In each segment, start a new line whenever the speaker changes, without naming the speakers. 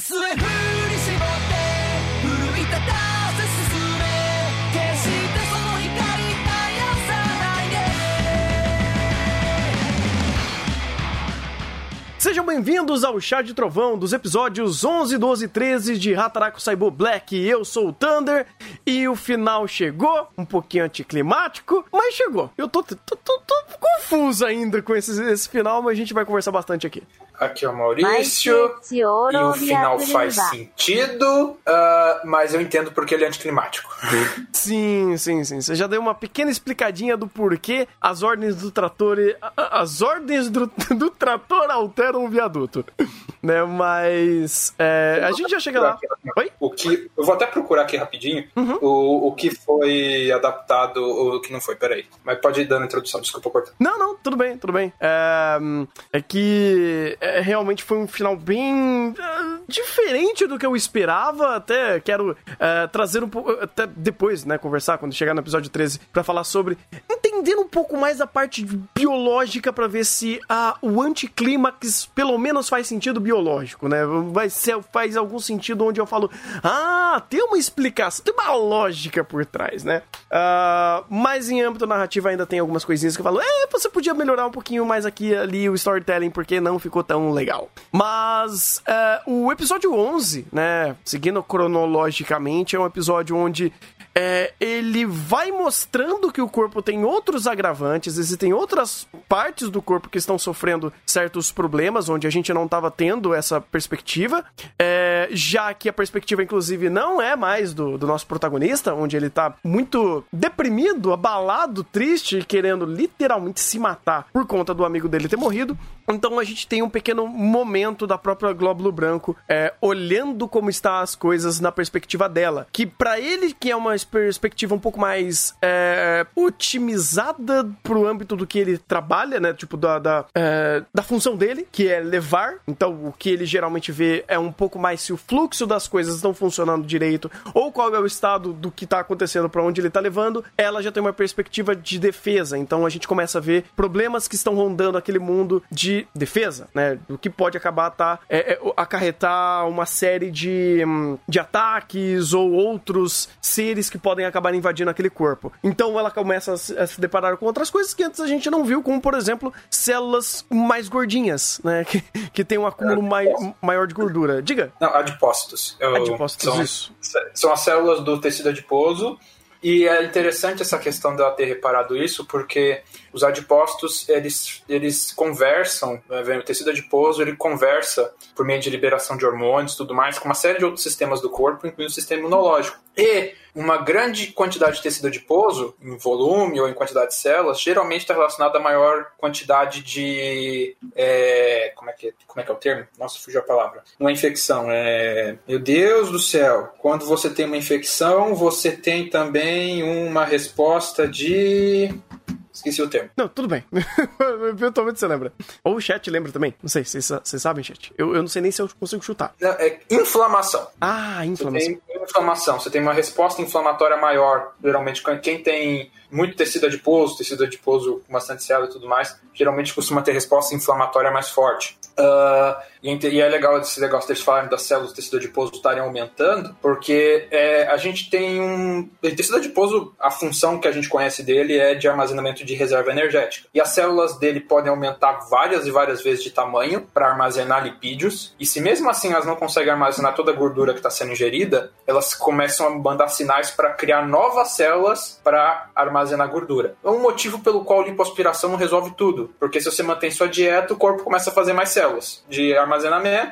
明日へ振り絞って奮い立たせ進め決してその光絶やさないで
Sejam bem-vindos ao Chá de Trovão dos episódios 11, 12 e 13 de Hataraku Saibo Black. Eu sou o Thunder e o final chegou, um pouquinho anticlimático, mas chegou. Eu tô, tô, tô, tô confuso ainda com esse, esse final, mas a gente vai conversar bastante aqui.
Aqui é o Maurício. E o final faz sentido, ah, mas eu entendo porque ele é anticlimático.
Sim, sim, sim. Você já deu uma pequena explicadinha do porquê as ordens do trator. As ordens do, do trator alteram o viaduto. Né, mas. é, a gente já chega lá. Oi?
O que, eu vou até procurar aqui rapidinho
Uhum.
o, o que foi adaptado, o que não foi, peraí. Mas pode ir dando a introdução, desculpa cortar.
Não, não, tudo bem, tudo bem. É, é que é, realmente foi um final bem é, diferente do que eu esperava. Até quero é, trazer um pouco. Até depois, né, conversar quando chegar no episódio 13 pra falar sobre. Entender um pouco mais a parte biológica pra ver se ah, o anticlímax pelo menos faz sentido biológico, né? Vai ser, faz algum sentido onde eu falo, ah, tem uma explicação, tem uma lógica por trás, né? Ah, mas em âmbito narrativo ainda tem algumas coisinhas que eu falo, é, você podia melhorar um pouquinho mais aqui ali o storytelling, porque não ficou tão legal. Mas é, o episódio 11, né, seguindo cronologicamente, é um episódio onde é, ele vai mostrando que o corpo tem outros agravantes, existem outras partes do corpo que estão sofrendo certos problemas, onde a gente não estava tendo essa perspectiva, é, já que a perspectiva, inclusive, não é mais do, do nosso protagonista, onde ele tá muito deprimido, abalado, triste, querendo literalmente se matar por conta do amigo dele ter morrido. Então a gente tem um pequeno momento da própria Glóbulo Branco é, olhando como está as coisas na perspectiva dela. Que pra ele, que é uma perspectiva um pouco mais é, otimizada pro âmbito do que ele trabalha, né? Tipo, da, da, é, da função dele, que é levar. Então o que ele geralmente vê é um pouco mais se o fluxo das coisas estão funcionando direito ou qual é o estado do que tá acontecendo pra onde ele tá levando. Ela já tem uma perspectiva de defesa. Então a gente começa a ver problemas que estão rondando aquele mundo de defesa, né? O que pode acabar tá, é, é, acarretar uma série de, hum, de ataques ou outros seres que podem acabar invadindo aquele corpo. Então ela começa a se, deparar com outras coisas que antes a gente não viu, como por exemplo células mais gordinhas, né? Que, que tem um acúmulo mai, maior de gordura. Diga.
Não, adipócitos. Eu-
Adipócitos,
são,
isso.
São as células do tecido adiposo. E é interessante essa questão dela ter reparado isso, porque os adipócitos, eles, eles conversam, né, o tecido adiposo, ele conversa por meio de liberação de hormônios tudo mais, com uma série de outros sistemas do corpo, incluindo o sistema imunológico. E uma grande quantidade de tecido adiposo, em volume ou em quantidade de células, geralmente está relacionada a maior quantidade de... é, como, é que, como é que é o termo? Nossa, fugiu a palavra. É infecção, é... Meu Deus do céu! Quando você tem uma infecção, você tem também uma resposta de... Esqueci o termo.
Não, tudo bem. Eventualmente você lembra. Ou o chat lembra também. Não sei, vocês sabem, chat? Eu, eu não sei nem se eu consigo chutar.
Não, é inflamação.
Ah,
Você
inflamação.
tem inflamação, você tem uma resposta inflamatória maior. Geralmente, quem tem muito tecido adiposo, tecido adiposo com bastante célula e tudo mais, geralmente costuma ter resposta inflamatória mais forte. Ah, e é legal esse negócio deles falarem das células do tecido adiposo estarem aumentando, porque é, a gente tem um. O tecido adiposo, a função que a gente conhece dele é de armazenamento de reserva energética. E as células dele podem aumentar várias e várias vezes de tamanho para armazenar lipídios. E se mesmo assim elas não conseguem armazenar toda a gordura que está sendo ingerida, elas começam a mandar sinais para criar novas células para armazenar gordura. É um motivo pelo qual a lipoaspiração não resolve tudo. Porque se você mantém sua dieta, o corpo começa a fazer mais células de armazenamento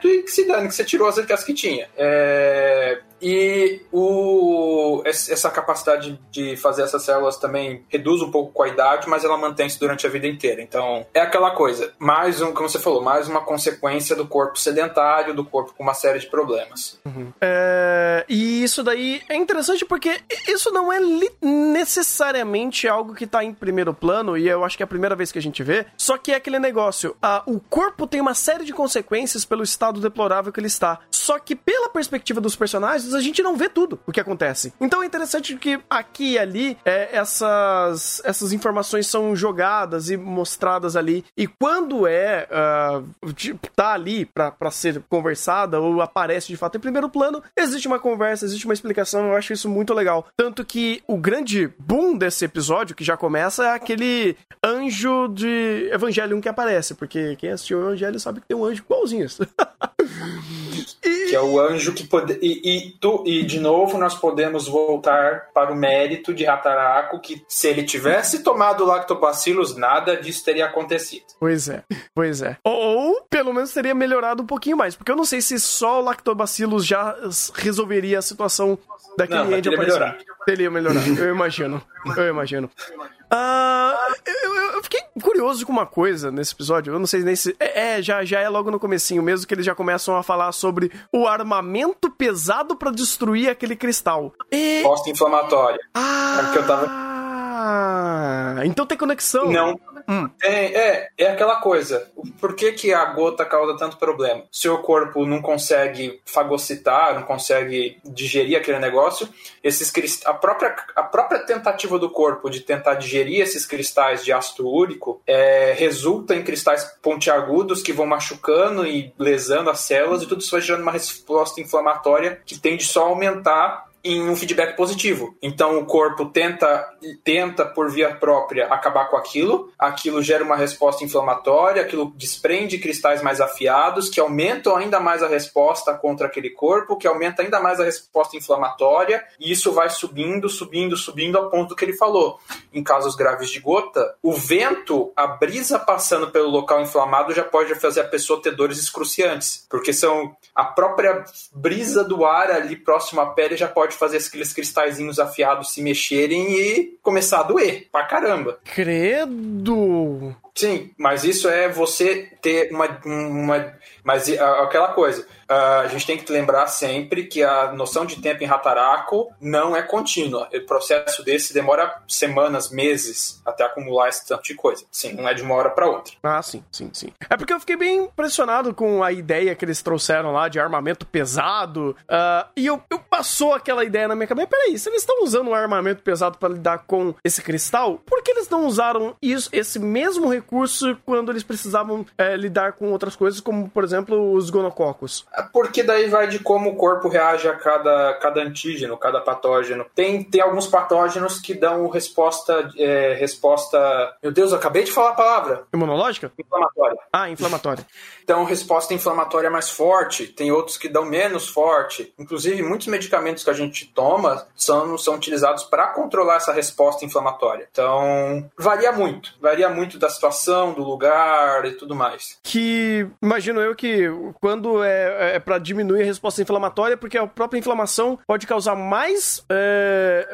e que se dane que você tirou as as que tinha. É, E o, es- essa capacidade de fazer essas células também reduz um pouco com a idade, mas ela mantém-se durante a vida inteira. Então, é aquela coisa. Mais um, como você falou, mais uma consequência do corpo sedentário, do corpo com uma série de problemas.
É, e isso daí é interessante porque isso não é necessariamente algo que tá em primeiro plano, e eu acho que é a primeira vez que a gente vê. Só que é aquele negócio: ah, o corpo tem uma série de consequências pelo estado deplorável que ele está. Só que, pela perspectiva dos personagens, vezes a gente não vê tudo o que acontece. Então é interessante que aqui e ali é, essas, essas informações são jogadas e mostradas ali. E quando é uh, tá ali para ser conversada ou aparece de fato em primeiro plano, existe uma conversa, existe uma explicação. Eu acho isso muito legal. Tanto que o grande boom desse episódio, que já começa, é aquele anjo de Evangelion que aparece. Porque quem assistiu o Evangelho sabe que tem um anjo igualzinho.
Que é o anjo que pode. E, e, tu, e de novo nós podemos voltar para o mérito de Hataraku, que se ele tivesse tomado lactobacilos, nada disso teria acontecido.
Pois é, pois é. Ou, pelo menos teria melhorado um pouquinho mais, porque eu não sei se só o lactobacilos já resolveria a situação daquele
Não,
Angel
teria melhorar.
Teria melhorar, eu imagino. Eu imagino. Ah, eu, eu- fiquei curioso com uma coisa nesse episódio. Eu não sei nem se. É, é, já, já é logo no comecinho mesmo que eles já começam a falar sobre o armamento pesado pra destruir aquele cristal. E.
Posta inflamatória.
Ah!
É que eu tava-
Então tem conexão.
Não.
Hum.
É, é, é aquela coisa. Por que, que a gota causa tanto problema? Seu corpo não consegue fagocitar, não consegue digerir aquele negócio. Esses crist... a, própria, a própria tentativa do corpo de tentar digerir esses cristais de ácido úrico é, resulta em cristais pontiagudos que vão machucando e lesando as células, e tudo isso vai gerando uma resposta inflamatória que tende só a aumentar em um feedback positivo. Então o corpo tenta tenta por via própria acabar com aquilo, aquilo gera uma resposta inflamatória, aquilo desprende cristais mais afiados que aumentam ainda mais a resposta contra aquele corpo, que aumenta ainda mais a resposta inflamatória, e isso vai subindo, subindo, subindo ao ponto que ele falou. Em casos graves de gota, o vento, a brisa passando pelo local inflamado já pode fazer a pessoa ter dores excruciantes, porque são a própria brisa do ar ali próximo à pele já pode fazer aqueles cristalzinhos afiados se mexerem e começar a doer pra caramba.
Credo!
Sim, mas isso é você ter uma. uma mas ah, aquela coisa, ah, a gente tem que lembrar sempre que a noção de tempo em Hataraku não é contínua. O processo desse demora semanas, meses até acumular esse tanto de coisa. Sim, não é de uma hora para outra.
Ah, sim, sim, sim. É porque eu fiquei bem impressionado com a ideia que eles trouxeram lá de armamento pesado. ah, e eu, eu passou aquela ideia na minha cabeça. Peraí, se eles estão usando um armamento pesado pra lidar com esse cristal, por que eles não usaram isso, esse mesmo recurso quando eles precisavam eh, lidar com outras coisas, como por exemplo os gonococos?
Porque daí vai de como o corpo reage a cada, cada antígeno, cada patógeno. Tem, tem alguns patógenos que dão resposta. é, resposta. Meu Deus, eu acabei de falar a palavra.
Imunológica?
Inflamatória.
Ah, inflamatória.
Então, resposta inflamatória mais forte. Tem outros que dão menos forte. Inclusive, muitos medicamentos que a gente toma são, são utilizados para controlar essa resposta inflamatória. Então, varia muito. Varia muito da situação, do lugar e tudo mais.
que imagino eu que quando é, é para diminuir a resposta inflamatória, porque a própria inflamação pode causar mais, é,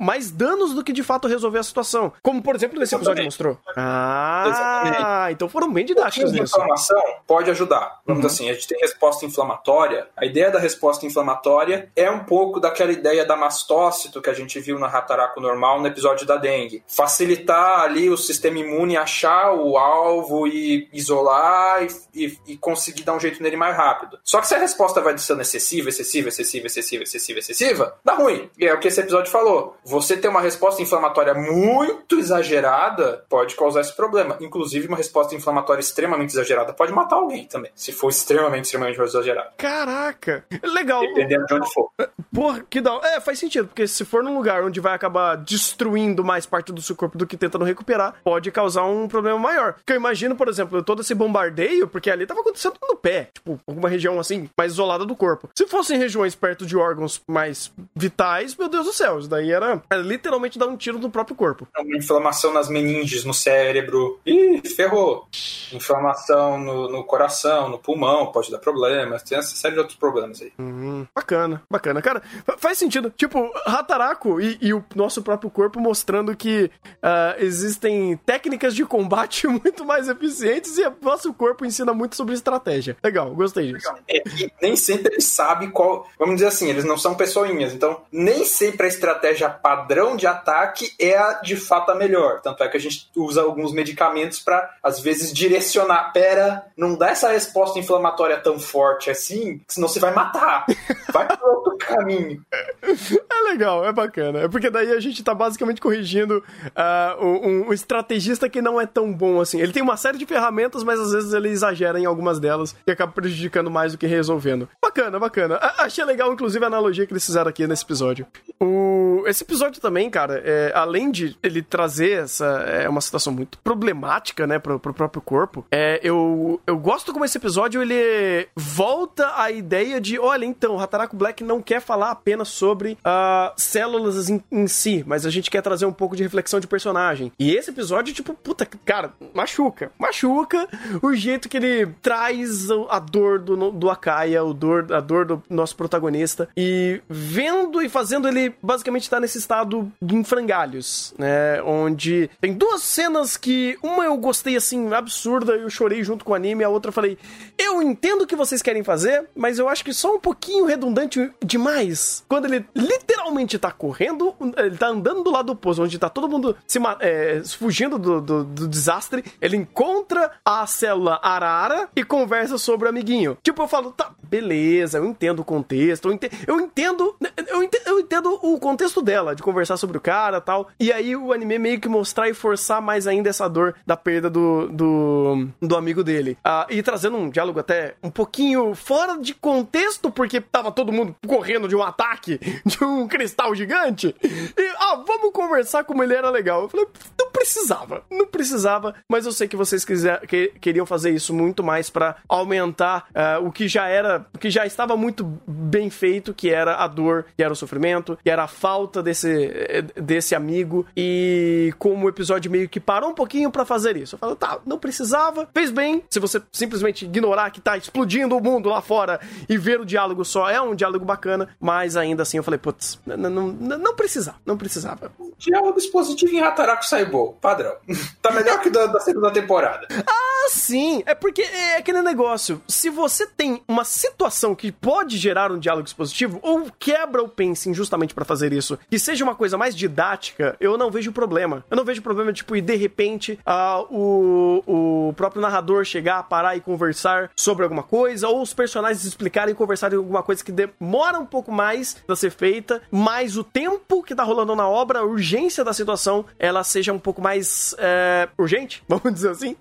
mais danos do que de fato resolver a situação. Como, por exemplo, nesse episódio mostrou. Ah,
Exatamente.
então foram bem didáticos nisso.
inflamação pode ajudar. Vamos
Uhum.
assim, a gente tem resposta inflamatória. A ideia da resposta inflamatória é um pouco daquela ideia da mastócito que a gente viu na Hataraku normal no episódio da dengue. Facilitar ali o sistema imune achar o alvo e isolar e, e- e conseguir dar um jeito nele mais rápido. Só que se a resposta vai sendo excessiva, excessiva, excessiva, excessiva, excessiva, excessiva, dá ruim. E é o que esse episódio falou. Você ter uma resposta inflamatória muito exagerada pode causar esse problema. Inclusive, uma resposta inflamatória extremamente exagerada pode matar alguém também. Se for extremamente, extremamente exagerado.
Caraca! Legal.
Dependendo de onde for.
Porra, que da É, faz sentido, porque se for num lugar onde vai acabar destruindo mais parte do seu corpo do que tentando recuperar, pode causar um problema maior. Porque eu imagino, por exemplo, todo esse bombardeio, porque ali tava acontecendo no pé, tipo, alguma região assim, mais isolada do corpo. Se fossem regiões perto de órgãos mais vitais, meu Deus do céu, isso daí era, era literalmente dar um tiro no próprio corpo.
Uma inflamação nas meninges, no cérebro. Ih, ferrou. Inflamação no, no coração, no pulmão, pode dar problemas. Tem essa série de outros problemas aí.
Hum, bacana, bacana. Cara, fa- faz sentido. Tipo, Hataraku e, e o nosso próprio corpo mostrando que ah, existem técnicas de combate muito mais eficientes e o nosso corpo ensina muito sobre estratégia. Legal, gostei disso.
É nem sempre eles sabem qual. Vamos dizer assim, eles não são pessoinhas. Então, nem sempre a estratégia padrão de ataque é a de fato a melhor. Tanto é que a gente usa alguns medicamentos para às vezes, direcionar. Pera, não dá essa resposta inflamatória tão forte assim, senão você vai matar. Vai pra outro caminho.
É legal, é bacana. É porque daí a gente tá basicamente corrigindo uh, um, um, estrategista que não é tão bom assim. Ele tem uma série de ferramentas, mas às vezes ele exagera em algumas delas e acaba prejudicando mais do que resolvendo. Bacana, bacana. A achei legal, inclusive, a analogia que eles fizeram aqui nesse episódio. O... Esse episódio também, cara, é, além de ele trazer essa é uma situação muito problemática, né, pro, pro próprio corpo, é, eu, eu gosto como esse episódio ele volta à ideia de, olha, então, o Black não quer falar apenas sobre uh, células em, em, si, mas a gente quer trazer um pouco de reflexão de personagem. E esse episódio, tipo, puta, cara, machuca. Machuca o jeito que ele traz a dor do, do Akaya, o dor, a dor do nosso protagonista, e vendo e fazendo ele basicamente estar nesse estado em frangalhos, né? Onde tem duas cenas que uma eu gostei assim, absurda, eu chorei junto com o anime, a outra eu falei, eu entendo o que vocês querem fazer, mas eu acho que só um pouquinho redundante demais. Quando ele literalmente tá correndo, ele tá andando do lado oposto, onde tá todo mundo se é, fugindo do, do, do, desastre, ele encontra a célula Arara e conversa sobre o amiguinho. Tipo, eu falo, tá, beleza, eu entendo o contexto, eu entendo, eu entendo, eu entendo, eu entendo o contexto dela, de conversar sobre o cara tal. E aí o anime meio que mostrar e forçar mais ainda essa dor da perda do, do, do amigo dele. Ah, e trazendo um diálogo até um pouquinho fora de contexto, porque tava todo mundo correndo de um ataque de um cristal gigante. E, ah, vamos conversar como ele era legal. Eu falei, não precisava, não precisava, mas eu sei que vocês quiser, que, queriam fazer isso muito mais para aumentar uh, o que já era, o que já estava muito bem feito, que era a dor, que era o sofrimento, que era a falta desse, desse amigo. E como o episódio meio que parou um pouquinho para fazer isso. Eu falei, tá, não precisava, fez bem. Se você simplesmente ignorar que tá explodindo o mundo lá fora e ver o diálogo só, é um diálogo bacana, mas ainda assim eu falei, putz, não, não, não precisava, não precisava.
Diálogo expositivo em Hataraku Saibou, padrão. tá melhor que da, da segunda temporada.
Ah, sim! É porque é aquele negócio. Se você tem uma situação que pode gerar um diálogo expositivo, ou quebra o pacing justamente para fazer isso, que seja uma coisa mais didática, eu não vejo problema. Eu não vejo problema, tipo, e de repente uh, o, o próprio narrador chegar, parar e conversar sobre alguma coisa, ou os personagens explicarem e conversarem alguma coisa que demora um pouco mais pra ser feita, mas o tempo que tá rolando na obra, a urgência da situação, ela seja um pouco mais é, urgente, vamos dizer assim.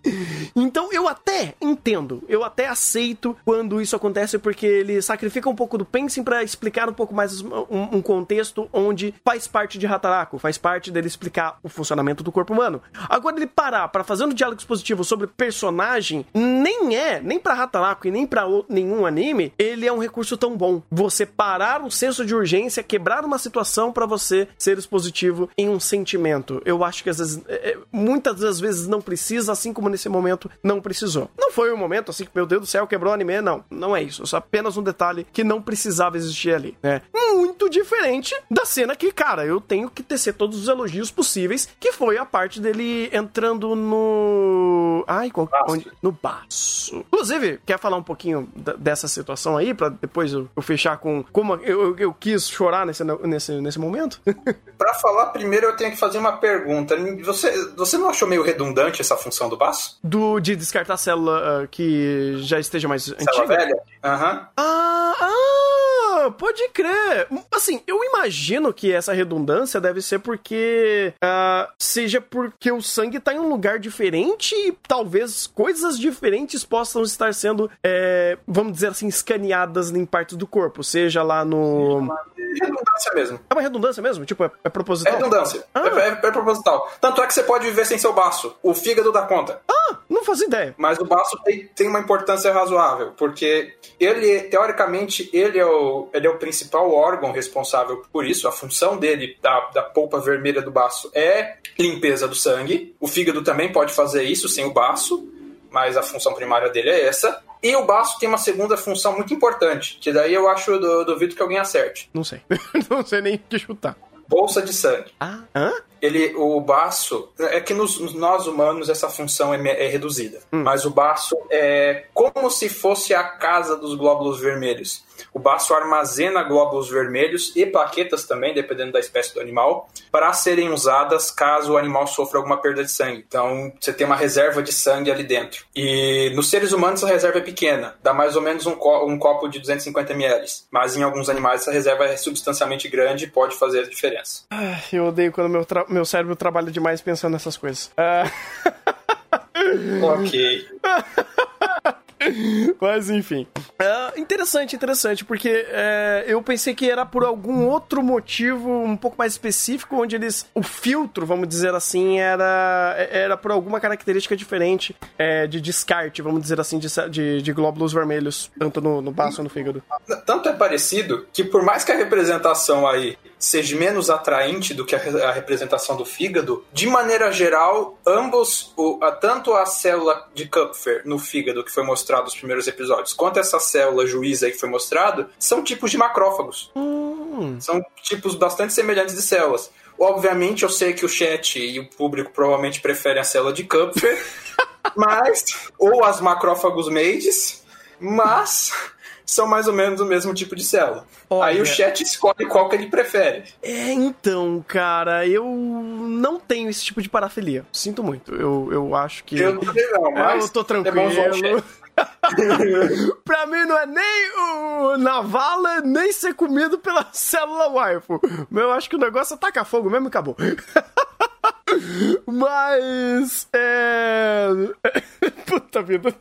Então eu até entendo, eu até aceito quando isso acontece, porque ele sacrifica um pouco do pensing para explicar um pouco mais um, um, contexto onde faz parte de Hataraku, faz parte dele explicar o funcionamento do corpo humano. Agora ele parar para fazer um diálogo expositivo sobre personagem, nem é, nem pra Hataraku e nem pra nenhum anime, ele é um recurso tão bom. Você parar o senso de urgência, quebrar uma situação para você ser expositivo em um sentimento. Eu acho que às vezes, é, é, muitas das vezes não precisa, assim como nesse momento não precisou. Não foi um momento assim que, meu Deus do céu, quebrou o anime, não. Não é isso. É só apenas um detalhe que não precisava existir ali, né? Muito diferente da cena que, cara, eu tenho que tecer todos os elogios possíveis, que foi a parte dele entrando no. Ai, qual... onde? No baço. Inclusive, quer falar um pouquinho dessa situação aí, para depois eu, eu, fechar com como eu, eu, eu quis chorar nesse, nesse, nesse momento?
para falar primeiro, eu tenho que fazer uma pergunta. Você, você não achou meio redundante essa função do baço?
Do, de descartar a célula uh, que já esteja mais
célula
antiga?
velha? Aham. Uhum.
Ah, ah, pode crer. Assim, eu imagino que essa redundância deve ser porque uh, seja porque o sangue tá em um lugar diferente e talvez coisas diferentes possam estar sendo, é, vamos dizer assim, escaneadas em partes do corpo, seja lá no.
Redundância mesmo.
É uma redundância mesmo? Tipo, é, é proposital?
É redundância. Ah. É, é, é, proposital. Tanto é que você pode viver sem seu baço. O fígado dá conta.
Ah, não fazia ideia.
Mas o baço tem, tem uma importância razoável, porque ele, teoricamente, ele é, o, ele é o principal órgão responsável por isso. A função dele, da, da polpa vermelha do baço, é limpeza do sangue. O fígado também pode fazer isso sem o baço, mas a função primária dele é essa. E o baço tem uma segunda função muito importante, que daí eu acho, do, duvido que alguém acerte.
Não sei. Não sei nem o que chutar.
Bolsa de sangue.
Ah, hã?
ele, o baço, é que nos, nós humanos essa função é, é reduzida, mas o baço é como se fosse a casa dos glóbulos vermelhos. O baço armazena glóbulos vermelhos e plaquetas também, dependendo da espécie do animal, para serem usadas caso o animal sofra alguma perda de sangue. Então, você tem uma reserva de sangue ali dentro. E nos seres humanos essa reserva é pequena, dá mais ou menos um, co- um copo de 250 ml. Mas em alguns animais essa reserva é substancialmente grande e pode fazer a diferença.
Ah, Eu odeio quando meu, meu cérebro trabalha demais pensando nessas coisas. Ah,
Ok.
Mas enfim. É, interessante, interessante, porque é, eu pensei que era por algum outro motivo um pouco mais específico, onde eles. O filtro, vamos dizer assim, era, era por alguma característica diferente é, de descarte, vamos dizer assim, de, de, de glóbulos vermelhos, tanto no, no baço ou no fígado.
Tanto é parecido que, por mais que a representação aí seja menos atraente do que a, re- a representação do fígado, de maneira geral, ambos, o, a- tanto a célula de Kupfer no fígado, que foi mostrado nos primeiros episódios, quanto essa célula juíza que foi mostrado, são tipos de macrófagos. São tipos bastante semelhantes de células. Obviamente, eu sei que o chat e o público provavelmente preferem a célula de Kupfer, mas. ou as macrófagos maids, mas são mais ou menos o mesmo tipo de célula.
Olha.
Aí o chat escolhe qual que ele prefere.
É, então, cara, eu não tenho esse tipo de parafilia. Sinto muito. Eu, eu acho que.
Eu também não, mas
eu tô
é
tranquilo.
chat.
pra mim não é nem o Navala, nem ser comido pela célula waifu. Eu acho que o negócio é tacar fogo mesmo e acabou. Mas. É. Puta vida.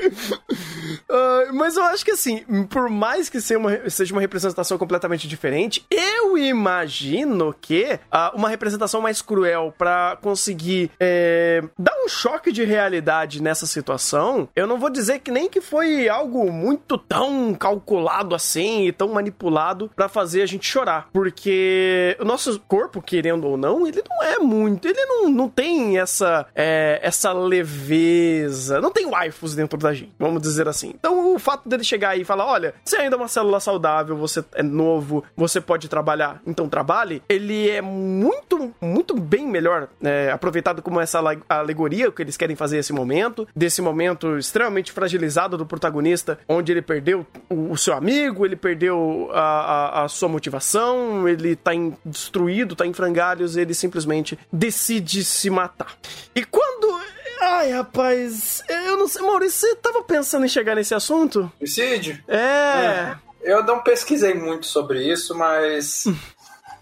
Ah, mas eu acho que assim, por mais que seja uma, seja uma representação completamente diferente, eu imagino que ah, uma representação mais cruel pra conseguir é, dar um choque de realidade nessa situação, eu não vou dizer que nem que foi algo muito tão calculado assim e tão manipulado pra fazer a gente chorar, porque o nosso corpo, querendo ou não, ele não é muito, ele não, não tem essa é, essa leveza, não tem waifus dentro da gente, vamos dizer assim. Então o fato dele chegar aí e falar, olha, você ainda é uma célula saudável, você é novo, você pode trabalhar, então trabalhe, ele é muito, muito bem melhor é, aproveitado como essa ale- alegoria que eles querem fazer esse momento, desse momento extremamente fragilizado do protagonista, onde ele perdeu o, o seu amigo, ele perdeu a, a- a sua motivação, ele tá em- destruído, tá em frangalhos, ele simplesmente decide se matar. E quando. Ai, rapaz, eu não sei, Maurício, você tava pensando em chegar nesse assunto?
Suicídio?
É.
Eu não pesquisei muito sobre isso, mas.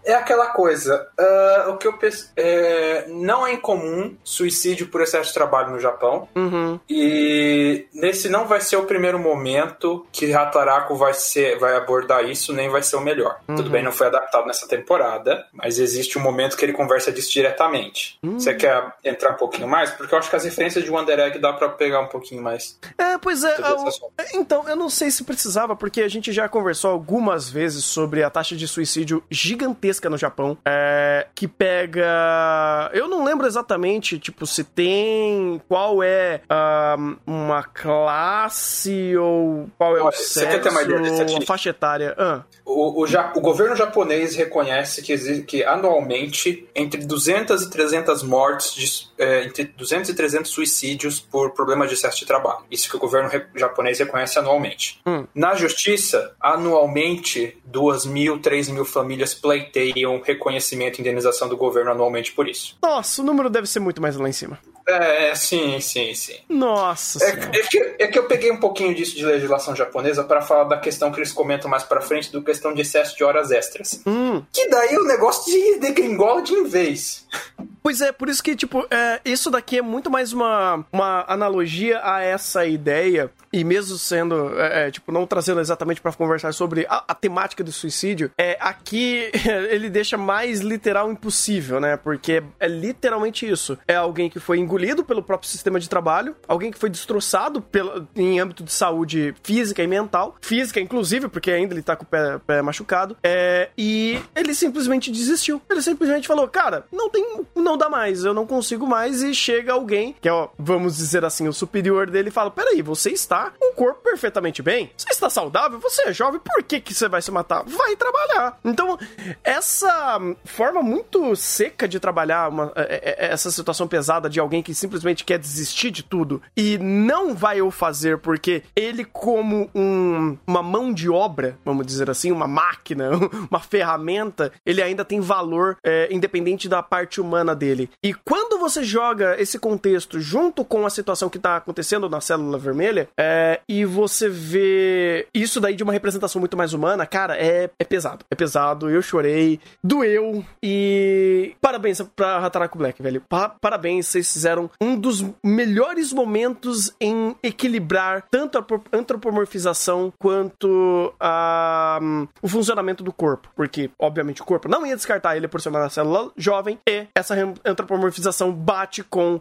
É aquela coisa, ah, o que eu pes... é, não é incomum suicídio por excesso de trabalho no Japão.
Uhum.
E nesse não vai ser o primeiro momento que Hataraku vai ser vai abordar isso, nem vai ser o melhor. Tudo bem, não foi adaptado nessa temporada, mas existe um momento que ele conversa disso diretamente. Você quer entrar um pouquinho mais? Porque eu acho que as referências de Wonder Egg dá pra pegar um pouquinho mais.
É, pois é.
Tudo
ah,
assunto.
então, eu não sei se precisava, porque a gente já conversou algumas vezes sobre a taxa de suicídio gigantesca no Japão, é, que pega. Eu não lembro exatamente, tipo, se tem. Qual é uma classe ou qual é o
Olha, você quer
sexo,
ter uma ideia de
a
estatística?
faixa etária. Ah,
O, o, ja- o governo japonês reconhece que, que anualmente entre 200 e 300 mortes, de, é, entre 200 e 300 suicídios por problemas de excesso de trabalho. Isso que o governo re- japonês reconhece anualmente.
Hum.
Na justiça, anualmente, 2 mil, 3 mil famílias pleiteiam reconhecimento e indenização do governo anualmente por isso.
nossa, o número deve ser muito mais lá em cima.
É, sim, sim, sim.
Nossa
É,
senhora.
é que, é que eu peguei um pouquinho disso de legislação japonesa para falar da questão que eles comentam mais pra frente, do questão de excesso de horas extras.
Hum.
Que daí o negócio de degringola de vez.
Pois é, por isso que, tipo, é, isso daqui é muito mais uma, uma analogia a essa ideia, e mesmo sendo, é, é, tipo, não trazendo exatamente pra conversar sobre a, a temática do suicídio, é, aqui ele deixa mais literal impossível, né? Porque é literalmente isso. É alguém que foi engolido pelo próprio sistema de trabalho, alguém que foi destroçado pela, em âmbito de saúde física e mental, física inclusive, porque ainda ele tá com o pé, pé machucado, é, e ele simplesmente desistiu. Ele simplesmente falou, cara, não tem, não dá mais, eu não consigo mais, e chega alguém, que é, ó, vamos dizer assim, o superior dele, e fala, peraí, você está tá um corpo perfeitamente bem. Você está saudável, você é jovem, por que, que você vai se matar? Vai trabalhar. Então, essa forma muito seca de trabalhar uma, é, é, essa situação pesada de alguém que simplesmente quer desistir de tudo e não vai o fazer porque ele, como um, uma mão de obra, vamos dizer assim, uma máquina, uma ferramenta, ele ainda tem valor é, independente da parte humana dele. E quando você joga esse contexto junto com a situação que tá acontecendo na célula vermelha, é, e você vê isso daí de uma representação muito mais humana, cara, é, é pesado. É pesado, eu chorei, doeu, e parabéns pra Hataraku Black, velho. Pa parabéns, vocês fizeram um dos melhores momentos em equilibrar tanto a antropomorfização quanto a, um, o funcionamento do corpo. Porque, obviamente, o corpo não ia descartar ele por ser uma célula jovem, e essa antropomorfização bate com uh,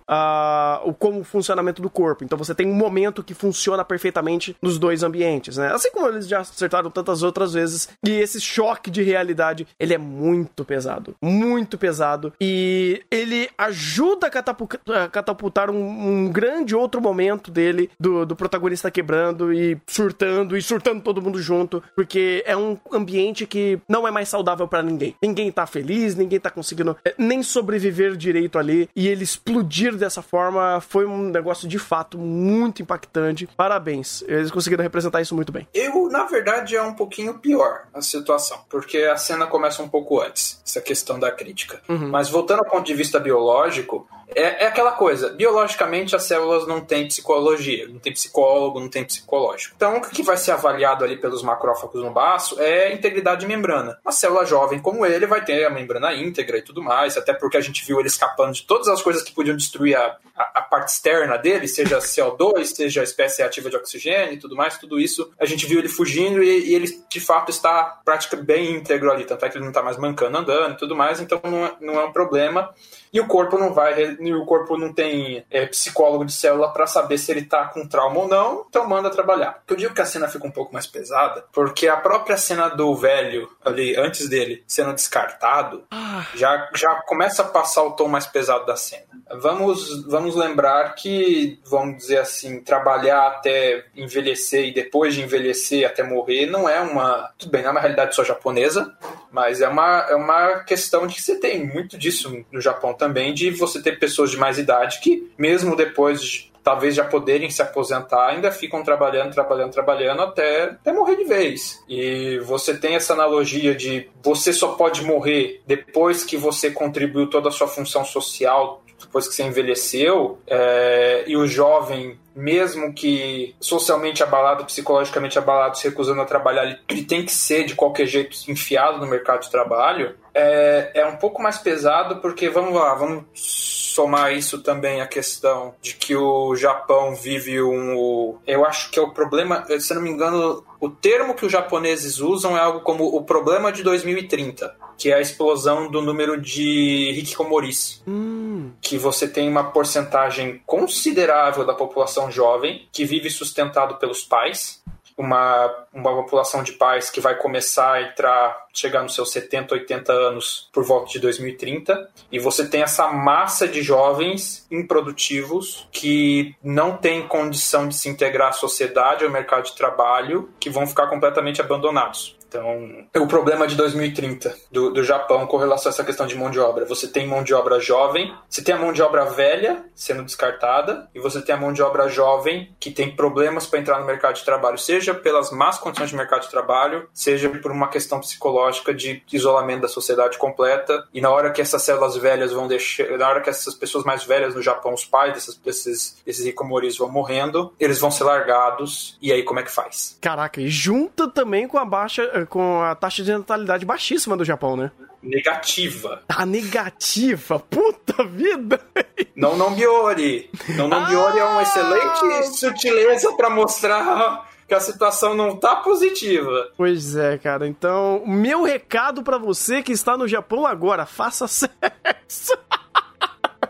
o como o funcionamento do corpo. Então você tem um momento que funciona perfeitamente nos dois ambientes, né? Assim como eles já acertaram tantas outras vezes. E esse choque de realidade, ele é muito pesado. Muito pesado. E ele ajuda a catapultar um, um grande outro momento dele, do, do protagonista quebrando e surtando, e surtando todo mundo junto. Porque é um ambiente que não é mais saudável para ninguém. Ninguém tá feliz, ninguém tá conseguindo é, nem sobreviver direito ali. E ele explodir dessa forma foi um negócio de fato muito impactante. Parabéns. Eles conseguiram representar isso muito bem.
Eu, na verdade, é um pouquinho pior a situação, porque a cena começa um pouco antes, essa questão da crítica. Uhum. Mas voltando ao ponto de vista biológico, é, é, aquela coisa, biologicamente as células não têm psicologia, não tem psicólogo, não tem psicológico. Então o que vai ser avaliado ali pelos macrófagos no baço é a integridade de membrana. Uma célula jovem como ele vai ter a membrana íntegra e tudo mais, até porque a gente viu ele escapando de todas as coisas que podiam destruir a, a, a parte externa dele, seja CO2, seja a espécie ativa de oxigênio e tudo mais, tudo isso a gente viu ele fugindo e, e ele de fato está praticamente bem íntegro ali, tanto é que ele não está mais mancando andando e tudo mais, então não é, não é um problema. E o corpo não vai, o corpo não tem é, psicólogo de célula para saber se ele tá com trauma ou não, então manda trabalhar. Eu digo que a cena fica um pouco mais pesada, porque a própria cena do velho ali, antes dele sendo descartado, ah. já, já começa a passar o tom mais pesado da cena. Vamos, vamos lembrar que, vamos dizer assim, trabalhar até envelhecer e depois de envelhecer até morrer não é uma. Tudo bem, não é uma realidade só japonesa, mas é uma, é uma questão de que você tem muito disso no Japão também, de você ter pessoas de mais idade que, mesmo depois de talvez já poderem se aposentar, ainda ficam trabalhando, trabalhando, trabalhando até, até morrer de vez. E você tem essa analogia de você só pode morrer depois que você contribuiu toda a sua função social, depois que você envelheceu, é, e o jovem mesmo que socialmente abalado, psicologicamente abalado, se recusando a trabalhar, ele tem que ser de qualquer jeito enfiado no mercado de trabalho, é, é um pouco mais pesado porque, vamos lá, vamos somar isso também a questão de que o Japão vive um. Eu acho que é o problema, se não me engano, o termo que os japoneses usam é algo como o problema de 2030, que é a explosão do número de hikikomoris. Hum. Que você tem uma porcentagem considerável da população jovem que vive sustentado pelos pais uma, uma população de pais que vai começar a entrar, chegar nos seus 70, 80 anos por volta de 2030, e você tem essa massa de jovens improdutivos que não têm condição de se integrar à sociedade, ao mercado de trabalho, que vão ficar completamente abandonados. Então, o problema de 2030 do, do Japão com relação a essa questão de mão de obra. Você tem mão de obra jovem, você tem a mão de obra velha sendo descartada, e você tem a mão de obra jovem que tem problemas para entrar no mercado de trabalho, seja pelas más condições de mercado de trabalho, seja por uma questão psicológica de isolamento da sociedade completa. E na hora que essas células velhas vão deixar, na hora que essas pessoas mais velhas no Japão, os pais desses, desses, desses rikomoris vão morrendo, eles vão ser largados. E aí, como é que faz?
Caraca, e junta também com a baixa com a taxa de natalidade baixíssima do Japão, né?
Negativa.
A negativa? Puta vida!
Não não Biori. Não não Biori é uma excelente ah! sutileza para mostrar que a situação não tá positiva.
Pois é, cara. Então, meu recado para você que está no Japão agora, faça sexo.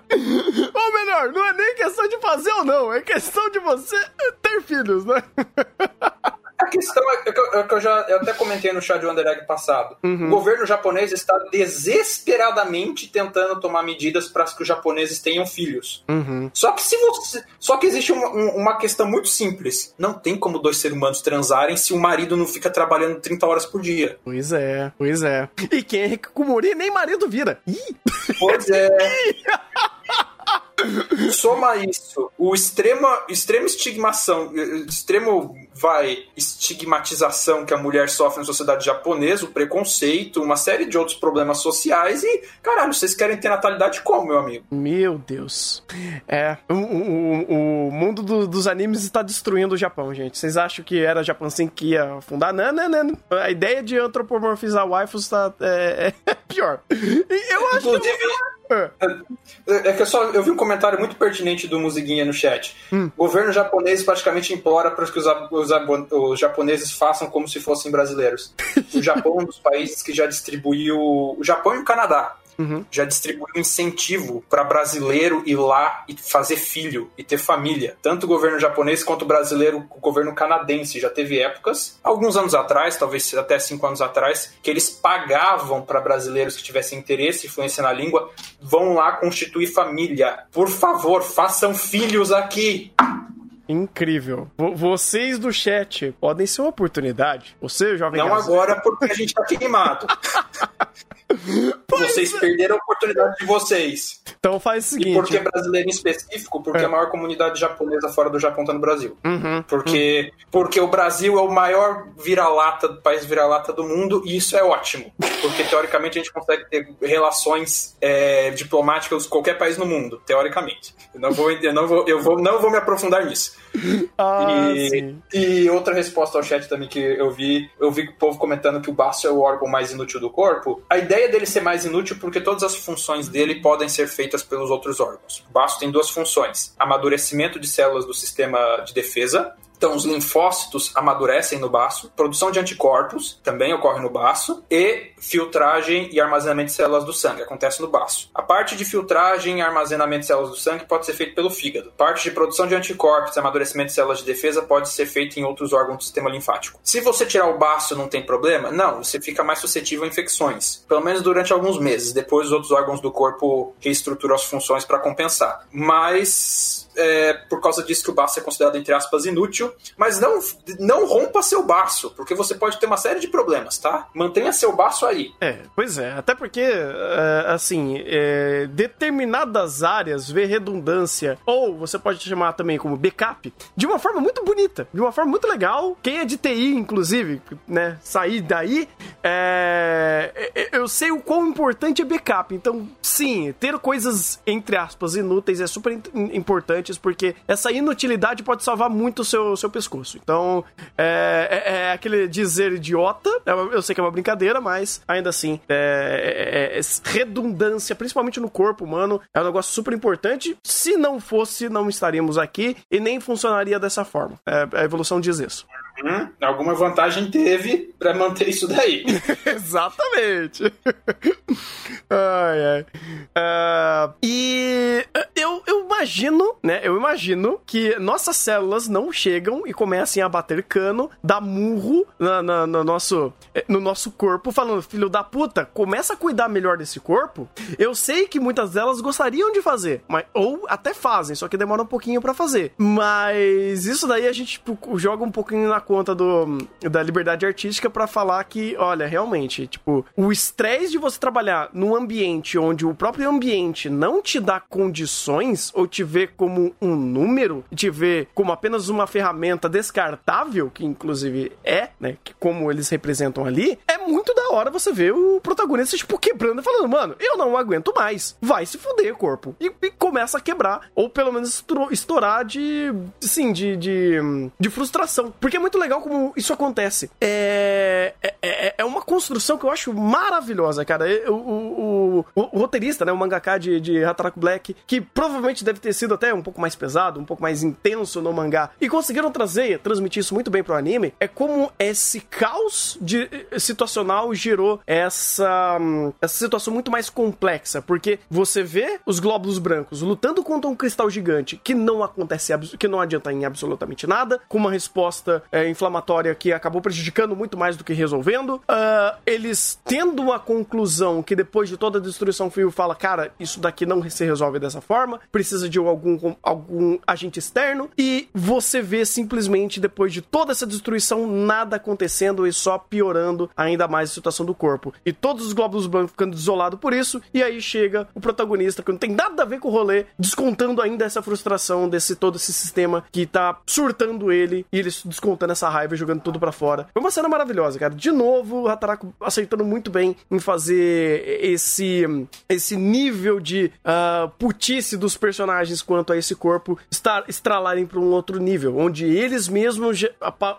ou melhor, não é nem questão de fazer ou não, é questão de você ter filhos, né?
A questão é que eu, é que eu já eu até comentei no chat de Wonder Egg passado.
Uhum.
O governo japonês está desesperadamente tentando tomar medidas para que os japoneses tenham filhos.
Uhum.
Só que se você, só que existe uma, um- uma questão muito simples. Não tem como dois seres humanos transarem se o marido não fica trabalhando 30 horas por dia.
Pois é, pois é. E quem é Hikikomori nem marido vira. Ih!
Pois é. Soma isso, o extrema, extrema estigmação, extremo, vai, estigmatização que a mulher sofre na sociedade japonesa, o preconceito, uma série de outros problemas sociais e, caralho, vocês querem ter natalidade como, meu amigo?
Meu Deus. É, o, o, o mundo do- dos animes está destruindo o Japão, gente. Vocês acham que era Japão assim que ia afundar? Não, não, não. A ideia de antropomorfizar waifus tá, é, é pior. Eu acho que...
Inclusive,
É.
É que eu só eu vi um comentário muito pertinente do Musiguinha no chat. O governo japonês praticamente implora para que os, os os japoneses façam como se fossem brasileiros. O Japão é um dos países que já distribuiu. O Japão e o Canadá.
Uhum.
Já distribuiu incentivo para brasileiro ir lá e fazer filho e ter família. Tanto o governo japonês quanto o brasileiro, o governo canadense. Já teve épocas, alguns anos atrás, talvez até cinco anos atrás, que eles pagavam para brasileiros que tivessem interesse e influência na língua vão lá constituir família. Por favor, façam filhos aqui.
Incrível. Vo- Vocês do chat podem ser uma oportunidade. Você, jovem
Não agora, porque a gente tá queimado. vocês perderam a oportunidade de vocês.
Então faz o
E
seguinte.
por que brasileiro em específico? Porque
É.
a maior comunidade japonesa fora do Japão tá no Brasil.
Uhum.
Porque, porque o Brasil é o maior vira-lata, país vira-lata do mundo, e isso é ótimo. Porque, teoricamente, a gente consegue ter relações é, diplomáticas com qualquer país no mundo, teoricamente. Eu não vou, eu não vou, eu vou, não vou me aprofundar nisso.
Ah,
e,
sim.
e outra resposta ao chat também que eu vi, eu vi o povo comentando que o baço é o órgão mais inútil do corpo. A ideia dele ser mais inútil porque todas as funções dele podem ser feitas pelos outros órgãos. O baço tem duas funções: amadurecimento de células do sistema de defesa. Então, os linfócitos amadurecem no baço, produção de anticorpos também ocorre no baço, e filtragem e armazenamento de células do sangue acontece no baço. A parte de filtragem e armazenamento de células do sangue pode ser feita pelo fígado. Parte de produção de anticorpos e amadurecimento de células de defesa pode ser feita em outros órgãos do sistema linfático. Se você tirar o baço, não tem problema? Não, você fica mais suscetível a infecções, pelo menos durante alguns meses. Depois, os outros órgãos do corpo reestruturam as funções para compensar. Mas é por causa disso que o baço é considerado, entre aspas, inútil. Mas não, não rompa seu baço, porque você pode ter uma série de problemas, tá? Mantenha seu baço aí.
É, pois é. Até porque, é, assim, é, determinadas áreas vê redundância, ou você pode chamar também como backup, de uma forma muito bonita, de uma forma muito legal. Quem é de TI, inclusive, né, sair daí, é, é, eu sei o quão importante é backup. Então, sim, ter coisas, entre aspas, inúteis é super importantes, porque essa inutilidade pode salvar muito o seu, seu pescoço. Então, é, é- é aquele dizer idiota, é eu sei que é uma brincadeira, mas ainda assim, é, é- é redundância, principalmente no corpo humano, é um negócio super importante. Se não fosse, não estaríamos aqui e nem funcionaria dessa forma. É, a evolução diz isso.
Hum, alguma vantagem teve para manter isso daí.
Exatamente. ai, ai. Ah, e eu, eu imagino, né? Eu imagino que nossas células não chegam e comecem a bater cano, dar murro na, na- no, nosso, eh, no nosso corpo, falando, filho da puta, começa a cuidar melhor desse corpo. Eu sei que muitas delas gostariam de fazer, mas, ou até fazem, só que demora um pouquinho pra fazer. Mas isso daí a gente tipo, joga um pouquinho na conta do, da liberdade artística pra falar que, olha, realmente, tipo, o estresse de você trabalhar num ambiente onde o próprio ambiente não te dá condições ou te vê como um número, te vê como apenas uma ferramenta descartável, que inclusive é, né, que como eles representam ali, é muito da hora você ver o protagonista, tipo, quebrando e falando, mano, eu não aguento mais, vai se fuder, corpo. E, e começa a quebrar, ou pelo menos estourar de, sim, de, de, de frustração. Porque é muito legal como isso acontece. É, é, é, é uma construção que eu acho maravilhosa, cara. O, o, o, o roteirista, né, o mangaka de, de Hataraku Black, que provavelmente deve ter sido até um pouco mais pesado, um pouco mais intenso no mangá, e conseguiram trazer, transmitir isso muito bem pro anime, é como esse caos de, eh, situacional gerou essa, hum, essa situação muito mais complexa, porque você vê os glóbulos brancos lutando contra um cristal gigante que não acontece, que não adianta em absolutamente nada, com uma resposta é, inflamatória que acabou prejudicando muito mais do que resolvendo. Uh, eles tendo uma conclusão que depois de toda a destruição frio fala, cara, isso daqui não se resolve dessa forma, precisa de algum, algum agente externo, e você vê simplesmente depois de toda essa destruição nada acontecendo e só piorando ainda mais a situação do corpo. E todos os glóbulos brancos ficando desolados por isso, e aí chega o protagonista que não tem nada a ver com o rolê, descontando ainda essa frustração desse todo esse sistema que tá surtando ele e ele descontando essa raiva e jogando tudo para fora. Foi uma cena maravilhosa, cara. De novo, o Hataraku acertando muito bem em fazer esse esse nível de uh, putice dos personagens quanto a esse corpo estar estralarem para um outro nível, onde eles mesmos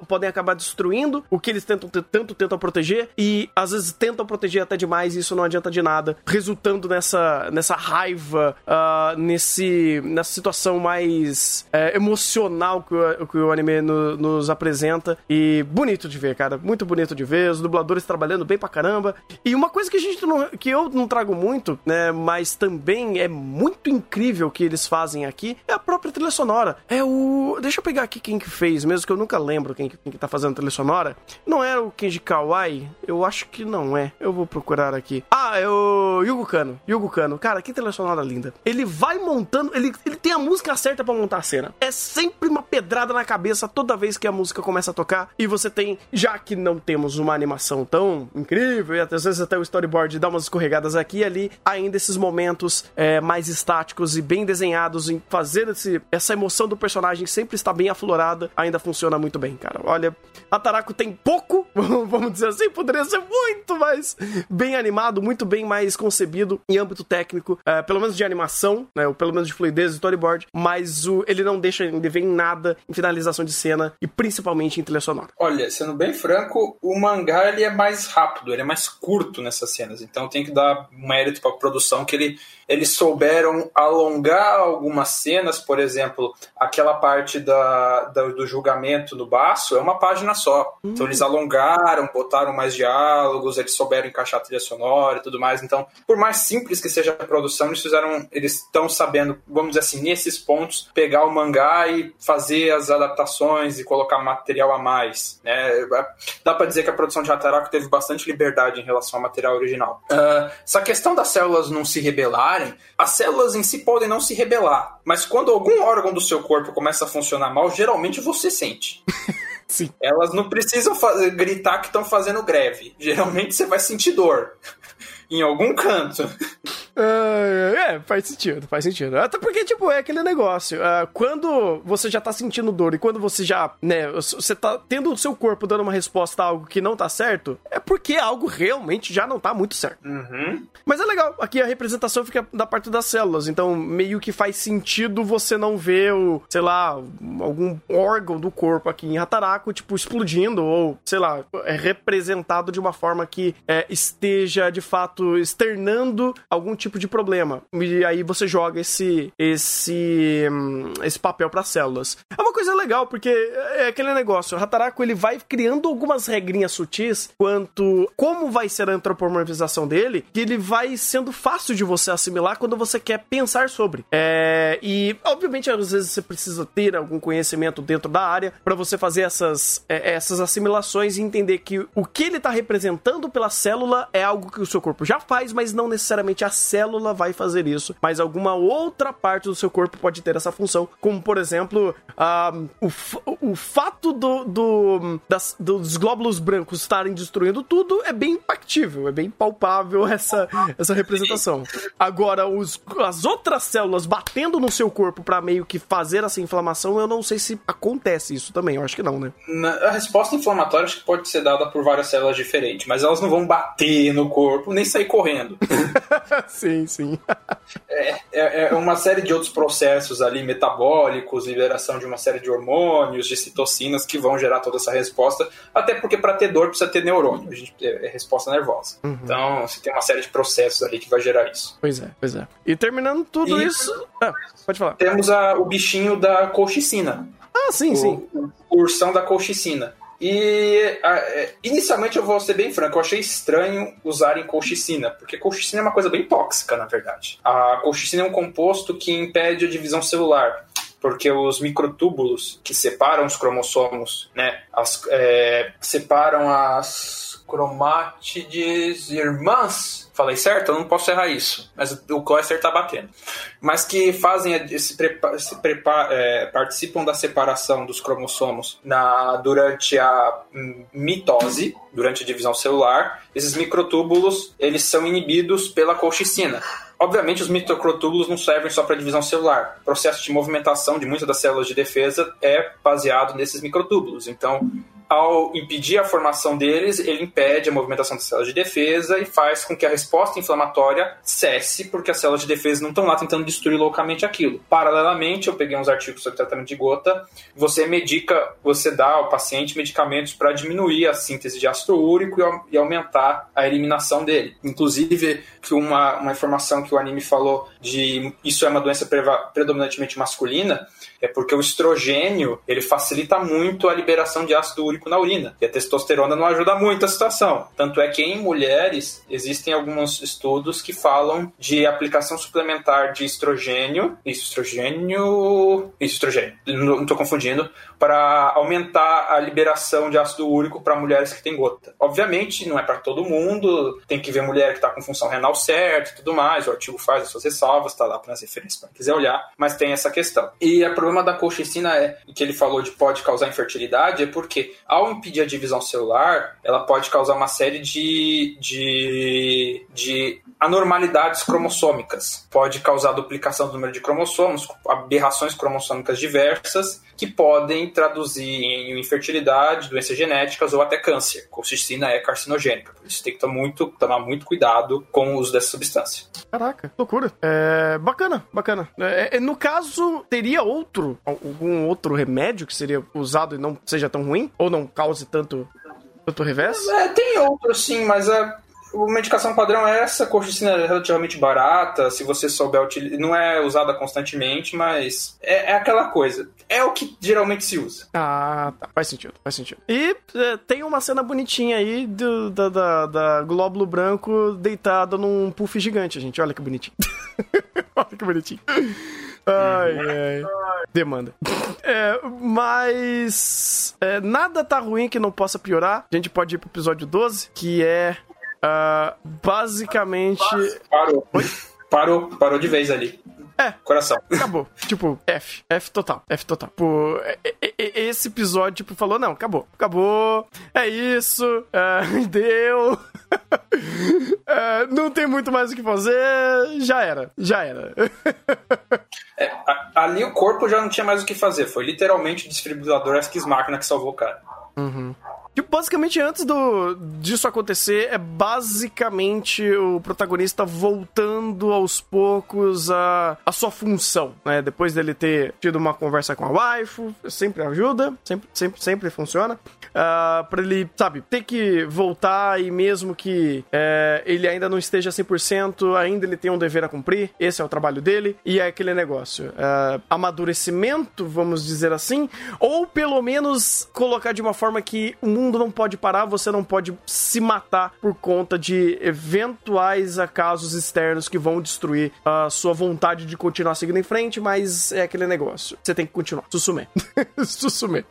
podem acabar destruindo o que eles tentam tanto tentam proteger e às vezes tentam proteger até demais e isso não adianta de nada, resultando nessa nessa raiva, uh, nesse nessa situação mais uh, emocional que o, que o anime no, nos apresenta e bonito de ver, cara, muito bonito de ver, os dubladores trabalhando bem pra caramba. E uma coisa que a gente não, que eu não trago muito, né, mas também é muito incrível que eles fazem aqui, é a própria trilha sonora. É o, deixa eu pegar aqui quem que fez, mesmo que eu nunca lembro quem, quem que tá fazendo a trilha sonora. Não era o Kenji Kawai? Eu acho que não é. Eu vou procurar aqui. Ah, é o Yugo Kano. Yugo Kano. Cara, que trilha sonora linda. Ele vai montando, ele, ele tem a música certa para montar a cena. É sempre uma pedrada na cabeça toda vez que a música começa a tocar e você tem, já que não temos uma animação tão incrível e às vezes até o storyboard dá umas escorregadas aqui e ali, ainda esses momentos é, mais estáticos e bem desenhados em fazer esse, essa emoção do personagem sempre está bem aflorada, ainda funciona muito bem, cara. Olha, Ataraku tem pouco, vamos dizer assim, poderia ser muito mais bem animado, muito bem mais concebido em âmbito técnico, é, pelo menos de animação, né, ou pelo menos de fluidez do storyboard, mas o, ele não deixa de ver em nada em finalização de cena e principalmente em trilha sonora.
Olha, sendo bem franco, o mangá ele é mais rápido, ele é mais curto nessas cenas, então tem que dar mérito para a produção que ele eles souberam alongar algumas cenas, por exemplo, aquela parte da, da do julgamento no baço é uma página só. Hum. Então eles alongaram, botaram mais diálogos, eles souberam encaixar a trilha sonora e tudo mais. Então, por mais simples que seja a produção, eles fizeram, eles estão sabendo, vamos dizer assim, nesses pontos, pegar o mangá e fazer as adaptações e colocar material a mais. Né? Dá para dizer que a produção de Hataraku teve bastante liberdade em relação ao material original. Uh, essa questão das células não se rebelarem as células em si podem não se rebelar, mas quando algum órgão do seu corpo começa a funcionar mal, geralmente você sente.
Sim.
Elas não precisam fazer, gritar que estão fazendo greve. Geralmente você vai sentir dor em algum canto.
Uh, é, faz sentido, faz sentido. Até porque, tipo, é aquele negócio. Uh, quando você já tá sentindo dor e quando você já, né, você tá tendo o seu corpo dando uma resposta a algo que não tá certo, é porque algo realmente já não tá muito certo.
Uhum.
Mas é legal, aqui a representação fica da parte das células, então meio que faz sentido você não ver o, sei lá, algum órgão do corpo aqui em Hataraku, tipo, explodindo ou, sei lá, é representado de uma forma que é, esteja de fato externando algum tipo de problema. E aí você joga esse esse hum, esse papel para células. É uma coisa legal porque é aquele negócio, o Hataraku ele vai criando algumas regrinhas sutis quanto como vai ser a antropomorfização dele, que ele vai sendo fácil de você assimilar quando você quer pensar sobre. É, e obviamente às vezes você precisa ter algum conhecimento dentro da área para você fazer essas é, essas assimilações e entender que o que ele está representando pela célula é algo que o seu corpo já faz, mas não necessariamente a célula vai fazer isso, mas alguma outra parte do seu corpo pode ter essa função, como por exemplo, uh, o, o fato do, do das, dos glóbulos brancos estarem destruindo tudo é bem impactível, é bem palpável essa, essa representação. Agora, os, as outras células batendo no seu corpo para meio que fazer essa inflamação, eu não sei se acontece isso também, eu acho que não, né?
A resposta inflamatória acho que pode ser dada por várias células diferentes, mas elas não vão bater no corpo nem sair correndo.
sim, sim.
É, é uma série de outros processos ali, metabólicos, liberação de uma série de hormônios, de citocinas que vão gerar toda essa resposta. Até porque para ter dor precisa ter neurônio, a gente, é, é resposta nervosa. Então você tem uma série de processos ali que vai gerar isso.
Pois é, pois é. E terminando tudo
E-
isso. Ah, pode falar.
Temos a- o bichinho da colchicina.
Ah, sim, sim.
o, o ursão da colchicina. E é, inicialmente eu vou ser bem franco, eu achei estranho usarem colchicina, porque colchicina é uma coisa bem tóxica, na verdade. A colchicina é um composto que impede a divisão celular. Porque os microtúbulos que separam os cromossomos, né, as- é, separam as cromátides irmãs. Falei certo? Eu não posso errar isso, mas o Cloyster tá batendo. Mas que fazem a- se, é, participam da separação dos cromossomos na, durante a mitose, durante a divisão celular. Esses microtúbulos eles são inibidos pela colchicina. Obviamente, os microtúbulos não servem só para divisão celular. O processo de movimentação de muitas das células de defesa é baseado nesses microtúbulos. Então, ao impedir a formação deles, ele impede a movimentação das células de defesa e faz com que a resposta inflamatória cesse, porque as células de defesa não estão lá tentando destruir loucamente aquilo. Paralelamente, eu peguei uns artigos sobre tratamento de gota, você medica, você dá ao paciente medicamentos para diminuir a síntese de ácido úrico e, e aumentar a eliminação dele. Inclusive, que uma, uma informação que o anime falou de isso é uma doença predominantemente masculina, é porque o estrogênio ele facilita muito a liberação de ácido úrico na urina. E a testosterona não ajuda muito a situação. Tanto é que em mulheres existem alguns estudos que falam de aplicação suplementar de estrogênio. Estrogênio. Estrogênio. Não estou confundindo. Para aumentar a liberação de ácido úrico para mulheres que têm gota. Obviamente, não é para todo mundo. Tem que ver mulher que está com função renal certa e tudo mais. O artigo faz as suas ressalvas, está lá para as referências para quiser olhar. Mas tem essa questão. E o problema da colchicina é que ele falou de pode causar infertilidade, é porque ao impedir a divisão celular, ela pode causar uma série de, de, de anormalidades cromossômicas. Pode causar duplicação do número de cromossomos, aberrações cromossômicas diversas, que podem traduzir em infertilidade, doenças genéticas ou até câncer. Colchicina é carcinogênica, por isso tem que tomar muito, tomar muito cuidado com o uso dessa substância.
Caraca, loucura. É, bacana, bacana. É, é, no caso, teria outro, algum outro remédio que seria usado e não seja tão ruim? Ou não cause tanto, tanto revés?
É, tem outros sim, mas a, a medicação padrão é essa. A colchicina é relativamente barata, se você souber utilizar. Não é usada constantemente, mas é, é aquela coisa. É o que geralmente se usa.
Ah, tá. Faz sentido, faz sentido. E é, tem uma cena bonitinha aí do, da, da, da glóbulo branco deitado num puff gigante, gente. Olha que bonitinho. Olha que bonitinho. Ai, ai. Demanda. É, mas. é, nada tá ruim que não possa piorar. A gente pode ir pro episódio 12, que é. Ah, basicamente.
Parou. Parou, parou de vez ali.
É.
Coração.
Acabou. tipo, F. F total. F total. Pô, e- e- e- esse episódio, tipo, falou, não, acabou. Acabou. É isso. é, deu. É, não tem muito mais o que fazer. Já era. Já era.
É, ali o corpo já não tinha mais o que fazer. Foi literalmente o desfibrilador Esquis Máquina que salvou o cara.
Tipo, basicamente, antes do, disso acontecer, é basicamente o protagonista voltando aos poucos a, a sua função, né? Depois dele ter tido uma conversa com a waifu, sempre ajuda, sempre, sempre, sempre funciona. Ah, pra ele, sabe, ter que voltar e mesmo que é, ele ainda não esteja 100%, ainda ele tem um dever a cumprir, esse é o trabalho dele, e é aquele negócio. é, amadurecimento, vamos dizer assim, ou pelo menos colocar de uma forma que o mundo não pode parar, você não pode se matar por conta de eventuais acasos externos que vão destruir a sua vontade de continuar seguindo em frente, mas é aquele negócio. Você tem que continuar. Sussume. Sussume.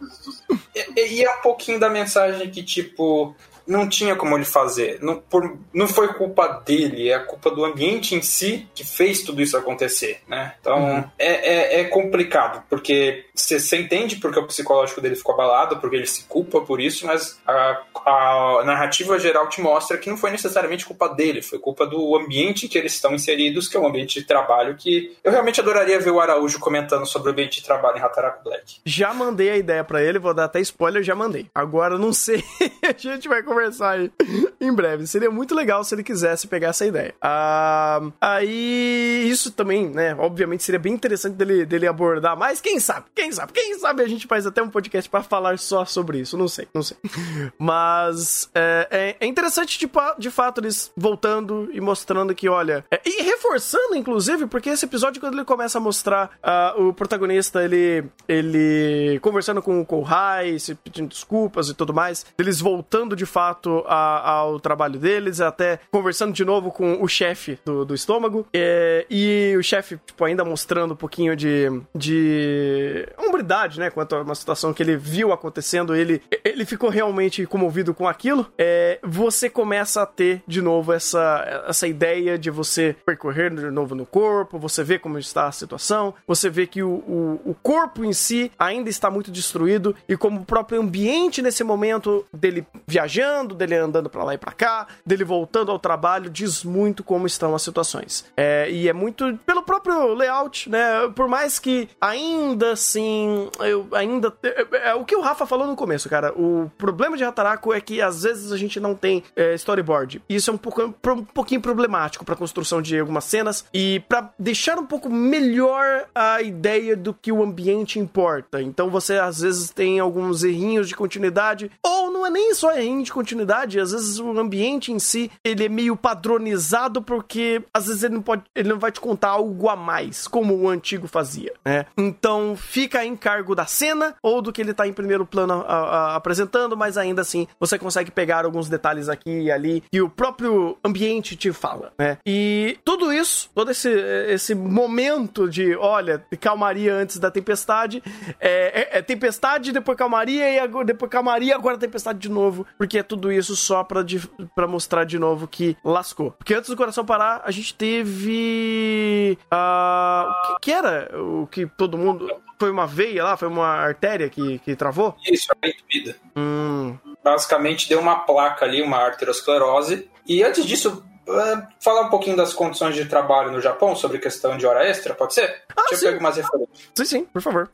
E, e é um pouquinho da mensagem que, tipo, não tinha como ele fazer. Não, por- não foi culpa dele, é a culpa do ambiente em si que fez tudo isso acontecer, né? Então, é, é, é complicado, porque você entende porque o psicológico dele ficou abalado, porque ele se culpa por isso, mas a, a narrativa geral te mostra que não foi necessariamente culpa dele, foi culpa do ambiente que eles estão inseridos, que é um ambiente de trabalho que eu realmente adoraria ver o Araújo comentando sobre o ambiente de trabalho em Hataraku Black.
Já mandei a ideia pra ele, vou dar até spoiler, já mandei. Agora não sei, a gente vai conversar conversar aí em breve. Seria muito legal se ele quisesse pegar essa ideia. Ah, aí, isso também, né? Obviamente seria bem interessante dele, dele abordar, mas quem sabe? Quem sabe? Quem sabe a gente faz até um podcast para falar só sobre isso? Não sei, não sei. Mas é, é, é interessante de, de fato eles voltando e mostrando que, olha, é, e reforçando, inclusive, porque esse episódio, quando ele começa a mostrar ah, o protagonista, ele, ele conversando com o Kohai, se pedindo desculpas e tudo mais, eles voltando de fato a- ao trabalho deles, até conversando de novo com o chefe do, do estômago, é, e o chefe, tipo, ainda mostrando um pouquinho de, de hombridade, né, quanto a uma situação que ele viu acontecendo, ele, ele ficou realmente comovido com aquilo, é, você começa a ter de novo essa, essa ideia de você percorrer de novo no corpo, você vê como está a situação, você vê que o, o, o corpo em si ainda está muito destruído e como o próprio ambiente nesse momento dele viajando, dele andando pra lá e pra cá, dele voltando ao trabalho, diz muito como estão as situações. É, e é muito pelo próprio layout, né? Por mais que ainda assim, eu ainda é, é o que o Rafa falou no começo, cara. O problema de Hataraku é que às vezes a gente não tem é, storyboard. Isso é um, pouco, um pouquinho problemático pra construção de algumas cenas e pra deixar um pouco melhor a ideia do que o ambiente importa. Então você às vezes tem alguns errinhos de continuidade ou não é nem só errinho de continuidade, às vezes o ambiente em si, ele é meio padronizado porque às vezes ele não pode, ele não vai te contar algo a mais, como o antigo fazia, né? Então fica em cargo da cena ou do que ele tá em primeiro plano a- a- apresentando, mas ainda assim você consegue pegar alguns detalhes aqui e ali que o próprio ambiente te fala, né? E tudo isso, todo esse, esse momento de, olha, calmaria antes da tempestade, é, é- é tempestade, depois calmaria, e agora, depois calmaria, agora tempestade de novo, porque tudo isso só pra, de- pra mostrar de novo que lascou. Porque antes do coração parar, a gente teve. ah, o que, que era o que todo mundo. Foi uma veia lá? Foi uma artéria que, que travou?
Isso, é entupida.
Hum.
Basicamente deu uma placa ali, uma arteriosclerose. E antes disso, eh, falar um pouquinho das condições de trabalho no Japão, sobre questão de hora extra, pode ser?
Ah,
Deixa eu
sim.
pegar umas referências.
Sim, sim, por favor.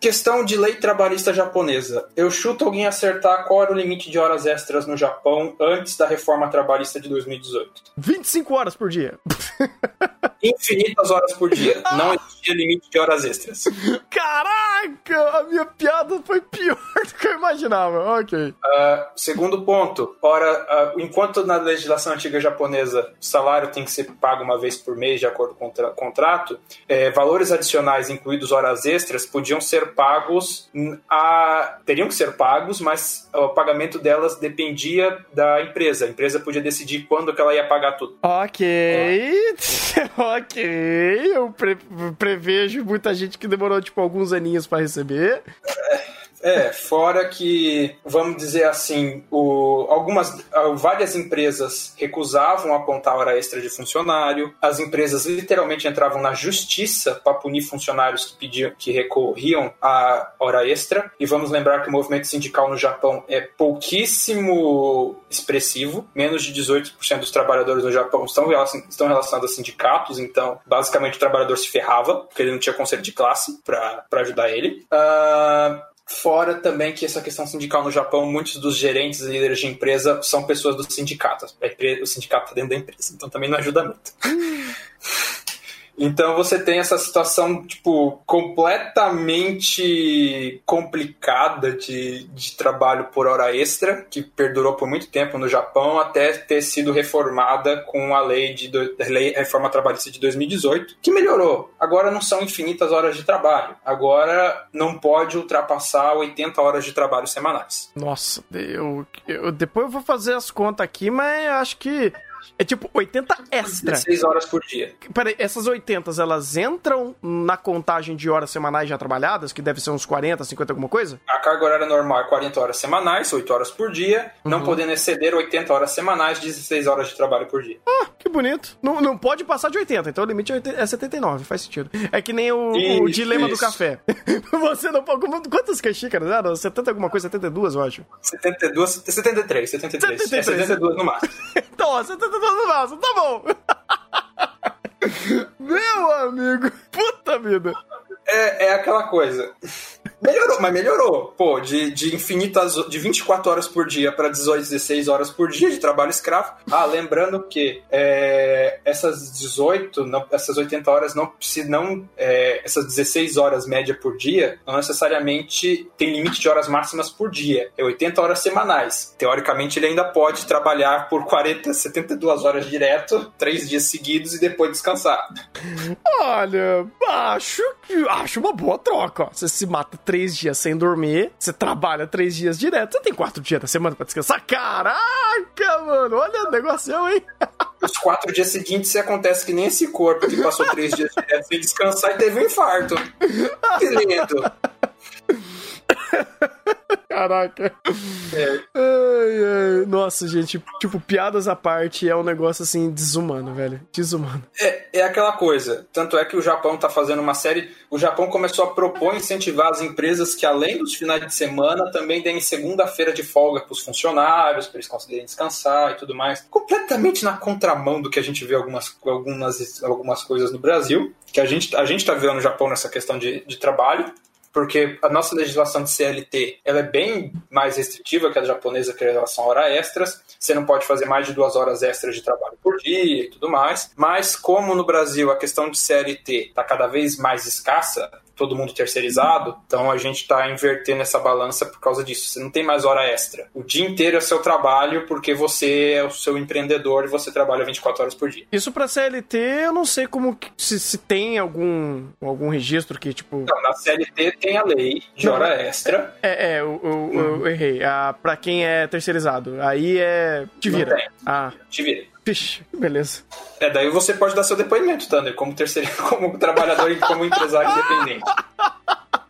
Questão de lei trabalhista japonesa. Eu chuto alguém acertar qual era o limite de horas extras no Japão antes da reforma trabalhista de 2018.
25 horas por dia.
Infinitas horas por dia. Não existia limite de horas extras.
Caraca! A minha piada foi pior do que eu imaginava. Ok.
Ah, segundo ponto, ora, ah, enquanto na legislação antiga japonesa o salário tem que ser pago uma vez por mês de acordo com o tra- contrato, eh, valores adicionais, incluídos horas extras, podiam ser pagos a, teriam que ser pagos, mas o pagamento delas dependia da empresa. A empresa podia decidir quando que ela ia pagar tudo.
Ok. ok. Eu pre- prevejo muita gente que demorou, tipo, alguns aninhos pra receber.
É, fora que, vamos dizer assim, o, algumas, ah, várias empresas recusavam apontar hora extra de funcionário, as empresas literalmente entravam na justiça para punir funcionários que pediam, que recorriam à hora extra. E vamos lembrar que o movimento sindical no Japão é pouquíssimo expressivo, menos de 18% dos trabalhadores no Japão estão, estão relacionados a sindicatos, então basicamente o trabalhador se ferrava, porque ele não tinha conselho de classe para ajudar ele. Ah, Fora também que essa questão sindical no Japão, muitos dos gerentes e líderes de empresa são pessoas do sindicato. O sindicato está dentro da empresa, então também não ajuda muito. Então você tem essa situação, tipo, completamente complicada de, de trabalho por hora extra, que perdurou por muito tempo no Japão, até ter sido reformada com a lei de a lei, reforma trabalhista de 2018, que melhorou. Agora não são infinitas horas de trabalho. Agora não pode ultrapassar 80 horas de trabalho semanais.
Nossa, eu, eu- depois eu vou fazer as contas aqui, mas acho que é tipo 80 extra.
16 horas por dia.
Peraí, essas 80 elas entram na contagem de horas semanais já trabalhadas, que deve ser uns 40, 50 alguma coisa?
A carga horária normal é 40 horas semanais, 8 horas por dia, não podendo exceder 80 horas semanais, 16 horas de trabalho por dia.
Ah, que bonito. Não, não pode passar de 80, então o limite é 80 é 79, faz sentido. É que nem o, o
Isso,
dilema do
isso.
café. Você não pode. Quantas que é xícaras eram? 70 alguma coisa, 72, eu acho.
72, 73, 73.
73.
É 72 no máximo.
Então, ó, 72 no máximo, tá bom. Meu amigo, puta vida.
É, é aquela coisa. Melhorou, mas melhorou. Pô, de, de infinitas, de 24 horas por dia para 18, 16 horas por dia de trabalho escravo. Ah, lembrando que é, essas 18, não, essas 80 horas não se não é, essas 16 horas média por dia, não necessariamente tem limite de horas máximas por dia. É 80 horas semanais. Teoricamente, ele ainda pode trabalhar por 40, 72 horas direto, três dias seguidos e depois descansar.
Olha, acho que acho uma boa troca. Ó. Você se mata três dias sem dormir, você trabalha três dias direto, você tem quatro dias da semana pra descansar. Caraca, mano, olha o negócio, hein?
Os quatro dias seguintes você acontece que nem esse corpo que passou três dias direto sem descansar e teve um infarto. Que lindo.
Caraca.
É.
Ai, ai. Nossa, gente, tipo, piadas à parte é um negócio assim desumano, velho. Desumano.
É, é aquela coisa. Tanto é que o Japão tá fazendo uma série. O Japão começou a propor incentivar as empresas que, além dos finais de semana, também deem segunda-feira de folga pros funcionários, para eles conseguirem descansar e tudo mais. Completamente na contramão do que a gente vê algumas, algumas, algumas coisas no Brasil. Que a gente, a gente tá vendo no Japão nessa questão de, de trabalho porque a nossa legislação de CLT ela é bem mais restritiva que a japonesa que é em relação a hora extras. Você não pode fazer mais de duas horas extras de trabalho por dia e tudo mais. Mas como no Brasil a questão de CLT está cada vez mais escassa, todo mundo terceirizado, então a gente está invertendo essa balança por causa disso. Você não tem mais hora extra. O dia inteiro é seu trabalho porque você é o seu empreendedor e você trabalha 24 horas por dia.
Isso pra CLT, eu não sei como se, se tem algum, algum registro que, tipo.
Então, na CLT tem a lei de
Não.
hora extra.
É, é, eu, eu- eu errei. Ah, pra quem é terceirizado. Aí é. Te
Não
vira.
tem.
Ah,
Te vira.
Pixe, beleza.
É, daí você pode dar seu depoimento, Thunder, como terceiro, como trabalhador e como empresário independente.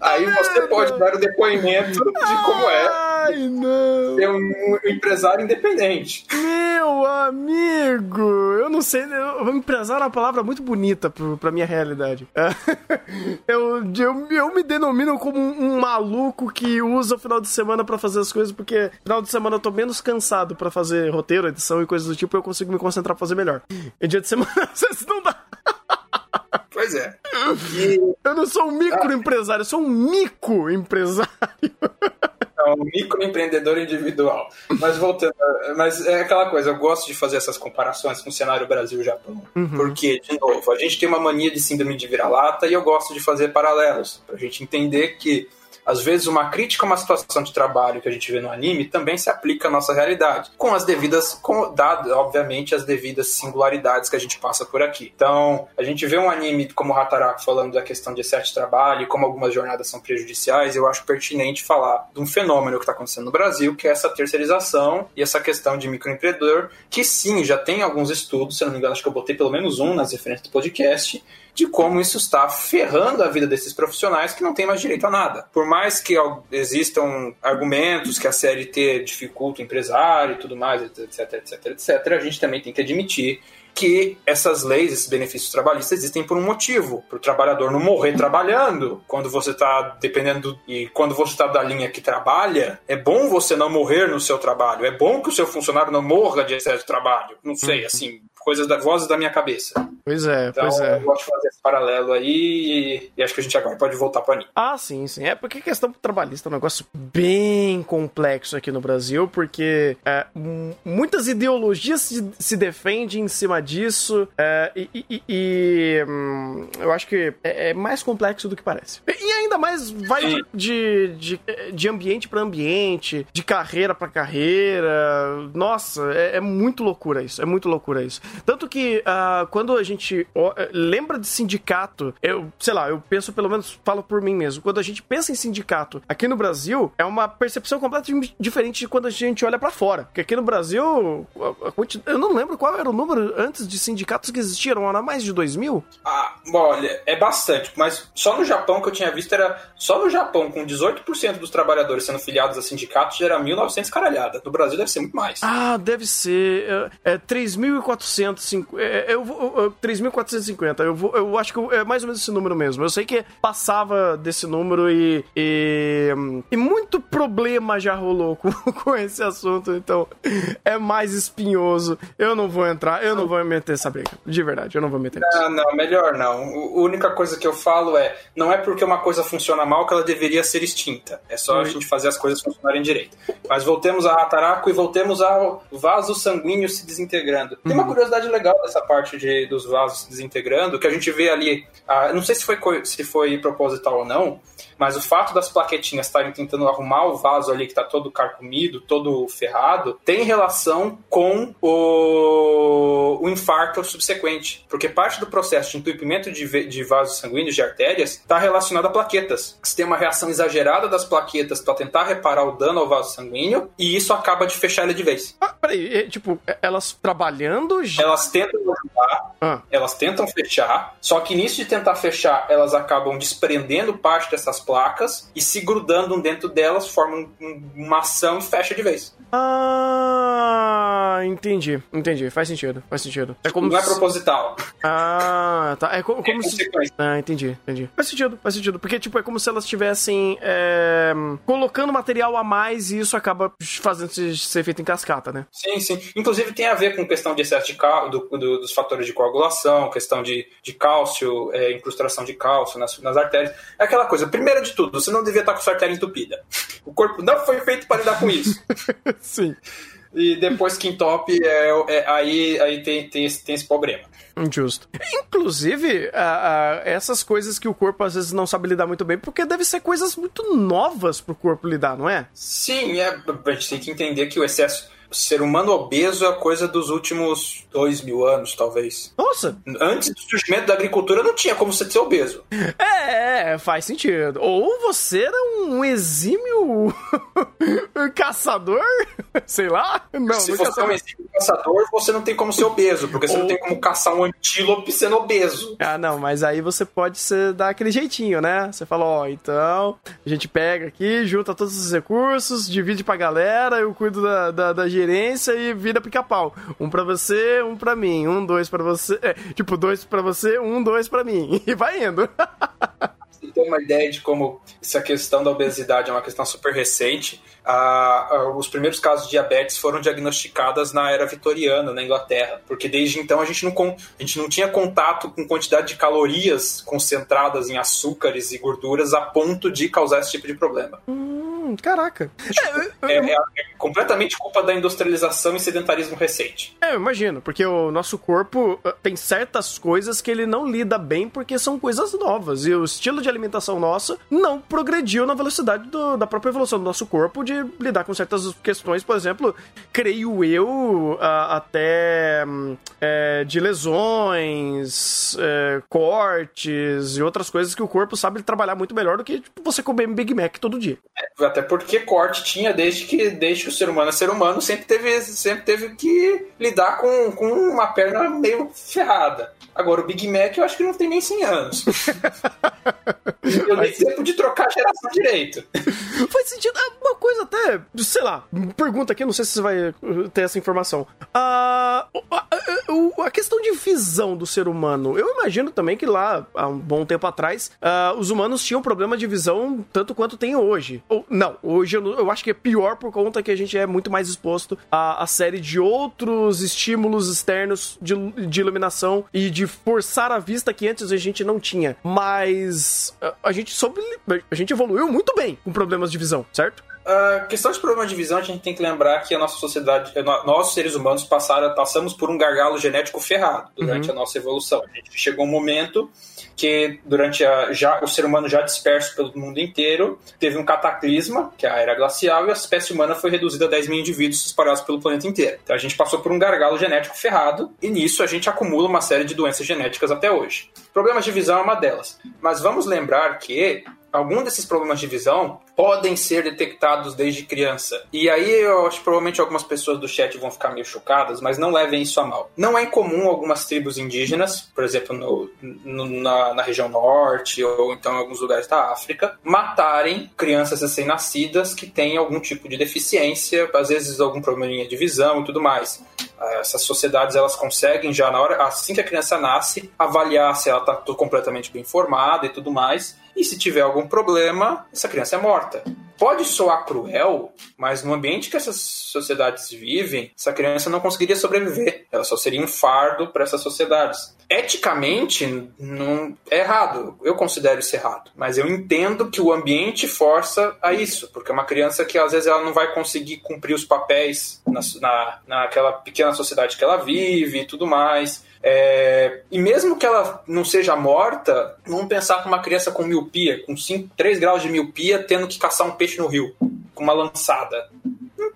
Aí você pode dar o depoimento de como é
Ai, não.
ser um empresário independente.
Meu amigo, eu não sei, eu, empresário é uma palavra muito bonita pro, pra minha realidade. É, Eu, eu, eu me denomino como um, um maluco que usa o final de semana pra fazer as coisas, porque final de semana eu tô menos cansado pra fazer roteiro, edição e coisas do tipo, eu consigo me concentrar pra fazer melhor. E dia de semana, às vezes não dá.
Pois é. E
Eu não sou um microempresário, eu sou um mico empresário.
é um microempreendedor individual. Mas voltando, mas é aquela coisa, eu gosto de fazer essas comparações com o cenário Brasil e Japão. Porque, de novo, a gente tem uma mania de síndrome de vira-lata e eu gosto de fazer paralelos, pra gente entender que às vezes uma crítica a uma situação de trabalho que a gente vê no anime também se aplica à nossa realidade, com as devidas, com, dado, obviamente, as devidas singularidades que a gente passa por aqui. Então, a gente vê um anime como Hataraku falando da questão de excesso de trabalho e como algumas jornadas são prejudiciais, eu acho pertinente falar de um fenômeno que está acontecendo no Brasil, que é essa terceirização e essa questão de microempreendedor, que sim, já tem alguns estudos, se não me engano, acho que eu botei pelo menos um nas referências do podcast, de como isso está ferrando a vida desses profissionais que não têm mais direito a nada. Por mais que existam argumentos que a CLT dificulta o empresário e tudo mais, etc, etc, etc, a gente também tem que admitir que essas leis, esses benefícios trabalhistas existem por um motivo, para o trabalhador não morrer trabalhando. Quando você está dependendo do- e quando você está da linha que trabalha, é bom você não morrer no seu trabalho. É bom que o seu funcionário não morra de excesso de trabalho. Não sei, assim, coisas da vozes da minha cabeça.
Pois é,
Então,
pois é.
eu gosto de fazer esse paralelo aí e, acho que a gente agora pode voltar para anime.
Ah, sim, sim. É porque questão trabalhista é um negócio bem complexo aqui no Brasil, porque é, muitas ideologias se, se defendem em cima disso, é, e, e- e- hum, eu acho que é, é mais complexo do que parece. E, e ainda mais vai de, de, de, de ambiente para ambiente, de carreira para carreira. Nossa, é, é muito loucura isso, é muito loucura isso. Tanto que ah, quando a gente eh, lembra de sindicato, eu, sei lá, eu penso pelo menos, falo por mim mesmo, quando a gente pensa em sindicato aqui no Brasil, é uma percepção completamente diferente de quando a gente olha pra fora. Porque aqui no Brasil, eu não lembro qual era o número antes de sindicatos que existiram, era mais de 2 mil?
Ah, olha, é bastante, mas só no Japão que eu tinha visto era. Só no Japão, com 18% dos trabalhadores sendo filiados a sindicatos, já era 1.900 caralhada. No Brasil deve ser muito mais.
Ah, deve ser. É, é 3.400 3.450. É, eu vou. eu- 3.450. Eu, vou, eu acho que é mais ou menos esse número mesmo. Eu sei que passava desse número e. E, e muito problema já rolou com, com esse assunto, então é mais espinhoso. Eu não vou entrar, eu não vou meter essa briga. De verdade, eu não vou meter nisso.
Ah, não, melhor não. A única coisa que eu falo é: não é porque uma coisa funciona mal que ela deveria ser extinta. É só a gente fazer as coisas funcionarem direito. Mas voltemos a Rataraco e voltemos ao vaso sanguíneo se desintegrando. Tem uma curiosidade legal dessa parte de, dos vasos se desintegrando, que a gente vê ali. não sei se foi, se foi proposital ou não, mas o fato das plaquetinhas estarem tentando arrumar o vaso ali que está todo carcomido, todo ferrado, tem relação com o, o infarto subsequente. Porque parte do processo de entupimento de, de vasos sanguíneos, de artérias, está relacionado a plaquetas. Se tem uma reação exagerada das plaquetas para tentar reparar o dano ao vaso sanguíneo, e isso acaba de fechar ele de vez.
Ah, peraí, é, tipo, é- elas trabalhando já.
Elas tentam ajudar,
Ah,
elas tentam fechar, só que nisso de tentar fechar, elas acabam desprendendo parte dessas placas e se grudando dentro delas, formam um- uma ação e fecha de vez.
Ah, entendi, entendi. Faz sentido, faz sentido. É como
Não é
se-
proposital.
Ah, tá. É co-
É
como se. Ah, entendi, entendi. Faz sentido, faz sentido. Porque, tipo, é como se elas estivessem é, colocando material a mais e isso acaba fazendo se- ser feito em cascata, né?
Sim, sim. Inclusive tem a ver com questão de excesso de cal, do- do- dos fatores de coagulação, questão de, de cálcio, é, incrustação de cálcio nas, nas artérias. É aquela coisa, primeiro de tudo, você não devia estar com sua artéria entupida. O corpo não foi feito para lidar com isso.
Sim.
E depois que entope, é, é- aí, aí tem, tem, esse, tem esse problema.
Justo. Inclusive, a- a- essas coisas que o corpo às vezes não sabe lidar muito bem, porque deve ser coisas muito novas pro corpo lidar, não é?
Sim, é, a gente tem que entender que o excesso. Ser humano obeso é coisa dos últimos dois mil anos, talvez.
Nossa!
Antes do surgimento da agricultura, não tinha como você ser obeso.
É, é, faz sentido. Ou você era um exímio caçador? Sei lá. Não,
Se
nunca
você é um exímio caçador, você não tem como ser obeso, porque você
Ou-
não tem como caçar um antílope sendo obeso.
Ah, não, mas aí você pode ser, dar aquele jeitinho, né? Você fala, ó, então, a gente pega aqui, junta todos os recursos, divide pra galera, eu cuido da, da, da gerência e vira pica-pau. Um pra você, um pra mim. Um, dois pra você. É, tipo, dois pra você, um, dois pra mim. E vai indo.
Você tem uma ideia de como essa questão da obesidade é uma questão super recente. Ah, os primeiros casos de diabetes foram diagnosticados na era vitoriana, na Inglaterra, porque desde então a gente não, a gente não tinha contato com quantidade de calorias concentradas em açúcares e gorduras a ponto de causar esse tipo de problema.
hum, caraca.
É, é- é completamente culpa da industrialização e sedentarismo recente.
É, eu imagino, porque o nosso corpo uh, tem certas coisas que ele não lida bem porque são coisas novas. E o estilo de alimentação nosso não progrediu na velocidade do- da própria evolução do nosso corpo de lidar com certas questões, por exemplo, creio eu, ah, até hum, é, de lesões, é, cortes e outras coisas que o corpo sabe trabalhar muito melhor do que tipo, você comer Big Mac todo dia.
Até porque corte tinha desde que, desde que o ser humano é ser humano, sempre teve, sempre teve que lidar com, com uma perna meio ferrada. Agora, o Big Mac eu acho que não tem nem 100 anos. eu nem tempo de trocar a geração direito.
Faz sentido. Ah, Uma coisa até, sei lá, pergunta aqui, não sei se você vai uh, ter essa informação. Ah, a, a- o- a questão de visão do ser humano, eu imagino também que lá, há um bom tempo atrás, ah, os humanos tinham problema de visão tanto quanto tem hoje. Ou, não, hoje eu, eu acho que é pior por conta que a gente é muito mais exposto a, a série de outros estímulos externos de, de iluminação e de forçar a vista que antes a gente não tinha. Mas a, gente soube, a gente evoluiu muito bem com problemas de visão, certo?
A questão de problema de visão, a gente tem que lembrar que a nossa sociedade, nós seres humanos passaram, passamos por um gargalo genético ferrado durante a nossa evolução. A gente chegou um momento que durante a, já o ser humano já disperso pelo mundo inteiro teve um cataclisma, que é a era glacial, e a espécie humana foi reduzida a 10 mil indivíduos espalhados pelo planeta inteiro. Então a gente passou por um gargalo genético ferrado e nisso a gente acumula uma série de doenças genéticas até hoje. Problemas de visão é uma delas. Mas vamos lembrar que algum desses problemas de visão podem ser detectados desde criança. E aí eu acho que provavelmente algumas pessoas do chat vão ficar meio chocadas, mas não levem isso a mal. Não é incomum algumas tribos indígenas, por exemplo, no- no- na, na região norte ou então em alguns lugares da África, matarem crianças recém-nascidas que têm algum tipo de deficiência, às vezes algum probleminha de visão e tudo mais. Essas sociedades elas conseguem já na hora, assim que a criança nasce, avaliar se ela está completamente bem formada e tudo mais. E se tiver algum problema, essa criança é morta. Pode soar cruel, mas no ambiente que essas sociedades vivem, essa criança não conseguiria sobreviver. Ela só seria um fardo para essas sociedades. Eticamente, não é errado. Eu considero isso errado. Mas eu entendo que o ambiente força a isso, porque é uma criança que às vezes ela não vai conseguir cumprir os papéis na, na, naquela pequena sociedade que ela vive e tudo mais. É, e mesmo que ela não seja morta, vamos pensar com uma criança com miopia, com 5, 3 graus de miopia, tendo que caçar um peixe no rio, com uma lançada.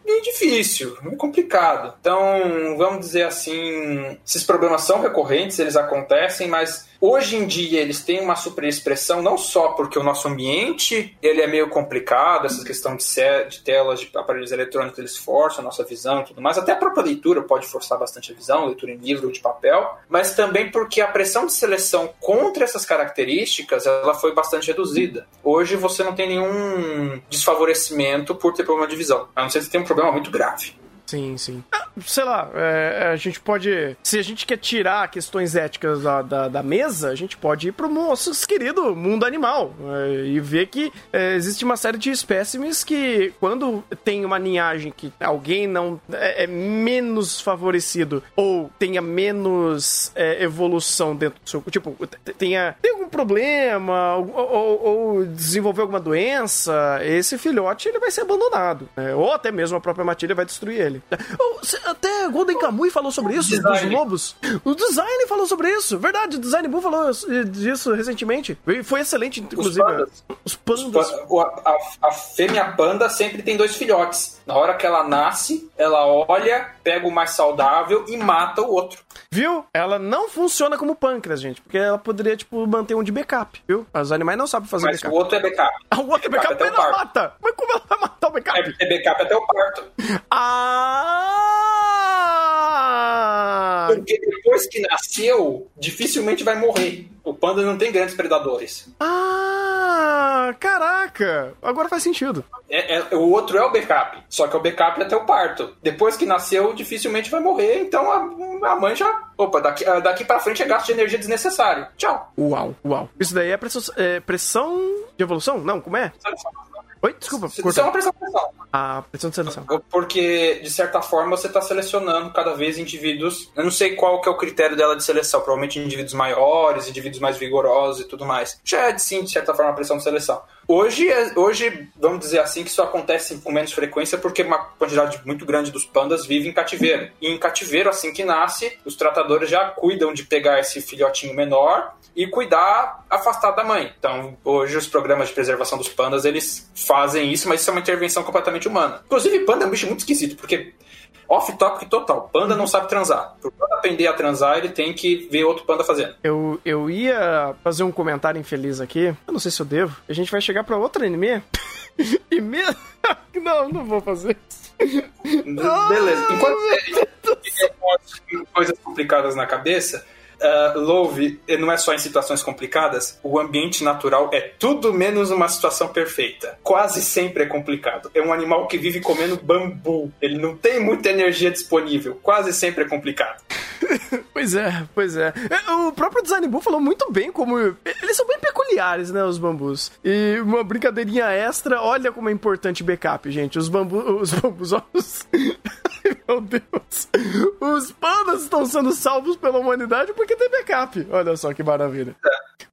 É difícil, é complicado. Então, vamos dizer assim, esses problemas são recorrentes, eles acontecem, mas Hoje em dia eles têm uma superexpressão não só porque o nosso ambiente ele é meio complicado, essa questão de, de telas de aparelhos eletrônicos eles forçam a nossa visão e tudo mais, até a própria leitura pode forçar bastante a visão, leitura em livro ou de papel, mas também porque a pressão de seleção contra essas características ela foi bastante reduzida. Hoje você não tem nenhum desfavorecimento por ter problema de visão, a não ser que você tenha um problema muito grave.
Sim, sim. Ah, sei lá, é, a gente pode. Se a gente quer tirar questões éticas da, da, da mesa, a gente pode ir pro nosso querido mundo animal é, e ver que é, existe uma série de espécimes que, quando tem uma linhagem que alguém não é, é menos favorecido ou tenha menos é, evolução dentro do seu. Tipo, tenha, tem algum problema ou, ou, ou, desenvolver alguma doença, esse filhote ele vai ser abandonado. Né? Ou até mesmo a própria matilha vai destruir ele. Até Golden Kamuy falou sobre isso, design. dos lobos. O design falou sobre isso. Verdade, o Design Bull falou disso recentemente. E foi excelente, inclusive.
Os pandas. Os pandas. A, a, a fêmea panda sempre tem dois filhotes. Na hora que ela nasce, ela olha, pega o mais saudável e mata o outro.
Viu? Ela não funciona como pâncreas, gente, porque ela poderia, tipo, manter um de backup, viu? Os animais não sabem fazer
Mas
backup.
Mas o outro é backup.
O outro é backup, backup ela mata. Mas como ela vai matar o backup?
É, é backup até o parto.
Ah!
Porque depois que nasceu, dificilmente vai morrer. O panda não tem grandes predadores.
Ah, caraca! Agora faz sentido.
É, é, o outro é o backup, só que é o backup até o parto. Depois que nasceu, dificilmente vai morrer, então a, a mãe já. Opa, daqui, daqui pra frente é gasto de energia desnecessário. Tchau.
Uau, uau. Isso daí é pressão, é pressão de evolução? Não, como é? Oi, desculpa.
Isso é uma pressão de seleção.
Ah, pressão de seleção.
Porque, de certa forma, você está selecionando cada vez indivíduos. Eu não sei qual que é o critério dela de seleção. Provavelmente indivíduos maiores, indivíduos mais vigorosos e tudo mais. Já é, sim, de certa forma, a pressão de seleção. Hoje, é, hoje, vamos dizer assim, que isso acontece com menos frequência porque uma quantidade muito grande dos pandas vive em cativeiro. E em cativeiro, assim que nasce, os tratadores já cuidam de pegar esse filhotinho menor e cuidar afastado da mãe. Então, hoje os programas de preservação dos pandas, eles fazem isso, mas isso é uma intervenção completamente humana. Inclusive, panda é um bicho muito esquisito, porque off-topic total. Panda não sabe transar. Para panda aprender a transar, ele tem que ver outro panda fazendo.
Eu, eu ia fazer um comentário infeliz aqui. Eu não sei se eu devo. A gente vai chegar para outro anime. e mesmo. não, não vou fazer
Beleza. Enquanto tem coisas complicadas na cabeça, uh, Love não é só em situações complicadas, o ambiente natural é tudo menos uma situação perfeita. Quase sempre é complicado. É um animal que vive comendo bambu. Ele não tem muita energia disponível. Quase sempre é complicado.
pois é, pois é. é. O próprio Design Bull falou muito bem como. Eles são bem peculiares, né? Os bambus. E uma brincadeirinha extra, olha como é importante backup, gente. Os bambus. Os bambus. Os... Meu Deus. Os pandas estão sendo salvos pela humanidade porque tem backup. Olha só que maravilha.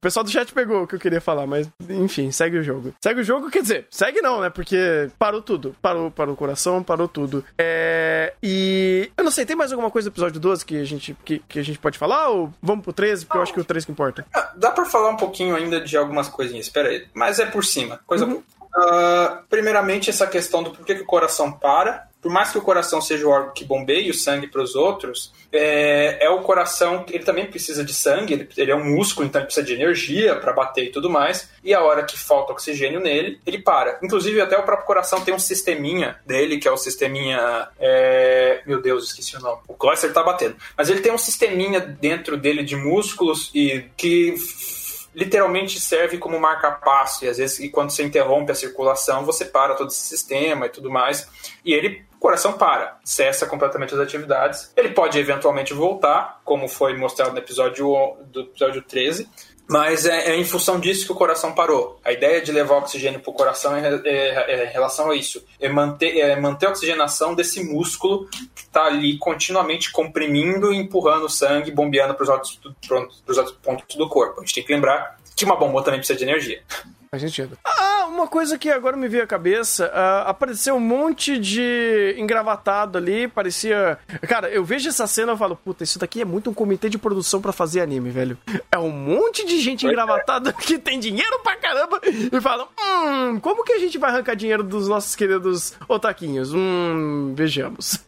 O pessoal do chat pegou o que eu queria falar, mas enfim, segue o jogo. Segue o jogo, quer dizer, segue não, né? Porque parou tudo. Parou, parou o coração, parou tudo. É. E. Eu não sei, tem mais alguma coisa do episódio 12 que a gente, que, que a gente pode falar? Ou vamos pro 13? Porque eu acho que é o 13 que importa.
Ah, dá pra falar um pouquinho ainda de algumas coisinhas, pera aí. Mas é por cima. Coisa. Uhum. Uh, primeiramente, essa questão do porquê que o coração para por mais que o coração seja o órgão que bombeie o sangue para os outros, é, é, o coração, ele também precisa de sangue, ele, ele é um músculo, então ele precisa de energia para bater e tudo mais, e a hora que falta oxigênio nele, ele para. Inclusive, até o próprio coração tem um sisteminha dele, que é o sisteminha. É... Meu Deus, esqueci o nome. O Cloyster tá batendo. Mas ele tem um sisteminha dentro dele de músculos e que literalmente serve como marca-passo. E às vezes, e quando você interrompe a circulação, você para todo esse sistema e tudo mais. E ele coração para, cessa completamente as atividades. Ele pode eventualmente voltar, como foi mostrado no episódio do episódio 13, mas é, é, em função disso que o coração parou. A ideia de levar oxigênio para o coração é, é, é, em relação a isso. É manter, é manter a oxigenação desse músculo que está ali continuamente comprimindo e empurrando o sangue, bombeando para os outros, outros pontos do corpo. A gente tem que lembrar que uma bomba também precisa de energia.
Faz sentido. Ah, uma coisa que agora me veio à cabeça, uh, apareceu um monte de engravatado ali, parecia... Cara, eu vejo essa cena e falo, puta, isso daqui é muito um comitê de produção para fazer anime, velho. É um monte de gente engravatada que tem dinheiro pra caramba e falam, hum, como que a gente vai arrancar dinheiro dos nossos queridos otaquinhos? Hum, vejamos.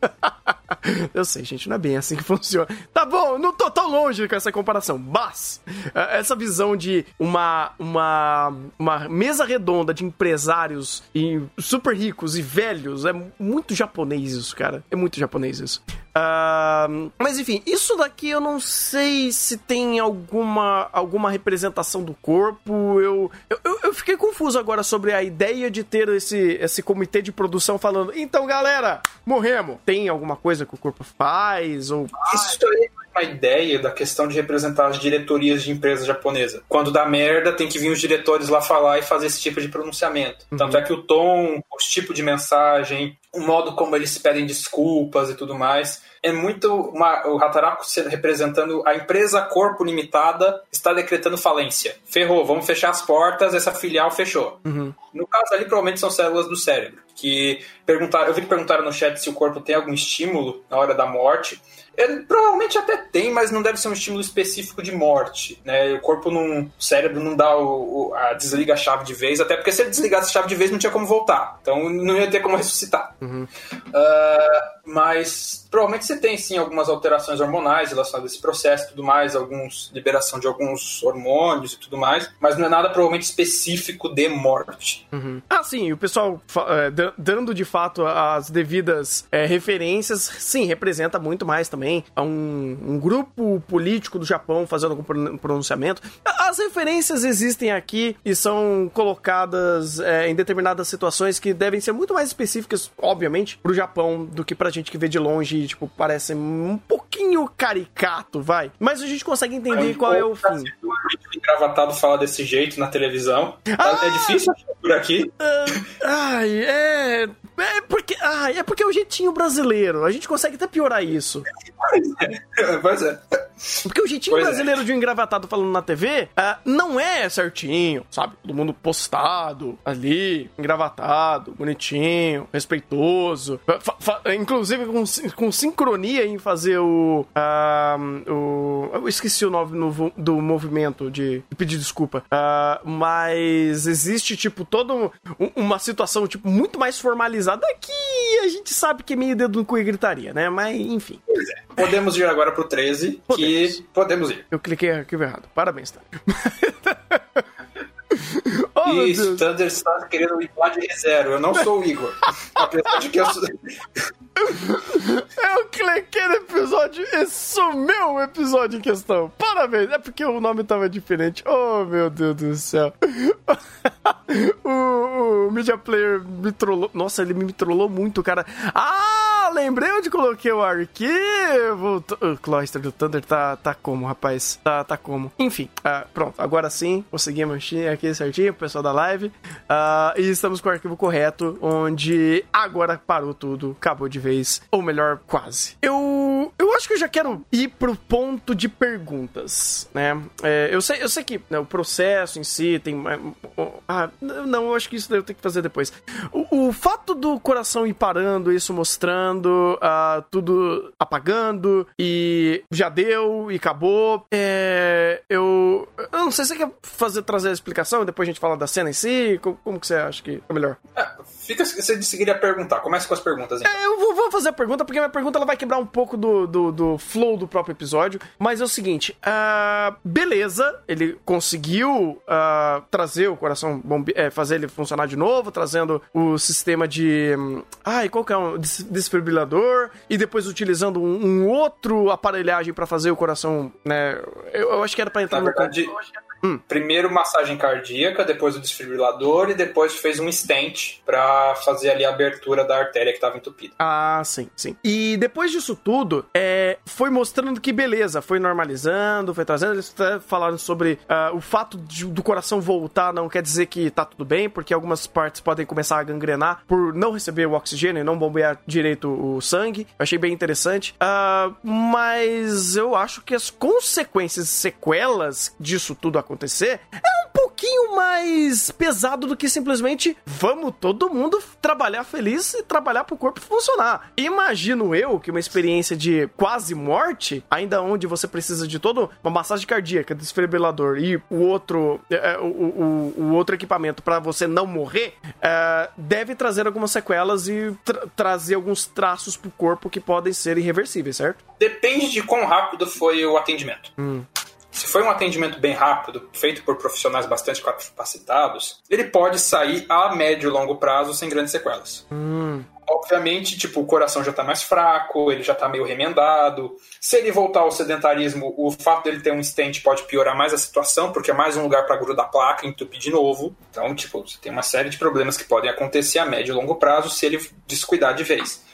eu sei, gente, não é bem assim que funciona. Tá bom, não tô tão longe com essa comparação, mas uh, essa visão de uma, uma uma mesa redonda de empresários e super ricos e velhos. É muito japonês isso, cara. É muito japonês isso. Uh, mas enfim, isso daqui eu não sei se tem alguma, alguma representação do corpo. Eu, eu, eu fiquei confuso agora sobre a ideia de ter esse, esse comitê de produção falando: então galera, morremos. Tem alguma coisa que o corpo faz? Ou...
Isso aí uma ideia da questão de representar as diretorias de empresa japonesa. Quando dá merda, tem que vir os diretores lá falar e fazer esse tipo de pronunciamento. Uhum. Tanto é que o tom, o tipo de mensagem, o modo como eles pedem desculpas e tudo mais. É muito uma, o Hataraku representando a empresa Corpo Limitada está decretando falência. Ferrou, vamos fechar as portas, essa filial fechou. Uhum. No caso ali, provavelmente são células do cérebro. Que perguntaram, eu vi que perguntaram no chat se o corpo tem algum estímulo na hora da morte. Ele provavelmente até tem, mas não deve ser um estímulo específico de morte. Né? O corpo não. O cérebro não dá o, o, a desliga a chave de vez, até porque se ele desligasse a chave de vez não tinha como voltar. Então não ia ter como ressuscitar. Uhum. Uh, mas provavelmente você tem sim algumas alterações hormonais relacionadas a esse processo e tudo mais, alguns liberação de alguns hormônios e tudo mais, mas não é nada provavelmente específico de morte.
Uhum. Ah, sim, o pessoal é, dando de fato as devidas é, referências, sim, representa muito mais também um, um grupo político do Japão fazendo algum pronunciamento. As referências existem aqui e são colocadas é, em determinadas situações que devem ser muito mais específicas, obviamente, para o Japão do que pra gente que vê de longe, tipo, parece um pouquinho caricato, vai. Mas a gente consegue entender é qual é o fim.
Engravatado fala desse jeito na televisão. Ah, é difícil por aqui.
Uh, ai, é. É porque, ai, é porque é o jeitinho brasileiro. A gente consegue até piorar isso.
Pois é.
Porque o jeitinho pois é. brasileiro é. de um engravatado falando na TV uh, não é certinho, sabe? Todo mundo postado ali, engravatado, bonitinho, respeitoso. inclusive com, com sincronia em fazer o. Uh, o eu esqueci o nome no, do movimento de, de pedir desculpa. Uh, mas existe, tipo, toda uma situação, tipo, muito mais formalizada que a gente sabe que é meio dedo no cu e gritaria, né? Mas, enfim.
Pois é. Podemos ir agora pro 13, podemos. que podemos ir.
Eu cliquei aqui errado. Parabéns, tá?
oh, e Thunder está querendo ir lá de zero. Eu não sou o Igor. Apesar de que eu sou.
Eu cliquei no episódio e sumiu o episódio em questão. Parabéns. É porque o nome tava diferente. Oh, meu Deus do céu. o, o Media Player me trollou. Nossa, ele me trollou muito, cara. Ah, lembrei onde coloquei o arquivo. O Cloister do Thunder tá, tá como, rapaz? Tá, tá como? Enfim, uh, pronto. Agora sim, consegui manchar aqui certinho, pessoal da live. Uh, e estamos com o arquivo correto, onde agora parou tudo, acabou de vez, ou melhor, quase. Eu, eu acho que eu já quero ir pro ponto de perguntas, né? É, eu, sei, eu sei que né, o processo em si tem. É, ah, não, eu acho que isso eu tenho que fazer depois. O, o fato do coração ir parando, isso mostrando, uh, tudo apagando, e já deu e acabou. É, eu, eu não sei se você quer fazer, trazer a explicação, depois a gente fala da cena em si. Como, como que você acha que é melhor?
É, fica, você queria perguntar. Comece com as perguntas.
Então. É, eu vou, vou, fazer a pergunta, porque minha pergunta ela vai quebrar um pouco do, do, do flow do próprio episódio. Mas é o seguinte: uh, beleza, ele conseguiu uh, trazer o coração, bombe é, fazer ele funcionar de novo, trazendo o sistema de. Um, ai, qual que é um desfibrilador? E depois utilizando um, um outro aparelhagem para fazer o coração, né? Eu, eu, acho que era pra entrar
Na
no.
Verdade, Primeiro massagem cardíaca, depois o desfibrilador e depois fez um stent pra fazer ali a abertura da artéria que tava entupida.
Ah, sim, sim. E depois disso tudo, é, foi mostrando que beleza, foi normalizando, foi trazendo. Eles até falaram sobre ah, o fato de- do coração voltar não quer dizer que tá tudo bem, porque algumas partes podem começar a gangrenar por não receber o oxigênio e não bombear direito o sangue. Eu achei bem interessante. Ah, mas eu acho que as consequências, sequelas disso tudo acontecer é um pouquinho mais pesado do que simplesmente vamos todo mundo trabalhar feliz e trabalhar pro corpo funcionar. Imagino eu que uma experiência de quase morte, ainda onde você precisa de toda uma massagem cardíaca, desfibrilador e o outro, é, o, o- o outro equipamento para você não morrer, é, deve trazer algumas sequelas e tra- trazer alguns traços pro corpo que podem ser irreversíveis, certo?
Depende de quão rápido foi o atendimento. Se foi um atendimento bem rápido, feito por profissionais bastante capacitados, ele pode sair a médio e longo prazo sem grandes sequelas. Obviamente, tipo, o coração já tá mais fraco, ele já tá meio remendado. Se ele voltar ao sedentarismo, o fato dele ter um stent pode piorar mais a situação, porque é mais um lugar para grudar placa, entupir de novo. Então, tipo, você tem uma série de problemas que podem acontecer a médio e longo prazo se ele descuidar de vez.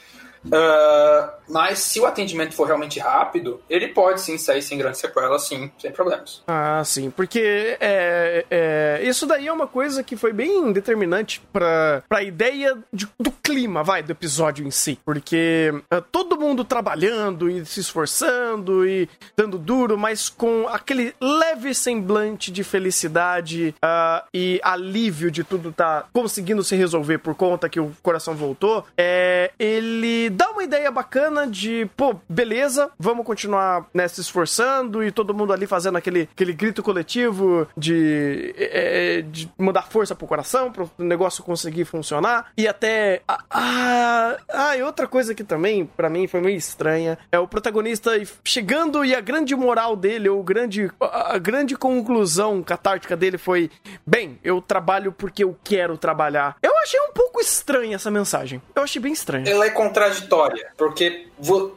Ah, mas se o atendimento for realmente rápido, ele pode sim sair sem grandes sequelas, sim, sem problemas.
Ah, sim, porque é, é, isso daí é uma coisa que foi bem determinante pra, pra ideia de- do clima, vai, do episódio em si. Porque é, todo mundo trabalhando e se esforçando e dando duro, mas com aquele leve semblante de felicidade ah, e alívio de tudo tá conseguindo se resolver por conta que o coração voltou, é, ele dá uma ideia bacana de, pô, beleza, vamos continuar né, se esforçando e todo mundo ali fazendo aquele, aquele grito coletivo de, é, de mandar força pro coração, pro negócio conseguir funcionar. E até. Ah, ah, ah, e outra coisa que também, pra mim, foi meio estranha, é o protagonista chegando e a grande moral dele, ou grande, a grande conclusão catártica dele foi: bem, eu trabalho porque eu quero trabalhar. Eu achei um pouco estranha essa mensagem. Eu achei bem estranha.
Ela é contraditória, porque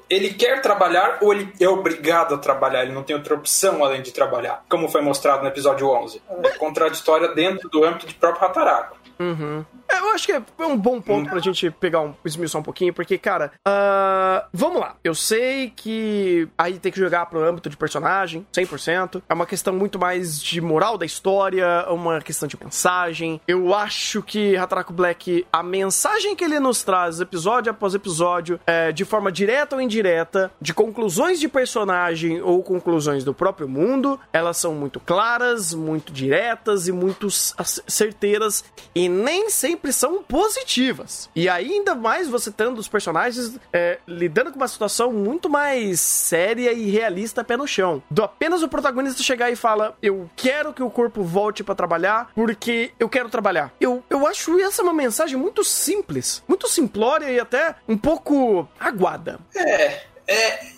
ele quer trabalhar ou ele é obrigado a trabalhar, ele não tem outra opção além de trabalhar, como foi mostrado no episódio 11. É contraditória dentro do âmbito de próprio Hataraku.
É, eu acho que é um bom ponto pra gente pegar um, esmiuçar um pouquinho, porque, cara, ah, vamos lá. Eu sei que aí tem que jogar pro âmbito de personagem, 100%. É uma questão muito mais de moral da história, uma questão de mensagem. Eu acho que Hataraku Black, a mensagem que ele nos traz episódio após episódio, é, de forma direta ou indireta, de conclusões de personagem ou conclusões do próprio mundo, elas são muito claras, muito diretas e muito certeiras e nem sempre são positivas. E ainda mais você tendo os personagens é, lidando com uma situação muito mais séria e realista pé no chão. Do apenas o protagonista chegar e fala: Eu quero que o corpo volte pra trabalhar porque eu quero trabalhar. Eu, eu acho essa uma mensagem muito simples, muito simplória e até um pouco aguada.
É, é,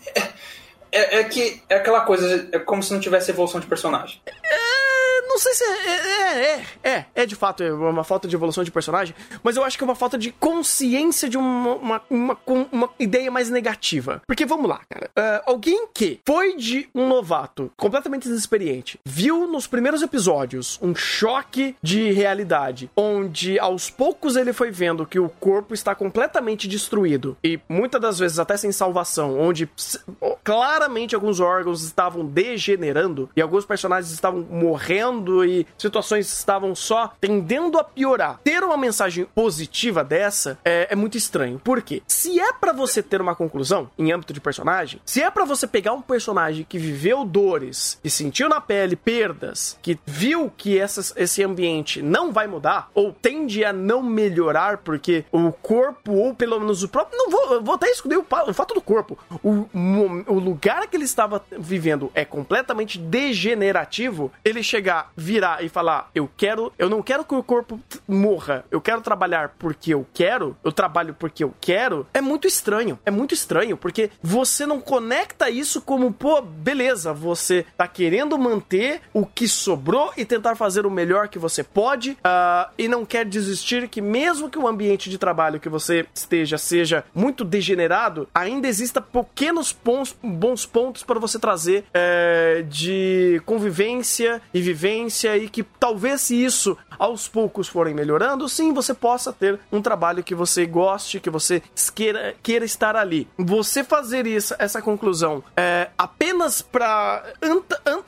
é, é que é aquela coisa, é como se não tivesse evolução de personagem.
É, não sei se é, é, é, é, é de fato uma falta de evolução de personagem, mas eu acho que é uma falta de consciência de uma, uma, uma, ideia mais negativa. Porque vamos lá, cara. Ah, alguém que foi de um novato completamente inexperiente, viu nos primeiros episódios um choque de realidade, onde aos poucos ele foi vendo que o corpo está completamente destruído e muitas das vezes até sem salvação, onde claramente alguns órgãos estavam degenerando e alguns personagens estavam morrendo e situações estavam só tendendo a piorar. Ter uma mensagem positiva dessa é, é muito estranho. Por quê? Se é pra você ter uma conclusão em âmbito de personagem, se é pra você pegar um personagem que viveu dores, que sentiu na pele perdas, que viu que essas, esse ambiente não vai mudar ou tende a não melhorar porque o corpo ou pelo menos o próprio não vou, vou até excluir o, o fato do corpo. O, o lugar que ele estava vivendo é completamente degenerativo. Ele chegar, virar e falar: "Eu quero, eu não quero que o corpo morra. Eu quero trabalhar porque eu quero. Eu trabalho porque eu quero." É muito estranho. É muito estranho porque você não conecta isso como, pô, beleza, você tá querendo manter o que sobrou e tentar fazer o melhor que você pode ah, e não quer desistir que mesmo que o ambiente de trabalho que você esteja seja muito degenerado, ainda exista pequenos pontos, bons pontos para você trazer é, de convivência e vivência e que talvez se isso aos poucos forem melhorando, sim, você possa ter um trabalho que você goste, que você queira, queira estar ali. Você fazer isso, essa conclusão é, apenas para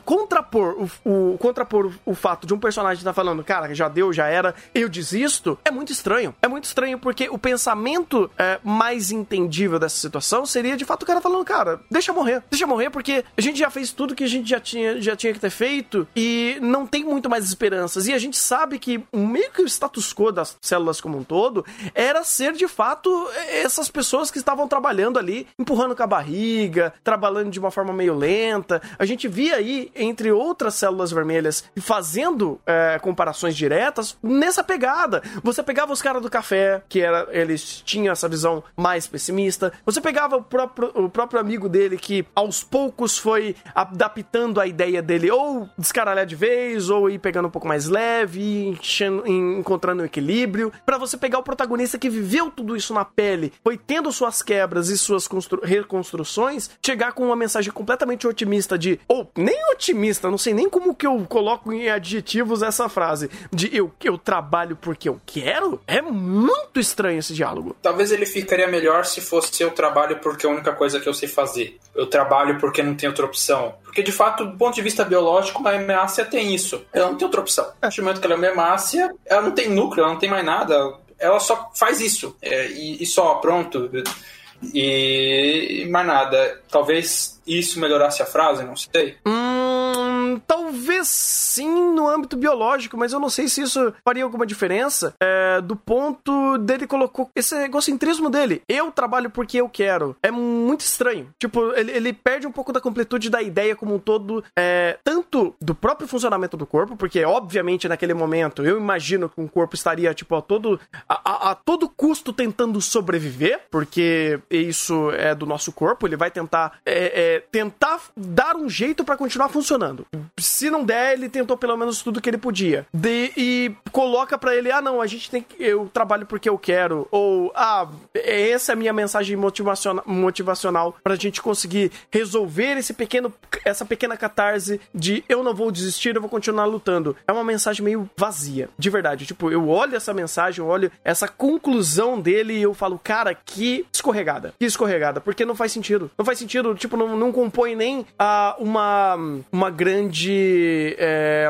contrapor o, o, contrapor o, fato de um personagem estar tá falando, cara, já deu, já era, eu desisto, é muito estranho. É muito estranho porque o pensamento é, mais entendível dessa situação seria de fato o cara falando, cara, deixa morrer, deixa morrer porque a gente já fez tudo que a gente já tinha, já tinha que ter feito e não tem muito mais esperanças. E a gente sabe que meio que o status quo das células como um todo era ser de fato essas pessoas que estavam trabalhando ali, empurrando com a barriga, trabalhando de uma forma meio lenta. A gente via aí, entre outras células vermelhas, fazendo é, comparações diretas nessa pegada. Você pegava os caras do café, que era, eles tinham essa visão mais pessimista. Você pegava o próprio, o próprio amigo dele, que aos poucos foi adaptando a ideia dele, ou descaralhar de vez, ou ir pegando um pouco mais leve, enchendo, encontrando um equilíbrio. para você pegar o protagonista que viveu tudo isso na pele, foi tendo suas quebras e suas reconstruções, chegar com uma mensagem completamente otimista de, ou nem otimista, não sei nem como que eu coloco em adjetivos essa frase, de eu, eu trabalho porque eu quero, é muito estranho esse diálogo.
Talvez ele ficaria melhor se fosse eu trabalho porque é a única coisa que eu sei fazer. Eu trabalho porque não tem outra opção. Porque, de fato, do ponto de vista biológico, uma hemácia tem isso. Ela não tem outra opção. A partir do momento que ela é uma hemácia, ela não tem núcleo, ela não tem mais nada. Ela só faz isso. É, e, e só, pronto. E mais nada. Talvez isso melhorasse a frase, não sei.
Hum, talvez sim no âmbito biológico, mas eu não sei se isso faria alguma diferença é, do ponto dele colocou esse egocentrismo dele. Eu trabalho porque eu quero. É muito estranho. Tipo, ele, ele perde um pouco da completude da ideia como um todo, é, tanto do próprio funcionamento do corpo, porque obviamente naquele momento eu imagino que um corpo estaria tipo a todo a, a, a todo custo tentando sobreviver, porque isso é do nosso corpo. Ele vai tentar é, é tentar dar um jeito para continuar funcionando. Se não der, ele tentou pelo menos tudo que ele podia. De, e coloca para ele: ah, não, a gente tem que. Eu trabalho porque eu quero. Ou, ah, essa é a minha mensagem motivacional, motivacional pra gente conseguir resolver esse pequeno, essa pequena catarse de eu não vou desistir, eu vou continuar lutando. É uma mensagem meio vazia, de verdade. Tipo, eu olho essa mensagem, eu olho essa conclusão dele e eu falo, cara, que escorregada. Que escorregada, porque não faz sentido. Não faz sentido, tipo, não, não compõe nem uh, uma, uma grande é,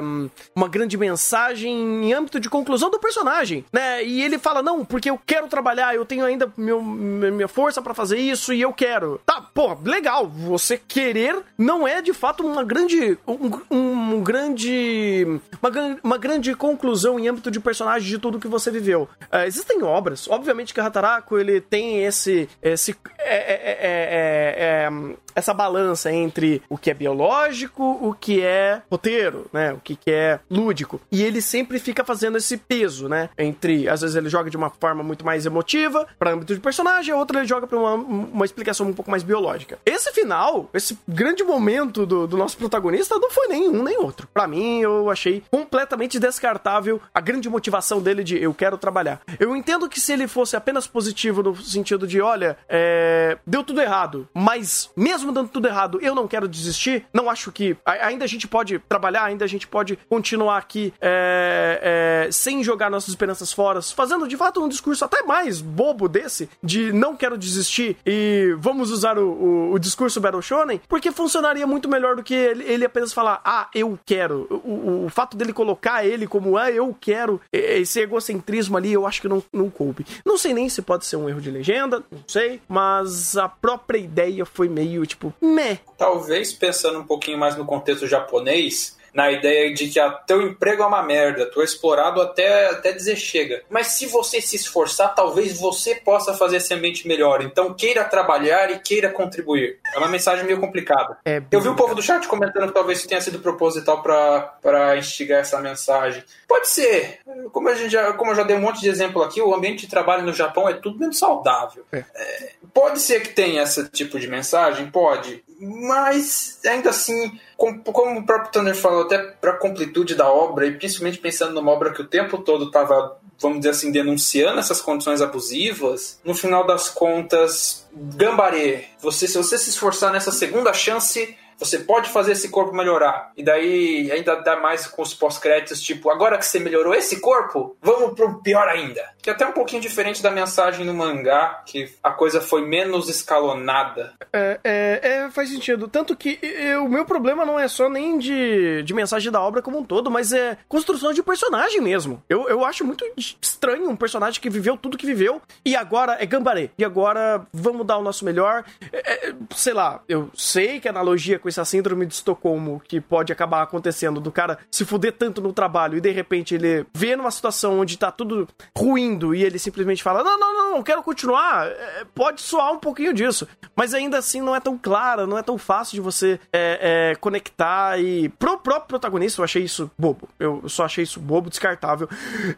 uma grande mensagem em âmbito de conclusão do personagem, né? E ele fala, não, porque eu quero trabalhar, eu tenho ainda meu, minha força para fazer isso e eu quero. Tá, pô, legal, você querer não é de fato uma grande um, um grande uma, uma grande conclusão em âmbito de personagem de tudo que você viveu. Uh, existem obras, obviamente que Hataraku ele tem esse esse é, é, é, essa balança entre o que é biológico, o que é roteiro, né? O que, é lúdico. E ele sempre fica fazendo esse peso, né? Entre, às vezes ele joga de uma forma muito mais emotiva, para âmbito de personagem, a outra ele joga pra uma, uma explicação um pouco mais biológica. Esse final, esse grande momento do, do nosso protagonista, não foi nem um nem outro. Para mim, eu achei completamente descartável a grande motivação dele de eu quero trabalhar. Eu entendo que se ele fosse apenas positivo no sentido de, olha, é, deu tudo errado, mas mesmo dando tudo errado, eu não quero desistir, não acho que. Ainda a gente pode trabalhar, ainda a gente pode continuar aqui é, é, sem jogar nossas esperanças fora, fazendo de fato um discurso até mais bobo desse, de não quero desistir e vamos usar o, o, o discurso Battle Shonen, porque funcionaria muito melhor do que ele, ele apenas falar, ah, eu quero. O, o, fato dele colocar ele como, ah, eu quero, esse egocentrismo ali, eu acho que não, não coube. Não sei nem se pode ser um erro de legenda, não sei, mas a própria ideia foi meio tipo, meh.
Talvez pensando um pouquinho mais no contexto japonês, na ideia de que a teu emprego é uma merda, tu é explorado até, até dizer chega. Mas se você se esforçar, talvez você possa fazer esse ambiente melhor. Então queira trabalhar e queira contribuir. É uma mensagem meio complicada. É eu vi o povo do chat comentando que talvez isso tenha sido proposital para instigar essa mensagem. Pode ser. Como, a gente já, como eu já dei um monte de exemplo aqui, o ambiente de trabalho no Japão é tudo menos saudável. É. É, pode ser que tenha esse tipo de mensagem? Pode. Mas ainda assim como, como o próprio Tanner falou, até para a completude da obra, e principalmente pensando numa obra que o tempo todo estava vamos dizer assim, denunciando essas condições abusivas, no final das contas, gambarê, você, se você se esforçar nessa segunda chance, você pode fazer esse corpo melhorar. E daí ainda dá mais com os pós-créditos, tipo, agora que você melhorou esse corpo, vamos pro pior ainda. Que é até um pouquinho diferente da mensagem no mangá, que a coisa foi menos escalonada.
É, é, é, faz sentido. Tanto que eu, o meu problema não é só nem de, de mensagem da obra como um todo, mas é construção de personagem mesmo. Eu, eu acho muito estranho um personagem que viveu tudo que viveu e agora é gambaré. E agora vamos dar o nosso melhor. É, é, sei lá, eu sei que a analogia com essa síndrome de Estocolmo que pode acabar acontecendo do cara se fuder tanto no trabalho e de repente ele vê numa situação onde tá tudo ruindo e ele simplesmente fala: Não, não, não, não quero continuar. É, pode soar um pouquinho disso. Mas ainda assim não é tão clara, não é tão fácil de você é, é, conectar e. Pro próprio protagonista, eu achei isso bobo. Eu só achei isso bobo, descartável.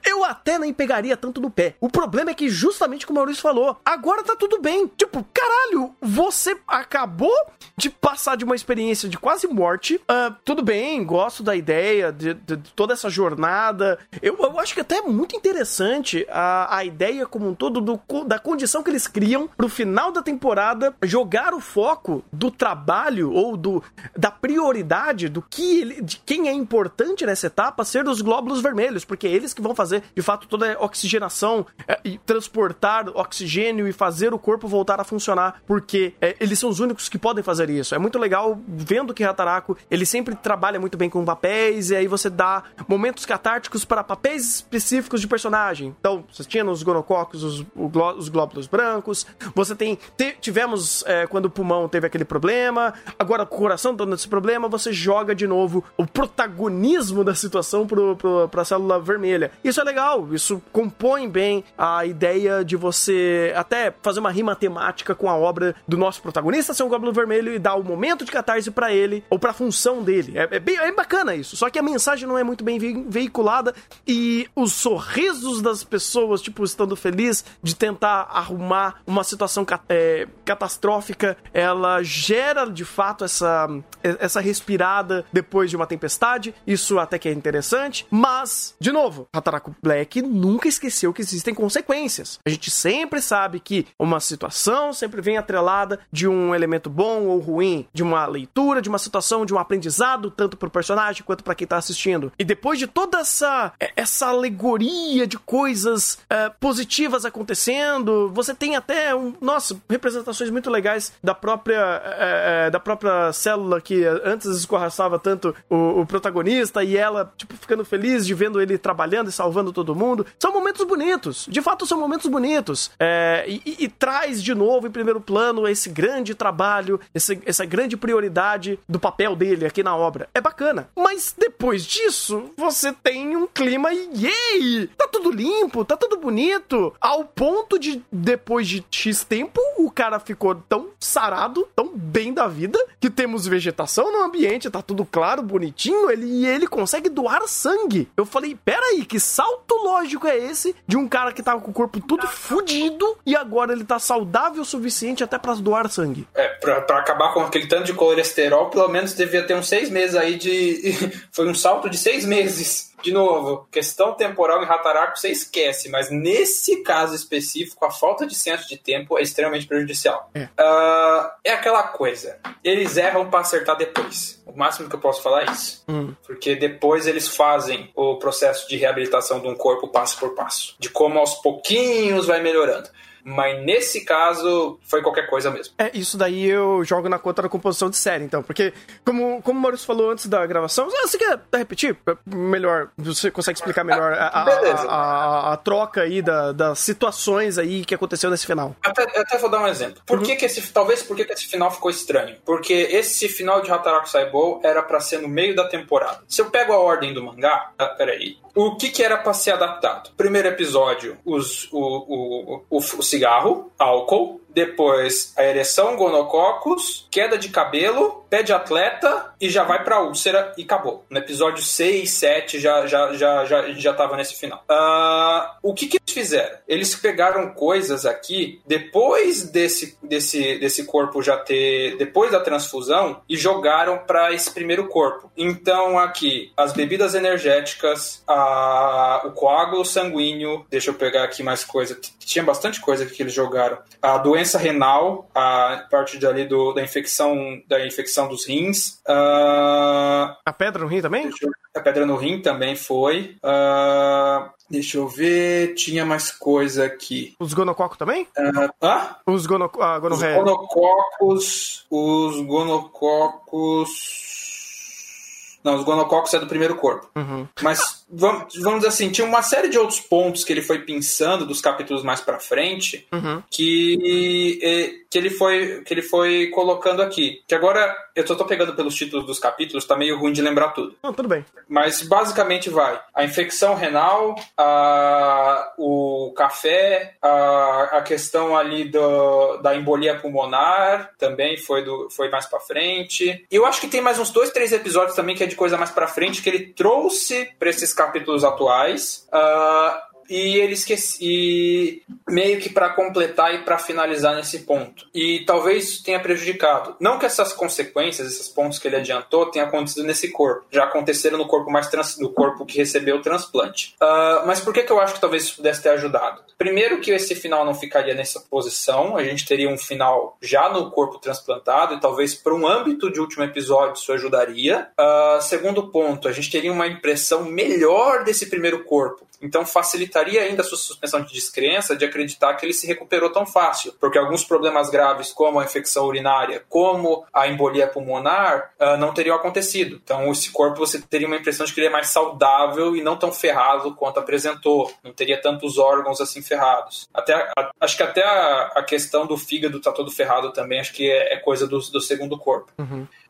Eu até nem pegaria tanto no pé. O problema é que, justamente como o Maurício falou, agora tá tudo bem. Tipo, caralho, você acabou de passar de uma experiência de quase morte. Uh, tudo bem, gosto da ideia de, de, de toda essa jornada. Eu, eu, acho que até é muito interessante a, a ideia como um todo do, da condição que eles criam pro final da temporada jogar o foco do trabalho ou do da prioridade do que ele, de quem é importante nessa etapa ser os glóbulos vermelhos, porque é eles que vão fazer de fato toda a oxigenação é, e transportar oxigênio e fazer o corpo voltar a funcionar, porque é, eles são os únicos que podem fazer isso. É muito legal vendo que Hataraku ele sempre trabalha muito bem com papéis e aí você dá momentos catárticos para papéis específicos de personagem. Então, você tinha nos gonococos os, os glóbulos brancos, você tem tivemos é, quando o pulmão teve aquele problema, agora o coração dando esse problema, você joga de novo o protagonismo da situação pro, pro, pra célula vermelha. Isso é legal, isso compõe bem a ideia de você até fazer uma rima temática com a obra do nosso protagonista ser um glóbulo vermelho e dar o momento de catarse para ele, ou pra função dele. É, é, bem, é bacana isso, só que a mensagem não é muito bem veiculada e os sorrisos das pessoas, tipo, estando feliz de tentar arrumar uma situação é, catastrófica, ela gera de fato essa, essa respirada depois de uma tempestade. Isso até que é interessante, mas, de novo, Hataraku Black nunca esqueceu que existem consequências. A gente sempre sabe que uma situação sempre vem atrelada de um elemento bom ou ruim, de uma leitura, de uma situação, de um aprendizado, tanto pro personagem quanto para quem tá assistindo. E depois de toda essa, essa alegoria de coisas uh, positivas acontecendo, você tem até, um, nossa, representações muito legais da própria, uh, da própria célula que antes escorraçava tanto o, o, protagonista e ela, tipo, ficando feliz de vendo ele trabalhando e salvando todo mundo. São momentos bonitos. De fato, são momentos bonitos. É, e, e, e, traz de novo em primeiro plano esse grande trabalho, esse, essa grande prioridade do papel dele aqui na obra. É bacana. Mas depois disso, você tem um clima e yay! Tá tudo limpo, tá tudo bonito. Ao ponto de, depois de X tempo, o cara ficou tão sarado, tão bem da vida, que temos vegetação no ambiente, tá tudo claro, bonitinho, ele, e ele consegue doar sangue. Eu falei, peraí, que salto lógico é esse de um cara que tava com o corpo tudo fudido e agora ele tá saudável o suficiente até para doar sangue?
É, pra, pra acabar com aquele tanto de colesterol, pelo menos devia ter uns seis meses aí de. Foi um salto de seis meses de novo, questão temporal em Hataraku você esquece, mas nesse caso específico, a falta de senso de tempo é extremamente prejudicial. É, uh, é aquela coisa, eles erram para acertar depois. O máximo que eu posso falar é isso. Hum. Porque depois eles fazem o processo de reabilitação de um corpo passo por passo. De como aos pouquinhos vai melhorando. Mas nesse caso, foi qualquer coisa mesmo.
É, isso daí eu jogo na conta da composição de série, então. Porque, como, como o Maurício falou antes da gravação, você quer repetir? Melhor, você consegue explicar melhor a, a, a, a troca aí da, das situações aí que aconteceu nesse final.
Até, até vou dar um exemplo. Por uhum. que, que esse. Talvez por que, que esse final ficou estranho? Porque esse final de Hataraku Saibou era para ser no meio da temporada. Se eu pego a ordem do mangá. Ah, peraí. O que, que era pra ser adaptado? Primeiro episódio, os, o, o, o, o cigarro, álcool, depois a ereção, gonococos, queda de cabelo, pé de atleta, e já vai pra úlcera e acabou. No episódio 6, 7 já, já, já, já, já tava nesse final. Ah, o que, que eles fizeram? Eles pegaram coisas aqui depois desse, desse, desse corpo já ter. depois da transfusão e jogaram para esse primeiro corpo. Então aqui, as bebidas energéticas, a, o coágulo sanguíneo, deixa eu pegar aqui mais coisa. Tinha bastante coisa que eles jogaram. A doença renal, a parte dali do, da infecção da infecção dos rins. Ah,
A pedra no rim também?
Eu- A pedra no rim também foi. Ah, deixa eu ver. Tinha mais coisa aqui.
Os gonococos também?
Ah, hã?
Os gono... ah,
Os gonococos. Os gonococos. Não, os gonococos é do primeiro corpo.
Uhum.
Mas vamos, vamos dizer assim, tinha uma série de outros pontos que ele foi pensando dos capítulos mais pra frente
Uhum.
que, eh, que, ele foi, que ele foi colocando aqui. Que agora eu só tô pegando pelos títulos dos capítulos, tá meio ruim de lembrar tudo.
Não, tudo bem.
Mas basicamente vai a infecção renal, a, o café, a, a questão ali do, da embolia pulmonar também foi, do, foi mais pra frente. E eu acho que tem mais uns dois, três episódios também que é de coisa mais pra frente que ele trouxe pra esses capítulos atuais. Ah, e ele esqueci e meio que para completar e para finalizar nesse ponto. E talvez isso tenha prejudicado. Não que essas consequências, esses pontos que ele adiantou, tenham acontecido nesse corpo. Já aconteceram no corpo mais trans, no corpo que recebeu o transplante. Ah, mas por que, que eu acho que talvez isso pudesse ter ajudado? Primeiro que esse final não ficaria nessa posição, a gente teria um final já no corpo transplantado e talvez para um âmbito de último episódio isso ajudaria. Ah, segundo ponto, a gente teria uma impressão melhor desse primeiro corpo. Então facilitaria ainda a sua suspensão de descrença de acreditar que ele se recuperou tão fácil, porque alguns problemas graves, como a infecção urinária, como a embolia pulmonar, ah, não teriam acontecido. Então esse corpo você teria uma impressão de que ele é mais saudável e não tão ferrado quanto apresentou. Não teria tantos órgãos assim ferrados. Até a- acho que até a, a questão do fígado tá todo ferrado também, acho que é, é coisa do, do segundo corpo.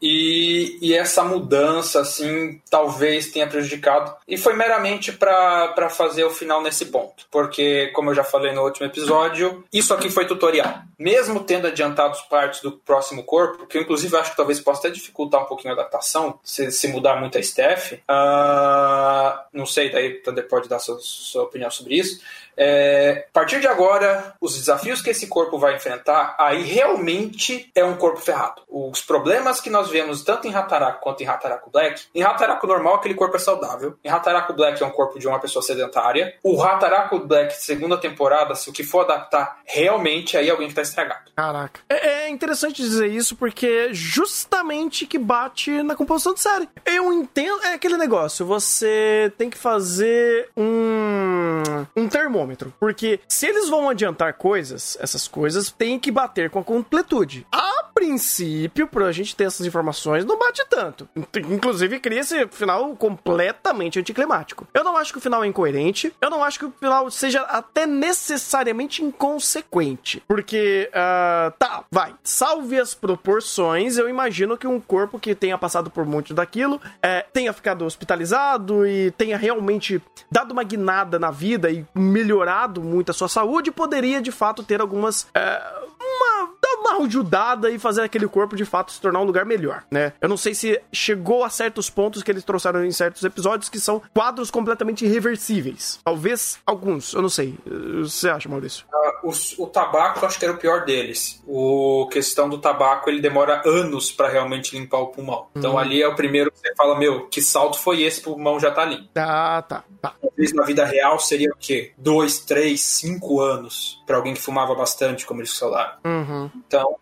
E, e essa mudança, assim, talvez tenha prejudicado. E foi meramente para fazer o final nesse ponto. Porque, como eu já falei no último episódio, isso aqui foi tutorial. Mesmo tendo adiantado partes do próximo corpo, que eu inclusive acho que talvez possa até dificultar um pouquinho a adaptação, se, se mudar muito a Steph. ah, não sei, daí Thunder pode dar sua, sua opinião sobre isso. É, a partir de agora, os desafios que esse corpo vai enfrentar, aí realmente é um corpo ferrado. Os problemas que nós vemos tanto em Hataraku quanto em Hataraku Black, em Hataraku normal aquele corpo é saudável, em Hataraku Black é um corpo de uma pessoa sedentária, o Hataraku Black segunda temporada, se o que for adaptar realmente, aí é alguém que tá estragado.
Caraca. É, é interessante dizer isso porque é justamente que bate na composição de série. Eu entendo. É aquele negócio. Você tem que fazer um. um termômetro. Porque se eles vão adiantar coisas, essas coisas têm que bater com a completude. A princípio, pra gente ter essas informações, não bate tanto. Inclusive, cria esse final completamente anticlimático. Eu não acho que o final é incoerente. Eu não acho que o final seja até necessariamente inconsequente. Porque, ah, tá, vai. Salve as proporções. Eu imagino que um corpo que tenha passado por muito daquilo é, tenha ficado hospitalizado e tenha realmente dado uma guinada na vida e melhorado muito a sua saúde, poderia de fato ter algumas. é, uma, uma ajudada e fazer aquele corpo de fato se tornar um lugar melhor, né? Eu não sei se chegou a certos pontos que eles trouxeram em certos episódios que são quadros completamente irreversíveis. Talvez alguns, eu não sei. O que você acha, Maurício?
Ah, os- o tabaco acho que era o pior deles. O questão do tabaco ele demora anos para realmente limpar o pulmão. Então ali é o primeiro que você fala, meu, que salto foi esse? O pulmão já tá limpo.
Ah, tá, tá.
Talvez na vida real seria o quê? Dois, três, cinco anos para alguém que fumava bastante, como eles falaram.
Uhum.
Então,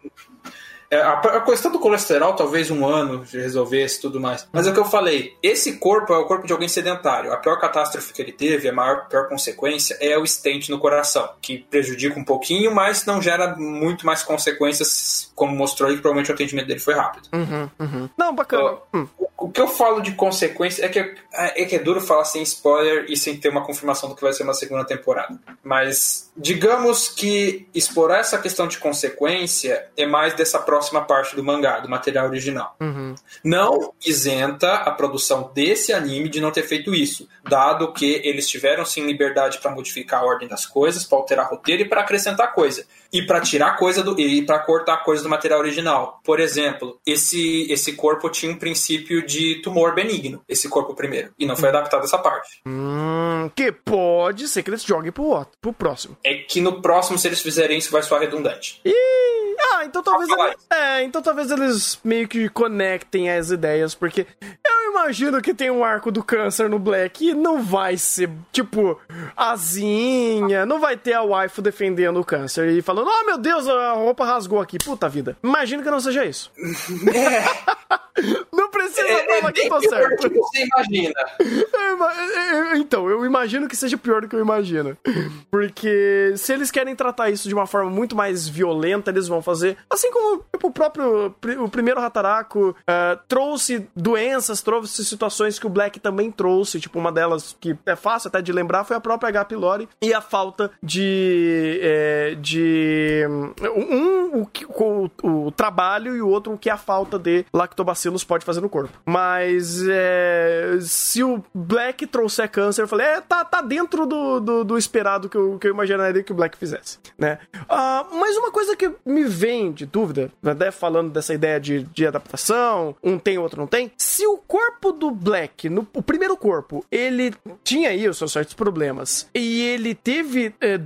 é, a, a questão do colesterol, talvez um ano de resolvesse tudo mais. Mas é o que eu falei: esse corpo é o corpo de alguém sedentário. A pior catástrofe que ele teve, a maior pior consequência, é o stent no coração, que prejudica um pouquinho, mas não gera muito mais consequências, como mostrou aí, que provavelmente o atendimento dele foi rápido.
Uhum, uhum. Não, bacana. Hum.
O que eu falo de consequência é que é, que é duro falar sem spoiler e sem ter uma confirmação do que vai ser uma segunda temporada. Mas digamos que explorar essa questão de consequência é mais dessa próxima parte do mangá, do material original.
Uhum.
Não isenta a produção desse anime de não ter feito isso, dado que eles tiveram sim liberdade para modificar a ordem das coisas, para alterar roteiro e para acrescentar coisa. E para tirar coisa do e para cortar coisa do material original. Por exemplo, esse esse corpo tinha um princípio de tumor benigno, esse corpo primeiro, e não foi adaptado essa parte.
Hum, que pode ser que eles joguem pro, outro, pro próximo.
É que no próximo, se eles fizerem isso, vai soar redundante.
Ih, ah, então talvez eles, é, então talvez eles meio que conectem as ideias, porque eu imagino que tem um arco do câncer no Black e não vai ser tipo asinha, não vai ter a waifu defendendo o câncer e falando: "Oh, meu Deus, a roupa rasgou aqui". Puta vida. Imagino que não seja isso. Não precisa falar que
bem
tô
pior
certo.
que você imagina.
Então, eu imagino que seja pior do que eu imagino. Porque se eles querem tratar isso de uma forma muito mais violenta, eles vão fazer. Assim como tipo, o próprio. O primeiro Hataraku ah, trouxe doenças, trouxe situações que o Black também trouxe. Tipo, uma delas que é fácil até de lembrar foi a própria H. pylori e a falta de. é, de. Um, o, o, o trabalho e o outro o que a falta de lactobacilos pode fazer no corpo. Mas é, se o Black trouxer câncer, eu falei, é, tá, tá dentro do, do, do esperado que eu, que eu imaginaria que o Black fizesse, né? Ah, mas uma coisa que me vem de dúvida, né, falando dessa ideia de, de adaptação, um tem, outro não tem, se o corpo do Black, no, o primeiro corpo, ele tinha aí os seus certos problemas, e ele teve, é, é,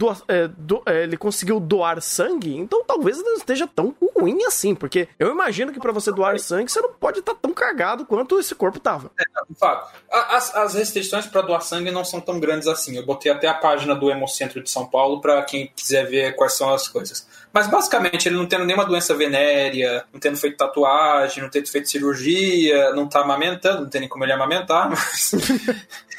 do- é, ele conseguiu doar sangue, então talvez não esteja tão ruim assim, porque eu imagino que pra você doar sangue, você não pode estar tão cagado quanto esse corpo tava.
De fato, as, as restrições para doar sangue não são tão grandes assim. Eu botei até a página do Hemocentro de São Paulo para quem quiser ver quais são as coisas. Mas basicamente, ele não tendo nenhuma doença venérea, não tendo feito tatuagem, não tendo feito cirurgia, não tá amamentando, não tem nem como ele amamentar, mas.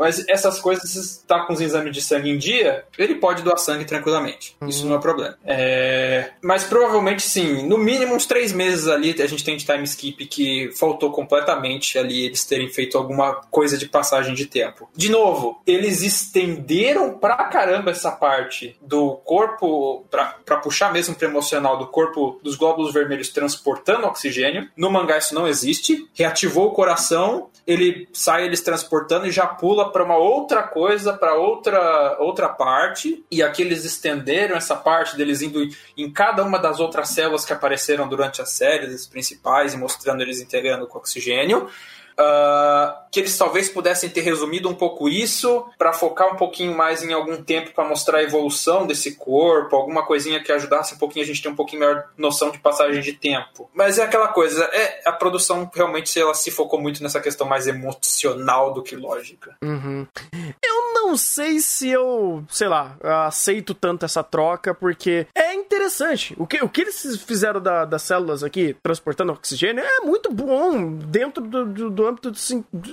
Mas essas coisas, se está com os exames de sangue em dia, ele pode doar sangue tranquilamente. Isso não é problema. É, Mas provavelmente sim, no mínimo uns três meses ali, a gente tem de time skip que faltou completamente ali eles terem feito alguma coisa de passagem de tempo. De novo, eles estenderam pra caramba essa parte do corpo, pra, pra puxar mesmo pro emocional do corpo dos glóbulos vermelhos transportando oxigênio. No mangá isso não existe. Reativou o coração, ele sai eles transportando e já pula pra uma outra coisa, pra outra outra parte. E aqui eles estenderam essa parte deles indo em cada uma das outras células que apareceram durante as principais, e mostrando eles integrando com oxigênio. Ah, que eles talvez pudessem ter resumido um pouco isso para focar um pouquinho mais em algum tempo para mostrar a evolução desse corpo, alguma coisinha que ajudasse um pouquinho a gente ter um pouquinho melhor noção de passagem de tempo. Mas é aquela coisa, é a produção realmente ela se focou muito nessa questão mais emocional do que lógica.
Uhum. Eu não sei se eu, sei lá, aceito tanto essa troca, porque é interessante. O que, o que eles fizeram da- das células aqui, transportando oxigênio, é muito bom dentro do, do- do âmbito do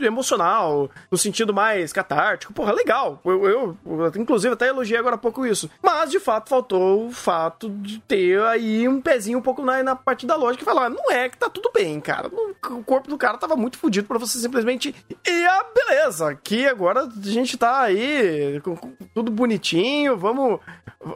emocional, no sentido mais catártico. Porra, legal. Eu, eu, eu, inclusive, até elogiei agora há pouco isso. Mas, de fato, faltou o fato de ter aí um pezinho um pouco na, na parte da lógica e falar, não é que tá tudo bem, cara. O corpo do cara tava muito fodido pra você simplesmente. E a beleza, aqui agora a gente tá aí com, com tudo bonitinho, vamos.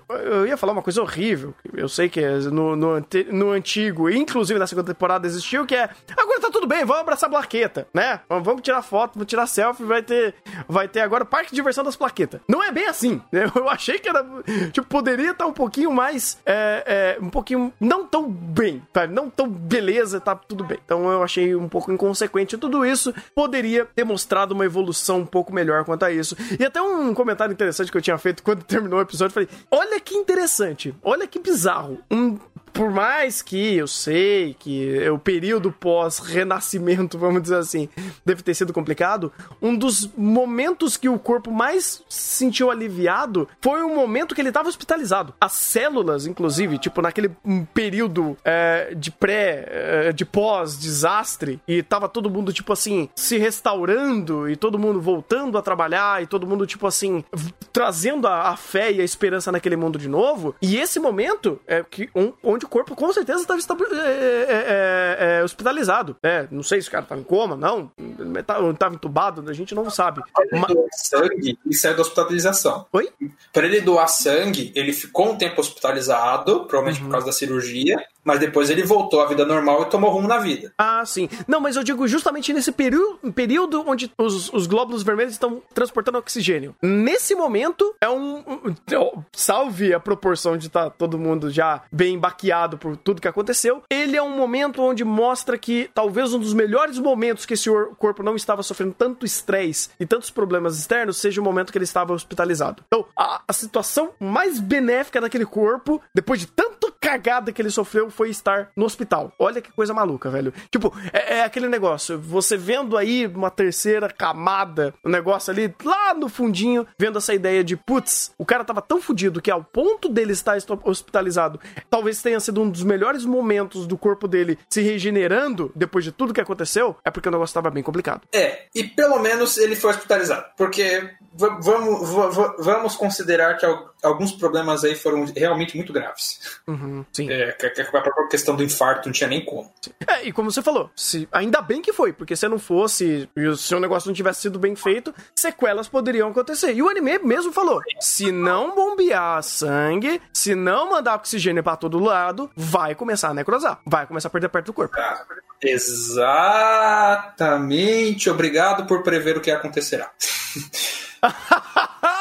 Eu ia falar uma coisa horrível. Eu sei que é no, no, no antigo, inclusive na segunda temporada existiu, que é agora tá tudo bem, vamos abraçar a plaqueta, né? Vamos tirar foto, vamos tirar selfie, vai ter, vai ter agora parque de diversão das plaquetas. Não é bem assim, né? Eu achei que era, tipo, poderia estar um pouquinho mais, é, é, um pouquinho, não tão bem, tá? Não tão beleza, tá tudo bem. Então eu achei um pouco inconsequente tudo isso. Poderia ter mostrado uma evolução um pouco melhor quanto a isso. E até um comentário interessante que eu tinha feito quando terminou o episódio, falei, olha que interessante, olha que bizarro. Um por mais que eu sei que o período pós-renascimento, vamos dizer assim, deve ter sido complicado, um dos momentos que o corpo mais se sentiu aliviado foi o momento que ele estava hospitalizado. As células, inclusive, tipo, naquele período é, de pré, é, de pós-desastre, e tava todo mundo, tipo assim, se restaurando e todo mundo voltando a trabalhar e todo mundo, tipo assim, trazendo a, a fé e a esperança naquele mundo de novo. E esse momento é que um- onde o corpo com certeza estava estabi- é, é, é, é, hospitalizado. É, não sei se o cara tá em coma, não. Estava entubado, a gente não sabe.
Para ele doar sangue, ele saiu da hospitalização.
Oi?
Para ele doar sangue, ele ficou um tempo hospitalizado, provavelmente por causa da cirurgia, mas depois ele voltou à vida normal e tomou rumo na vida.
Ah, sim. Não, mas eu digo justamente nesse período, período onde os, os glóbulos vermelhos estão transportando oxigênio. Nesse momento, é um. um- salve a proporção de estar todo mundo já bem baqueado por tudo que aconteceu. Ele é um momento onde mostra que talvez um dos melhores momentos que esse or- corpo não estava sofrendo tanto estresse e tantos problemas externos seja o momento que ele estava hospitalizado. Então, a, a situação mais benéfica daquele corpo, depois de tanto cagada que ele sofreu, foi estar no hospital. Olha que coisa maluca, velho. Tipo, é, é aquele negócio, você vendo aí uma terceira camada, o negócio ali lá no fundinho, vendo essa ideia de, putz, o cara tava tão fudido que ao ponto dele estar hospitalizado, talvez tenha sido um dos melhores momentos do corpo dele se regenerando depois de tudo que aconteceu, é porque o negócio tava bem complicado.
É, e pelo menos ele foi hospitalizado. Porque va- vamos, va- va- vamos considerar que alguns problemas aí foram realmente muito graves.
Uhum, sim.
É, a própria questão do infarto não tinha nem como.
É, e como você falou, se, ainda bem que foi, porque se não fosse, e se o negócio não tivesse sido bem feito, sequelas poderiam acontecer. E o anime mesmo falou: se não bombear sangue, se não mandar oxigênio pra todo lado, vai começar a necrosar, vai começar a perder perto do corpo.
Ah, exatamente. Obrigado por prever o que acontecerá.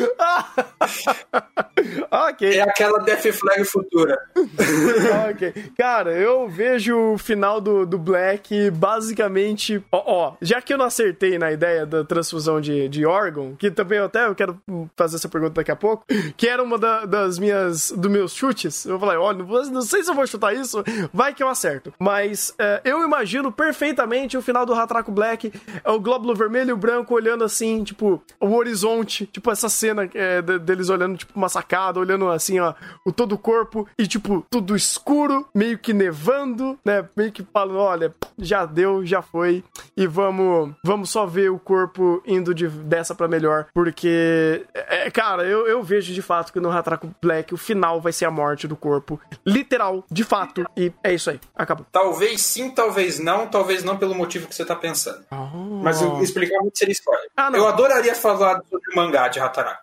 ok.
É aquela Death Flag futura.
ok. Cara, eu vejo o final do, do Black basicamente. Ó, ó, já que eu não acertei na ideia da transfusão de, de órgão, que também eu até eu quero fazer essa pergunta daqui a pouco, que era uma da- das minhas. dos meus chutes. Eu falei, olha, não, sei se eu vou chutar isso, vai que eu acerto. Mas é, eu imagino perfeitamente o final do Ratraco Black, é o glóbulo vermelho e o branco olhando assim, tipo, o horizonte, tipo, essa cena é, de- deles olhando, tipo, uma sacada, olhando assim, ó, o todo o corpo e, tipo, tudo escuro, meio que nevando, né? Meio que falando, olha, já deu, já foi, e vamos, vamos só ver o corpo indo de dessa pra melhor, porque, é, cara, eu, eu vejo de fato que no Ratraco Black o final vai ser a morte do corpo, literal, de fato, e é isso aí, acabou.
Talvez sim, talvez não, talvez não pelo motivo que você tá pensando. Mas eu explicar muito seria spoiler.
Ah,
eu adoraria falar sobre o mangá de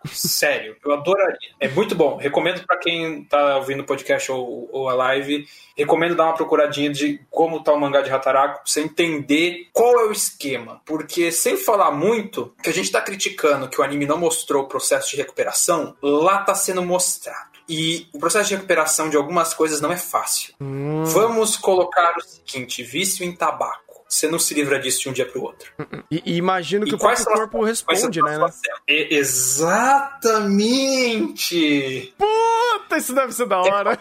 Sério, eu adoraria. É muito bom. Recomendo pra quem tá ouvindo o podcast ou, ou a live. Recomendo dar uma procuradinha de como tá o mangá de Hataraku, pra você entender qual é o esquema. Porque, sem falar muito, que a gente tá criticando que o anime não mostrou o processo de recuperação, lá tá sendo mostrado. E o processo de recuperação de algumas coisas não é fácil. Vamos colocar o seguinte: vício em tabaco. Você não se livra disso de um dia pro outro.
E, e imagino que
E
o próprio corpo responde, né? né?
Exatamente!
Puta, isso deve ser da hora.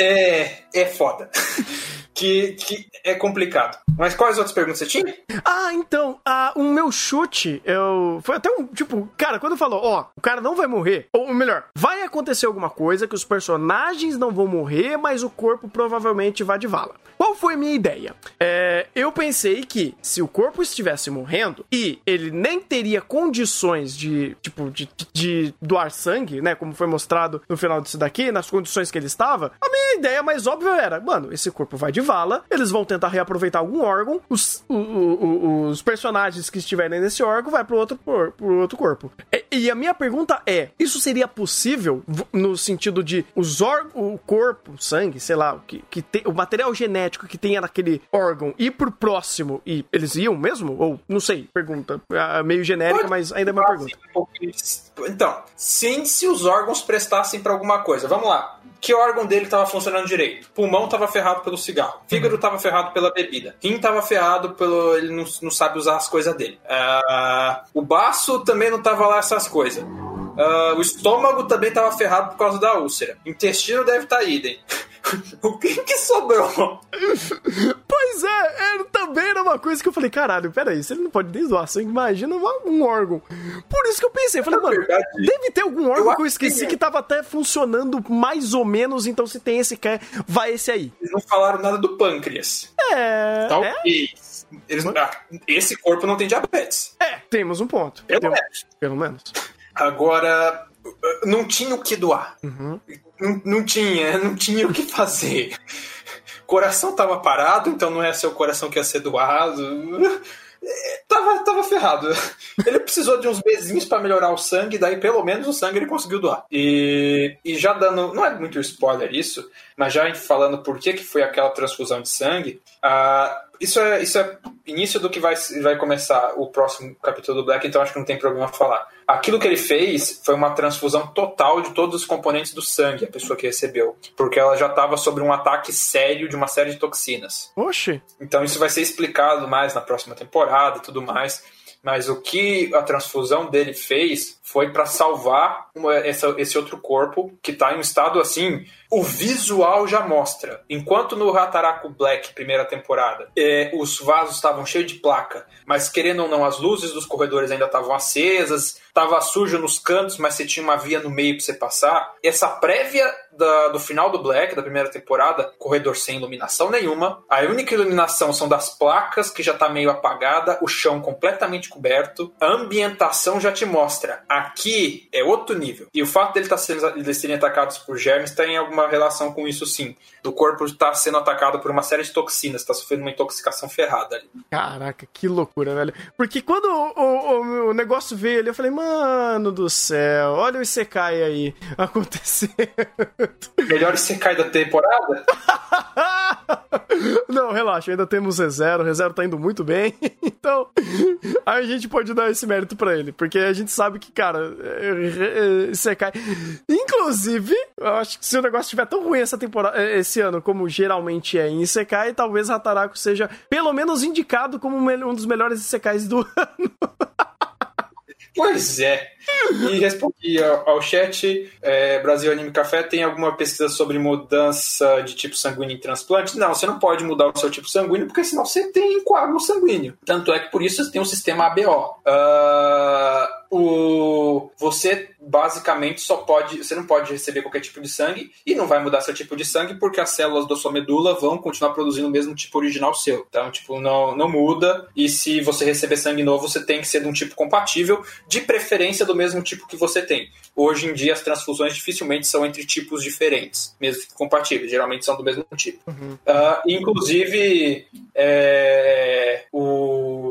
É, é foda. que, que é complicado. Mas quais outras perguntas você tinha?
Ah, então, ah, o meu chute, eu. Foi até um. Tipo, cara, quando falou, ó, o cara não vai morrer. Ou melhor, vai acontecer alguma coisa que os personagens não vão morrer, mas o corpo provavelmente vai de vala. Qual foi a minha ideia? É, eu pensei que se o corpo estivesse morrendo e ele nem teria condições de, tipo, de, de doar sangue, né? Como foi mostrado no final disso daqui, nas condições que ele estava, a minha ideia mais óbvia era, mano, esse corpo vai de vala, eles vão tentar reaproveitar algum órgão, os, o- o- os personagens que estiverem nesse órgão vai pro outro, por, pro outro corpo. E, e a minha pergunta é, isso seria possível no sentido de os órgãos, o corpo, o sangue, sei lá, o que, que tem, o material genético que tenha naquele órgão ir pro próximo e eles iam mesmo? Ou, não sei, pergunta, ah, meio genérica,
Pode-
mas ainda é uma pergunta.
De- Então, sim, se os órgãos prestassem pra alguma coisa. Vamos lá. Que órgão dele estava funcionando direito? Pulmão estava ferrado pelo cigarro. Fígado estava ferrado pela bebida. Rim estava ferrado pelo. Ele não, não sabe usar as coisas dele. Ah, o baço também não estava lá essas coisas. Ah, o estômago também estava ferrado por causa da úlcera. Intestino deve estar idem. o que que sobrou?
Pois é, era, também era uma coisa que eu falei, caralho, peraí, se ele não pode nem doar sangue, imagina um órgão. Por isso que eu pensei, eu falei, mano,
verdade,
deve ter algum órgão
eu
que eu
acho que
esqueci
é.
que tava até funcionando mais ou menos, então se tem esse que vai esse aí.
Eles não falaram nada do pâncreas.
É. É,
Talvez. Eles, ah, esse corpo não tem diabetes.
é, temos um ponto.
Pelo
Temos-
menos.
Pelo menos.
Agora, não tinha o que doar.
Uhum.
Não, não tinha, não tinha o que fazer. Coração tava parado, então não é seu coração que ia ser doado. tava, tava ferrado. Ele precisou de uns bezinhos para melhorar o sangue, daí pelo menos o sangue ele conseguiu doar. E, e já dando, não é muito spoiler isso, mas já falando por que, que foi aquela transfusão de sangue, uh, isso é, isso é início do que vai, vai começar o próximo capítulo do Black, então acho que não tem problema falar. Aquilo que ele fez foi uma transfusão total de todos os componentes do sangue, a pessoa que recebeu. Porque ela já estava sob um ataque sério de uma série de toxinas.
Oxe!
Então isso vai ser explicado mais na próxima temporada e tudo mais mas o que a transfusão dele fez foi para salvar uma, essa, esse outro corpo que está em um estado assim. O visual já mostra. Enquanto no Hataraku Black, primeira temporada, é, os vasos estavam cheios de placa, mas querendo ou não, as luzes dos corredores ainda estavam acesas, estava sujo nos cantos, mas você tinha uma via no meio para você passar. Essa prévia da, do final do Black, da primeira temporada, corredor sem iluminação nenhuma. A única iluminação são das placas, que já tá meio apagada, o chão completamente coberto. A ambientação já te mostra. Aqui é outro nível. E o fato dele tá sendo, eles serem atacados por germes tem alguma relação com isso sim. Do corpo estar tá sendo atacado por uma série de toxinas, tá sofrendo uma intoxicação ferrada ali.
Caraca, que loucura, velho. Porque quando o, o, o negócio veio ali, eu falei, mano do céu, olha o Isekai aí acontecendo.
Melhor Isekai da temporada?
Não, relaxa, ainda temos Rezero, o Rezero tá indo muito bem, então a gente pode dar esse mérito para ele, porque a gente sabe que, cara, Isekai. Inclusive, eu acho que se o negócio estiver tão ruim essa temporada, esse ano, como geralmente é em Isekai, talvez Hataraku seja pelo menos indicado como um dos melhores Isekais do ano.
Pois é. E respondi ao, ao chat, é, Brasil Anime Café, tem alguma pesquisa sobre mudança de tipo sanguíneo em transplante? Não, você não pode mudar o seu tipo sanguíneo, porque senão você tem coágulo sanguíneo. Tanto é que por isso você tem um sistema ABO. Uh, ah, o, você basicamente só pode, você não pode receber qualquer tipo de sangue e não vai mudar seu tipo de sangue porque as células da sua medula vão continuar produzindo o mesmo tipo original seu. Então, tipo, não, não muda. E se você receber sangue novo, você tem que ser de um tipo compatível, de preferência do mesmo tipo que você tem. Hoje em dia, as transfusões dificilmente são entre tipos diferentes, mesmo que compatíveis. Geralmente são do mesmo tipo. Uhum. Uh, inclusive, é, o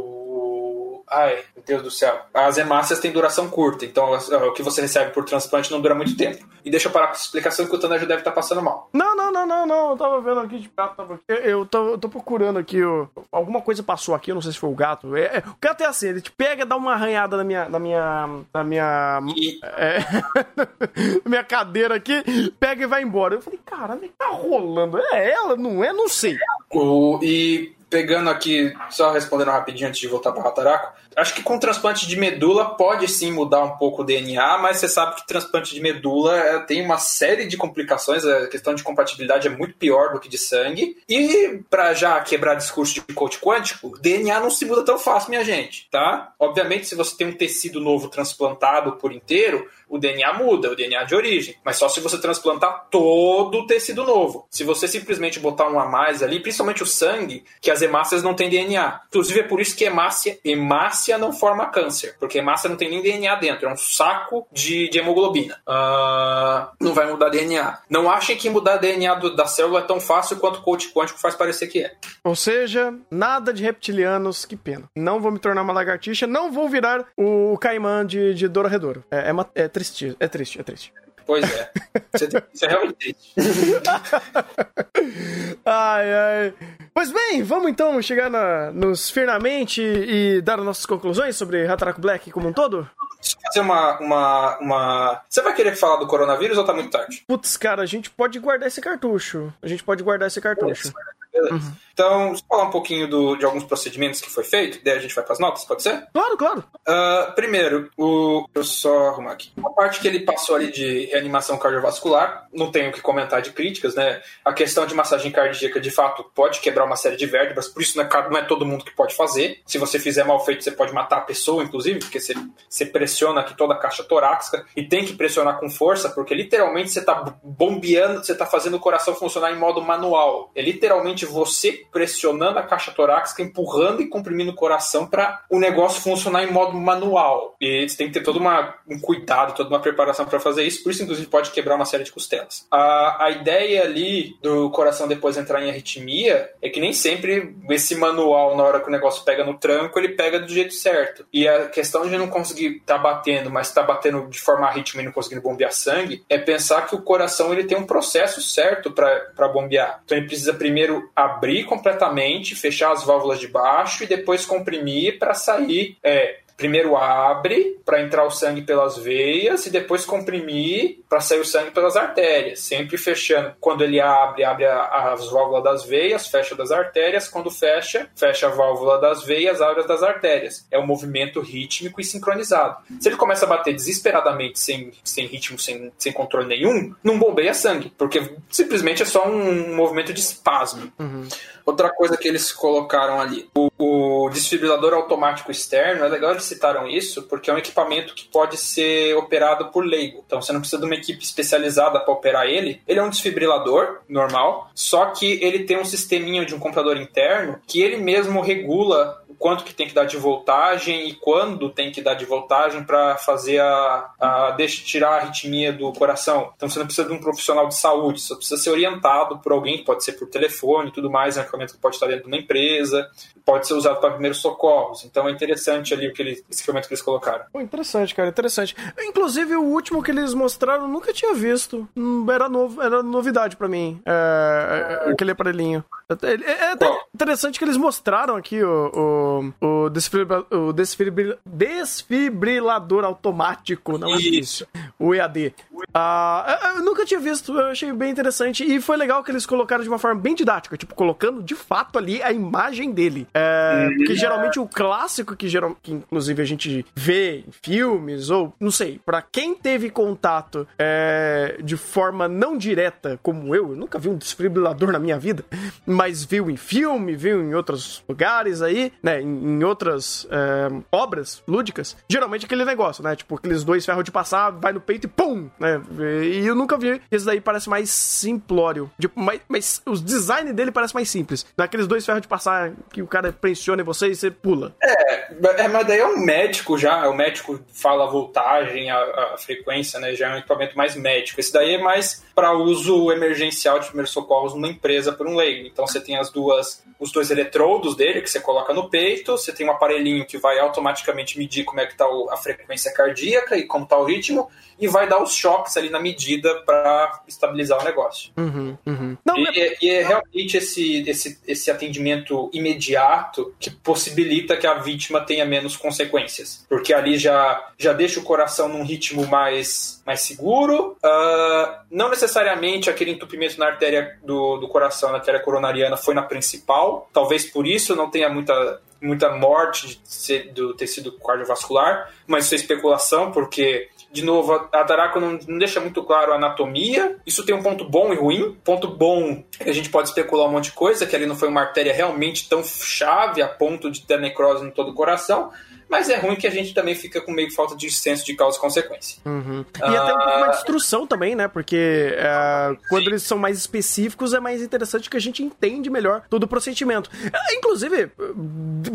Ai, meu Deus do céu. As hemácias têm duração curta, então o que você recebe por transplante não dura muito tempo. E deixa eu parar com essa explicação que o Tana já deve estar passando mal.
Não, não, não, não, não. Eu tava vendo aqui de gato. Eu tô, eu tô procurando aqui. Eu, alguma coisa passou aqui, eu não sei se foi o gato. É, é, o gato é assim, ele te pega, dá uma arranhada na minha. na minha. na minha. E... É, minha cadeira aqui, pega e vai embora. Eu falei, caralho, tá rolando. É ela, não é? Não sei.
O, e pegando aqui, só respondendo rapidinho antes de voltar para Rataraco, acho que com transplante de medula pode sim mudar um pouco o DNA, mas você sabe que transplante de medula é, tem uma série de complicações, a questão de compatibilidade é muito pior do que de sangue. E para já quebrar discurso de coach quântico, DNA não se muda tão fácil, minha gente, tá? Obviamente, se você tem um tecido novo transplantado por inteiro, o DNA muda, o DNA de origem, mas só se você transplantar todo o tecido novo. Se você simplesmente botar um a mais ali, principalmente o sangue, que as hemácias não têm DNA. Inclusive é por isso que hemácia, hemácia não forma câncer, porque hemácia não tem nem DNA dentro, é um saco de, de hemoglobina. Uh, não vai mudar DNA. Não achem que mudar DNA do, da célula é tão fácil quanto o coach quântico faz parecer que é.
Ou seja, nada de reptilianos, que pena. Não vou me tornar uma lagartixa, não vou virar o caimã de, de Dora Redouro. É, é, é triste, é triste, é triste.
Pois é. Isso é realmente triste.
ai, ai. Pois bem, vamos então chegar na, nos finalmente e dar nossas conclusões sobre Hataraku Black como um todo?
Deixa eu fazer uma, uma, uma. Você vai querer falar do coronavírus ou tá muito tarde?
Putz, cara, a gente pode guardar esse cartucho. A gente pode guardar esse cartucho.
Uhum. Então, falar um pouquinho do, de alguns procedimentos que foi feito, daí a gente vai para as notas, pode ser?
Claro, claro.
Uh, primeiro, o, eu só arrumar aqui. A parte que ele passou ali de reanimação cardiovascular, não tenho o que comentar de críticas, né? A questão de massagem cardíaca, de fato, pode quebrar uma série de vértebras, por isso não é, não é todo mundo que pode fazer. Se você fizer mal feito, você pode matar a pessoa, inclusive, porque você, você pressiona aqui toda a caixa torácica e tem que pressionar com força, porque literalmente você está bombeando, você está fazendo o coração funcionar em modo manual. É literalmente você pressionando a caixa torácica, empurrando e comprimindo o coração para o negócio funcionar em modo manual. E você tem que ter todo uma, um cuidado, toda uma preparação para fazer isso, por isso, inclusive, pode quebrar uma série de costelas. A, a ideia ali do coração depois entrar em arritmia é que nem sempre esse manual, na hora que o negócio pega no tranco, ele pega do jeito certo. E a questão de não conseguir estar tá batendo, mas estar tá batendo de forma arritmia e não conseguindo bombear sangue, é pensar que o coração ele tem um processo certo para bombear. Então ele precisa primeiro abrir completamente, fechar as válvulas de baixo e depois comprimir para sair é, primeiro abre para entrar o sangue pelas veias e depois comprimir para sair o sangue pelas artérias, sempre fechando. Quando ele abre, abre a, as válvulas das veias, fecha das artérias, quando fecha, fecha a válvula das veias, abre as das artérias. É um movimento rítmico e sincronizado. Se ele começa a bater desesperadamente, sem, sem ritmo, sem, sem controle nenhum, não bombeia sangue, porque simplesmente é só um movimento de espasmo. Uhum. Outra coisa que eles colocaram ali, o, o desfibrilador automático externo, é legal eles citaram isso, porque é um equipamento que pode ser operado por leigo. Então você não precisa de uma equipe especializada para operar ele. Ele é um desfibrilador normal, só que ele tem um sisteminha de um computador interno que ele mesmo regula quanto que tem que dar de voltagem e quando tem que dar de voltagem para fazer a, a deixa, tirar a arritmia do coração. Então você não precisa de um profissional de saúde, você precisa ser orientado por alguém, pode ser por telefone e tudo mais, é um equipamento que pode estar dentro de uma empresa, pode ser usado para primeiros socorros. Então é interessante ali o que ele, esse equipamento que eles colocaram.
Pô, interessante, cara, interessante. Inclusive o último que eles mostraram eu nunca tinha visto. Hum, era novo, era novidade para mim. É, é, aquele aparelhinho. É, é, é interessante que eles mostraram aqui o, o o, desfibrilador, o desfibril, desfibrilador automático, não é isso? O EAD. Ah, eu nunca tinha visto, eu achei bem interessante. E foi legal que eles colocaram de uma forma bem didática, tipo, colocando de fato ali a imagem dele. É, porque geralmente o clássico que, geral, que inclusive a gente vê em filmes, ou não sei, para quem teve contato é, de forma não direta, como eu, eu nunca vi um desfibrilador na minha vida, mas viu em filme, viu em outros lugares aí, né? em, outras é, obras lúdicas, geralmente aquele negócio, né? Tipo, aqueles dois ferros de passar, vai no peito e pum! Né? E eu nunca vi. Esse daí parece mais simplório. Tipo, mas, mas os design dele parece mais simples. Daqueles dois ferros de passar que o cara pressiona em você e você pula.
É, é mas daí é um médico já. O médico fala a voltagem, a, a frequência, né? Já é um equipamento mais médico. Esse daí é mais para uso emergencial de primeiros socorros numa empresa por um leigo. Então você tem as duas, os dois eletrodos dele que você coloca no peito você tem um aparelhinho que vai automaticamente medir como é que está a frequência cardíaca e como está o ritmo, e vai dar os choques ali na medida para estabilizar o negócio.
Uhum, uhum.
Não, e, é... e, é realmente esse, esse, esse atendimento imediato que possibilita que a vítima tenha menos consequências, porque ali já, já deixa o coração num ritmo mais, mais seguro, uh, não necessariamente aquele entupimento na artéria do, do coração, na artéria coronariana, foi na principal, talvez por isso não tenha muita muita morte do tecido cardiovascular, mas isso é especulação, porque de novo, a Tarako não, não, deixa muito claro a anatomia. Isso tem um ponto bom e ruim. Ponto bom, a gente pode especular um monte de coisa, que ali não foi uma artéria realmente tão chave a ponto de ter necrose em todo o coração. Mas é ruim que a gente também fica com meio falta de senso de causa e consequência.
Uhum. E ah, até um pouco mais de instrução também, né? Porque uh, quando eles são mais específicos, é mais interessante que a gente entende melhor todo o procedimento. Uh, inclusive,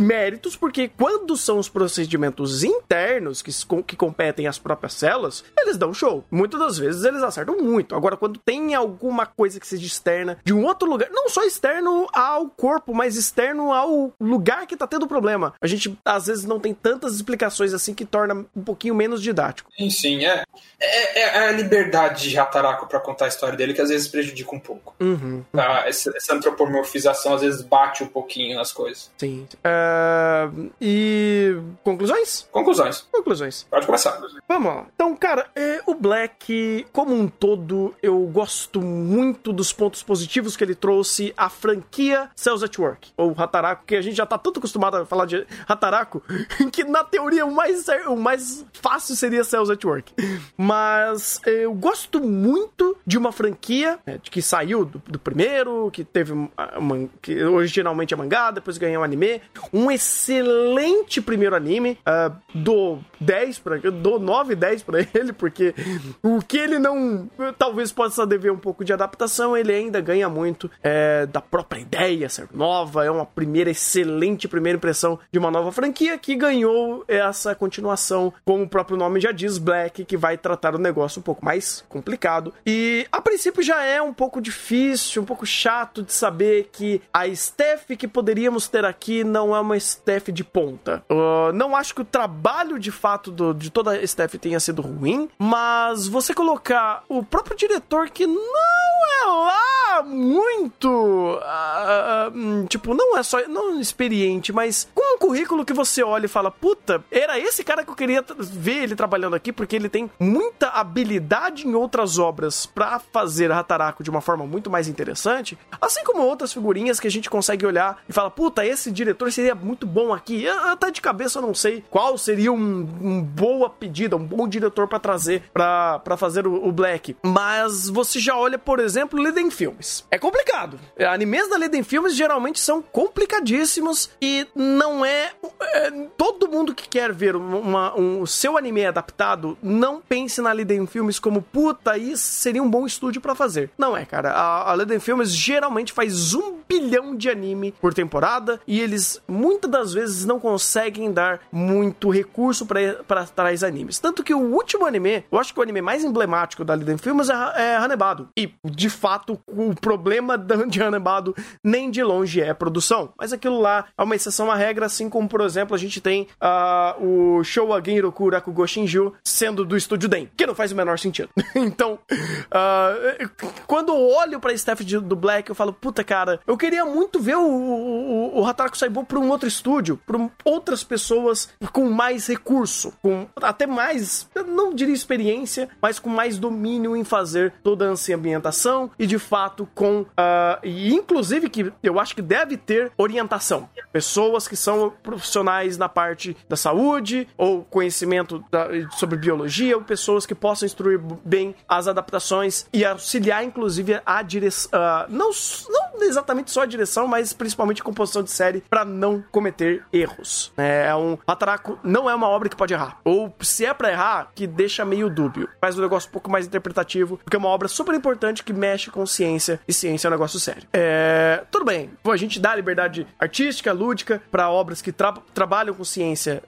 méritos, porque quando são os procedimentos internos que, que competem às próprias células, eles dão show. Muitas das vezes eles acertam muito. Agora, quando tem alguma coisa que seja externa de um outro lugar, não só externo ao corpo, mas externo ao lugar que tá tendo problema, a gente às vezes não tem tantas explicações assim que torna um pouquinho menos didático.
Sim, sim, é. É, é a liberdade de Rataraco para contar a história dele que às vezes prejudica um pouco.
Uhum.
Tá? Essa, essa, antropomorfização às vezes bate um pouquinho nas coisas.
Sim. Uh, e. Conclusões?
Conclusões.
Conclusões.
Pode começar.
Vamos lá. Então, cara, é, o Black, como um todo, eu gosto muito dos pontos positivos que ele trouxe à franquia Cells at Work, ou Hataraku, que a gente já tá tanto acostumado a falar de Hataraku, que na teoria o mais, o mais fácil seria Cells at Work. Mas eu gosto muito de uma franquia né, que saiu do, do, primeiro, que teve uma, que originalmente é mangá, depois ganhou um anime. Um excelente primeiro anime. Uh, do 10 para do 9 10 para ele, porque o que ele não talvez possa dever um pouco de adaptação, ele ainda ganha muito é, da própria ideia ser nova, é uma primeira excelente primeira impressão de uma nova franquia que ganhou essa continuação, como o próprio nome já diz, Black, que vai tratar o negócio um pouco mais complicado. E a princípio já é um pouco difícil, um pouco chato de saber que a Steph que poderíamos ter aqui não é uma Steph de ponta. Uh, não acho que o trabalho de fato do, de toda a Steph tenha sido ruim, mas você colocar o próprio diretor que não é lá muito. Uh, uh, tipo, não é só. Não experiente, mas com um currículo que você olha e fala: puta, era esse cara que eu queria ver ele trabalhando aqui, porque ele tem muita habilidade em outras obras para fazer Hataraku de uma forma muito mais interessante, assim como outras figurinhas que a gente consegue olhar e fala: puta, esse diretor seria muito bom aqui. Eu, até de cabeça eu não sei qual seria um, um boa pedida, um bom diretor para trazer para fazer o, o, Black. Mas você já olha, por exemplo, Liden Filmes. É complicado. Animes da Liden Filmes geralmente são complicadíssimos e não é, é todo mundo que quer ver uma, um seu anime adaptado não pense na Liden Filmes como puta, isso seria um bom estúdio para fazer. Não é, cara. A, a Liden Filmes geralmente faz um bilhão de anime por temporada e eles muitas das vezes não conseguem dar muito recurso para trás animes. Tanto que o último anime, eu acho que o anime mais emblemático da Liden Filmes é, é Hanebado. E, de fato, o problema de Hanebado nem de longe é produção. Mas aquilo lá é uma exceção à regra, assim como, por exemplo, a gente tem uh, o Showa Genroku Rakugo Shinju sendo do estúdio Den, que não faz o menor sentido. então, uh, quando eu olho pra Steph do Black, eu falo, puta, cara, eu queria muito ver o, o, o Hataraku Saibou pra um outro estúdio, pra outras pessoas com mais recurso, com até mais, eu não diria experiência, mas com mais domínio em fazer toda essa ambientação e de fato com, uh, e inclusive que eu acho que deve ter orientação. Pessoas que são profissionais na parte da saúde ou conhecimento da, sobre biologia, ou pessoas que possam instruir bem as adaptações e auxiliar, inclusive, a direção. Uh, não, não exatamente só a direção, mas principalmente a composição de série para não cometer erros. É, é um. Ataraco não é uma obra que pode errar. Ou se é para errar, que deixa meio dúbio. Faz um negócio um pouco mais interpretativo, porque é uma obra super importante que mexe com ciência, e ciência é um negócio sério. É, tudo bem, a gente dá liberdade artística, lúdica, para obras que tra trabalham com ciência,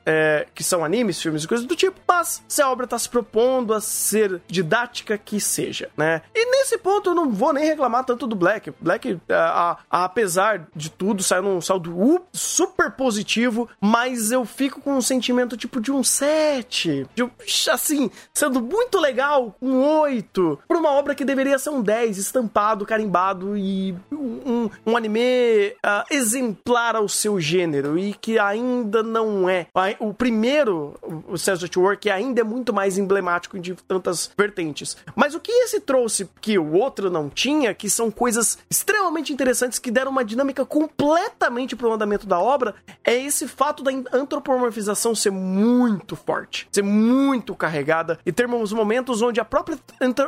é, que são animes, filmes e coisas do tipo, mas se a obra tá se propondo a ser didática, que seja, né? E nesse ponto eu não vou nem reclamar tanto do Black. Black, a, a, a, apesar de tudo, saiu num saldo super positivo, mas eu fico com um sentimento tipo de um 7, de, assim, sendo muito legal, um 8, por uma obra que deveria ser um 10, estampado, carimbado e um, um anime uh, exemplar ao seu gênero e que ainda não é. O primeiro, o Cells at Work, ainda é muito mais emblemático de tantas vertentes. Mas o que esse trouxe que o outro não tinha, que são coisas extremamente interessantes que deram uma dinâmica completamente pro andamento da obra, é esse fato da antropomorfização ser muito forte, ser muito carregada e termos momentos onde a própria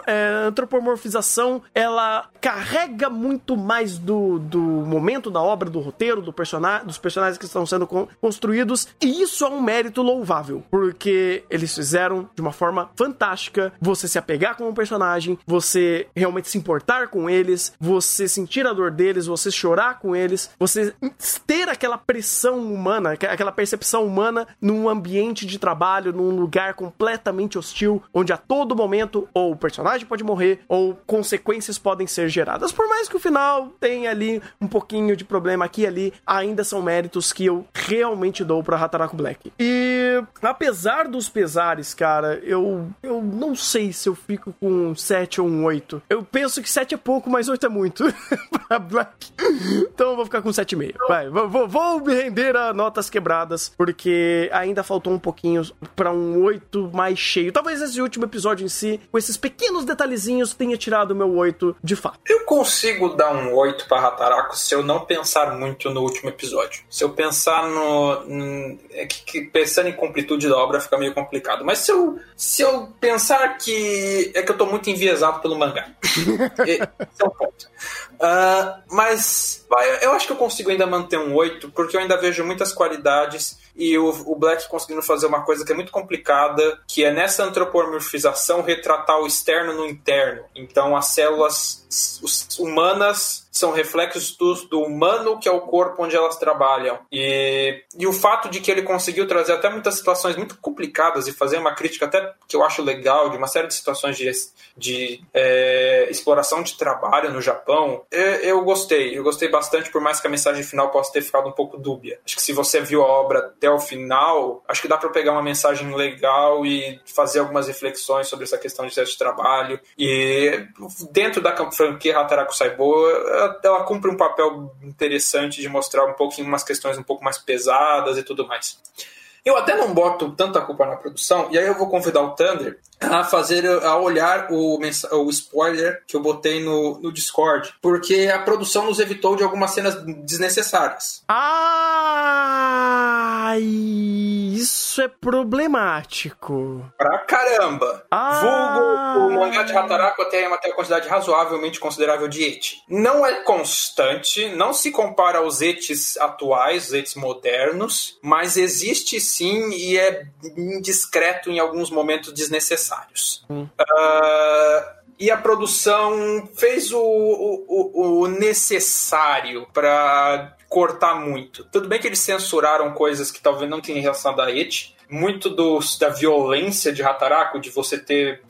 é, antropomorfização ela carrega muito mais do, do momento da obra, do roteiro, do personagem, dos personagens que estão sendo construídos, e isso é um mérito louvável, porque eles fizeram de uma forma fantástica você se apegar com um personagem, você realmente se importar com eles, você sentir a dor deles, você chorar com eles, você ter aquela pressão humana, aquela percepção humana num ambiente de trabalho, num lugar completamente hostil, onde a todo momento ou o personagem pode morrer ou consequências podem ser geradas. Por mais que o final tenha ali um pouquinho de problema aqui e ali, ainda são méritos que eu realmente dou para Hataraku Black. E apesar dos pesares, cara, eu, eu não sei se eu fico com um 7 ou um 8. Eu penso que 7 é pouco, mas 8 é muito pra Black. Então eu vou ficar com 7,5. Vai, vou, vou, me render a notas quebradas, porque ainda faltou um pouquinho pra um 8 mais cheio. Talvez esse último episódio em si, com esses pequenos detalhezinhos, tenha tirado o meu 8 de fato.
Eu consigo dar um 8 para Rataraco se eu não pensar muito no último episódio. Se eu pensar no. É que, que pensando em completude da obra fica meio complicado. Mas se eu, se eu pensar que. É que eu tô muito enviesado pelo mangá. Esse é um ponto. Ah, mas eu acho que eu consigo ainda manter um 8, porque eu ainda vejo muitas qualidades e o, o Black conseguindo fazer uma coisa que é muito complicada, que é nessa antropomorfização retratar o externo no interno. Então as células humanas são reflexos do, do humano, que é o corpo onde elas trabalham. E, e o fato de que ele conseguiu trazer até muitas situações muito complicadas e fazer uma crítica até que eu acho legal de uma série de situações de, de é, exploração de trabalho no Japão, eu, eu gostei. Eu gostei bastante, por mais que a mensagem final possa ter ficado um pouco dúbia. Acho que se você viu a obra até o final, acho que dá para pegar uma mensagem legal e fazer algumas reflexões sobre essa questão de teste de trabalho. E dentro da franquia Hataraku Saibo, ela cumpre um papel interessante de mostrar um pouquinho umas questões um pouco mais pesadas e tudo mais. Eu até não boto tanta culpa na produção, e aí eu vou convidar o Thunder a fazer, a olhar o, o spoiler que eu botei no, no Discord, porque a produção nos evitou de algumas cenas desnecessárias.
Ah, isso é problemático.
Pra caramba!
Ah.
Vulgo, o mangá de Hataraku tem uma, tem uma quantidade razoavelmente considerável de eti. Não é constante, não se compara aos etis atuais, os etis modernos, mas existe sim e é indiscreto em alguns momentos desnecessários. Ah, e a produção fez o, o, o necessário para cortar muito. Tudo bem que eles censuraram coisas que talvez não tenham relação da eti. Muito dos, da violência de Hataraku, de você ter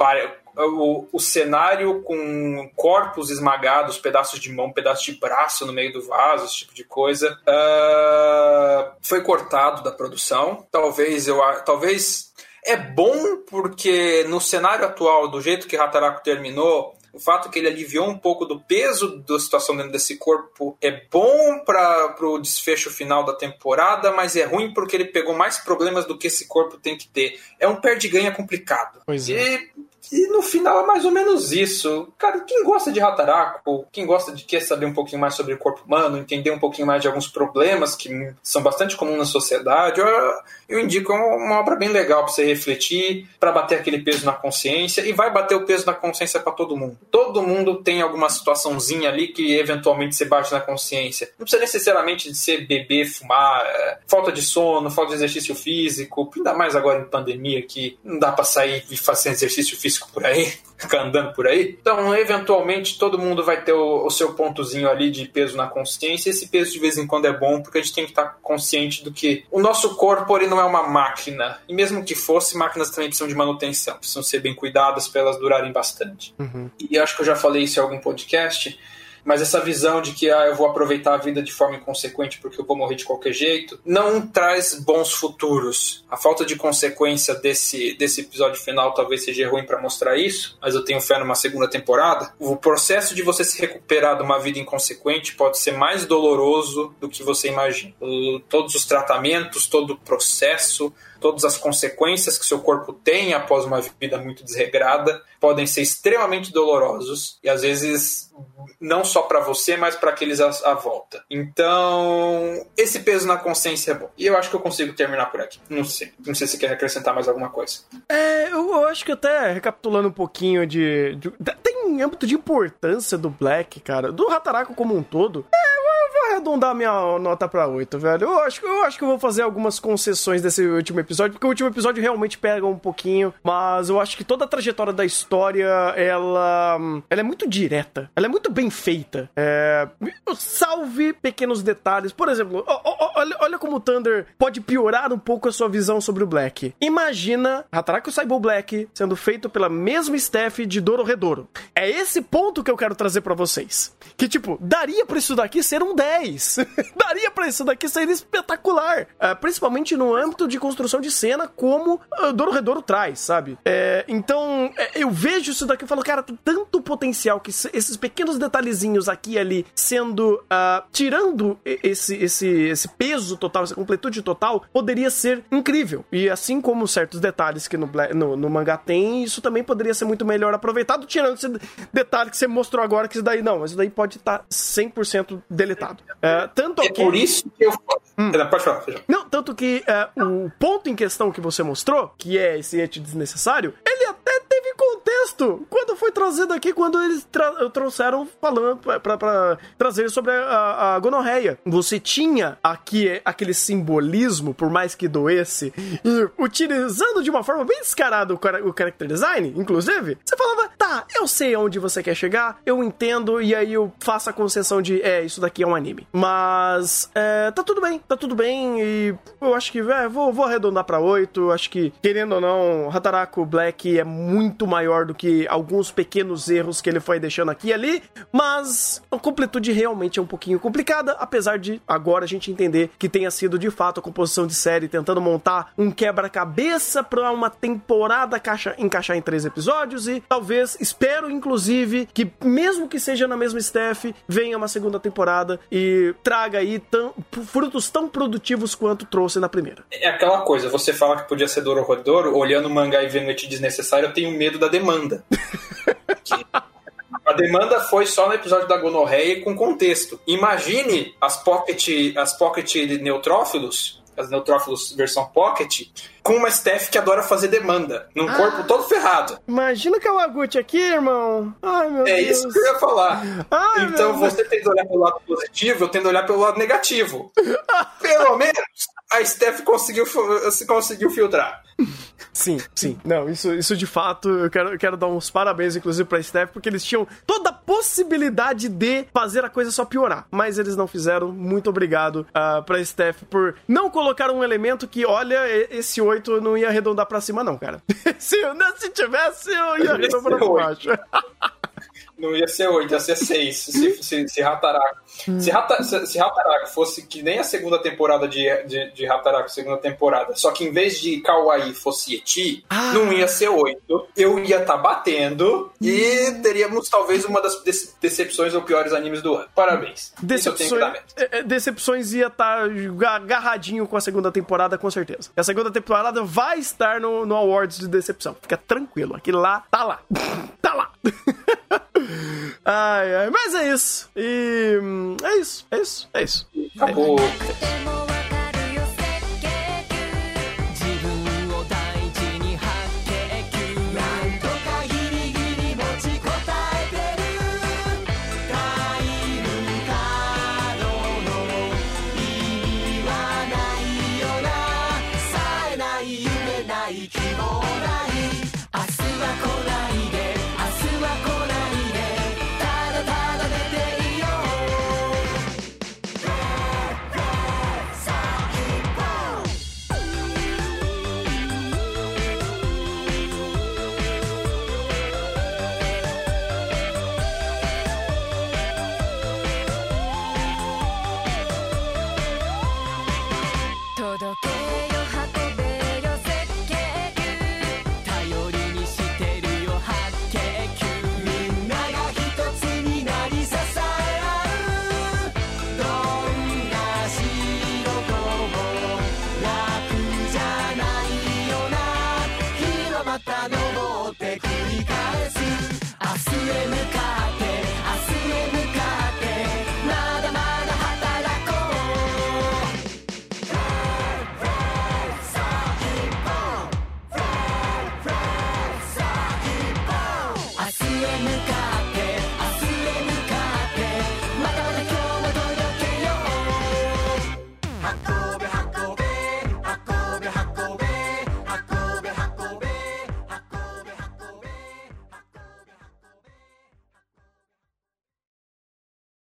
o, o cenário com corpos esmagados, pedaços de mão, pedaços de braço no meio do vaso, esse tipo de coisa, ah, foi cortado da produção. Talvez eu a- talvez é bom porque no cenário atual, do jeito que Hataraku terminou, o fato que ele aliviou um pouco do peso da situação dentro desse corpo é bom para o desfecho final da temporada, mas é ruim porque ele pegou mais problemas do que esse corpo tem que ter. É um perde-ganha complicado.
Pois é.
E, e no final é mais ou menos isso. Cara, quem gosta de Hataraku, quem gosta de quer saber um pouquinho mais sobre o corpo humano, entender um pouquinho mais de alguns problemas que são bastante comuns na sociedade, eu, eu indico uma obra bem legal para você refletir, para bater aquele peso na consciência e vai bater o peso na consciência para todo mundo. Todo mundo tem alguma situaçãozinha ali que eventualmente você bate na consciência. Não precisa necessariamente de ser beber, fumar, é, falta de sono, falta de exercício físico, ainda mais agora em pandemia que não dá para sair e fazer exercício físico por aí, ficar andando por aí. Então, eventualmente, todo mundo vai ter o, o seu pontozinho ali de peso na consciência. Esse peso de vez em quando é bom porque a gente tem que estar consciente do que o nosso corpo ele não é uma máquina. E mesmo que fosse, máquinas também precisam de manutenção, precisam ser bem cuidadas para elas durarem bastante. E acho que eu já falei isso em algum podcast, mas essa visão de que ah, eu vou aproveitar a vida de forma inconsequente porque eu vou morrer de qualquer jeito, não traz bons futuros. A falta de consequência desse, desse episódio final talvez seja ruim para mostrar isso, mas eu tenho fé numa segunda temporada. O processo de você se recuperar de uma vida inconsequente pode ser mais doloroso do que você imagina. Todos os tratamentos, todo o processo, todas as consequências que seu corpo tem após uma vida muito desregrada podem ser extremamente dolorosos e às vezes não só para você, mas para aqueles à, à volta. Então, esse peso na consciência é bom. E eu acho que eu consigo terminar por aqui. Não sei. Não sei se quer acrescentar mais alguma coisa.
É, eu, acho que até recapitulando um pouquinho de, de- Tem âmbito de importância do Black, cara, do Hataraku como um todo. É, arredondar minha nota pra 8, velho. Eu acho, que- eu acho que eu vou fazer algumas concessões desse último episódio, porque o último episódio realmente pega um pouquinho, mas eu acho que toda a trajetória da história, ela. Ela é muito direta. Ela é muito bem feita. É, salve pequenos detalhes. Por exemplo, olha, olha como o Thunder pode piorar um pouco a sua visão sobre o Black. Imagina Hataraku Saibou Black sendo feito pela mesma staff de Dororedoro. É esse ponto que eu quero trazer pra vocês. Que, tipo, daria pra isso daqui ser um 10. Mais. Daria pra isso daqui ser espetacular. É, principalmente no âmbito de construção de cena, como uh, Doro Redouro traz, sabe? É, então, é, eu vejo isso daqui e falo, cara, tem tanto potencial que se- esses pequenos detalhezinhos aqui e ali sendo. ah, tirando esse, esse, esse peso total, essa completude total, poderia ser incrível. E assim como certos detalhes que no, no, no mangá tem, isso também poderia ser muito melhor aproveitado, tirando esse detalhe que você mostrou agora, que isso daí não, mas isso daí pode estar 100% deletado. É, tanto
É
que.
por isso que eu. Pode falar, Feijão.
Não, tanto que é, o ponto em questão que você mostrou, que é esse et desnecessário, ele até teve contexto quando foi trazido aqui, quando eles trouxeram falando pra trazer sobre a, a, gonorreia. Você tinha aqui aquele simbolismo, por mais que doesse, e utilizando de uma forma bem descarada o, o character design, inclusive, você falava, tá, eu sei aonde você quer chegar, eu entendo, e aí eu faço a concessão de, é, isso daqui é um anime. Mas, é, tá tudo bem, tá tudo bem, e eu acho que, é, vou, vou arredondar pra 8, acho que, querendo ou não, Hataraku Black é muito maior do que alguns pequenos erros que ele foi deixando aqui e ali, mas a completude realmente é um pouquinho complicada, apesar de agora a gente entender que tenha sido de fato a composição de série tentando montar um quebra-cabeça pra uma temporada caixa- encaixar em três episódios e talvez, espero inclusive, que mesmo que seja na mesma staff, venha uma segunda temporada e traga aí tão, frutos tão produtivos quanto trouxe na primeira.
É aquela coisa, você fala que podia ser Doro Rodoro, olhando o mangá e vendo it desnecessário, eu tenho medo da demanda. A demanda foi só no episódio da gonorreia com contexto. Imagine as pocket, as pocket neutrófilos, as neutrófilos versão pocket, com uma staff que adora fazer demanda, num corpo todo ferrado.
Imagina que é o Aguchi aqui, irmão. Ai, meu
É
Deus.
isso que eu ia falar.
Ai,
então
Deus.
você tem que olhar pelo lado positivo, eu tenho que olhar pelo lado negativo. Pelo menos a Steph conseguiu, se conseguiu filtrar.
Sim, sim. Não, isso, isso de fato, eu quero, eu quero dar uns parabéns, inclusive, pra Steph, porque eles tinham toda a possibilidade de fazer a coisa só piorar. Mas eles não fizeram. Muito obrigado uh, pra Steph por não colocar um elemento que, olha, esse 8 não ia arredondar pra cima, não, cara. se, se tivesse, eu ia arredondar pra baixo.
Não ia ser 8, ia ser 6. Se, se, se Hataraku. Se, Hata, se, se Hataraku fosse que nem a segunda temporada de, de, de Hataraku, segunda temporada, só que em vez de Kawaii fosse Eti, não ia ser 8. Eu ia estar batendo e teríamos talvez uma das dece- decepções ou piores animes do ano. Parabéns.
Decepções, é, é, decepções ia estar agarradinho com a segunda temporada, com certeza. E a segunda temporada vai estar no, no Awards de decepção. Fica tranquilo, aquele lá tá lá. tá lá. ai, ai, mas é isso. E hum, é isso, é isso, é isso.
Acabou.
でも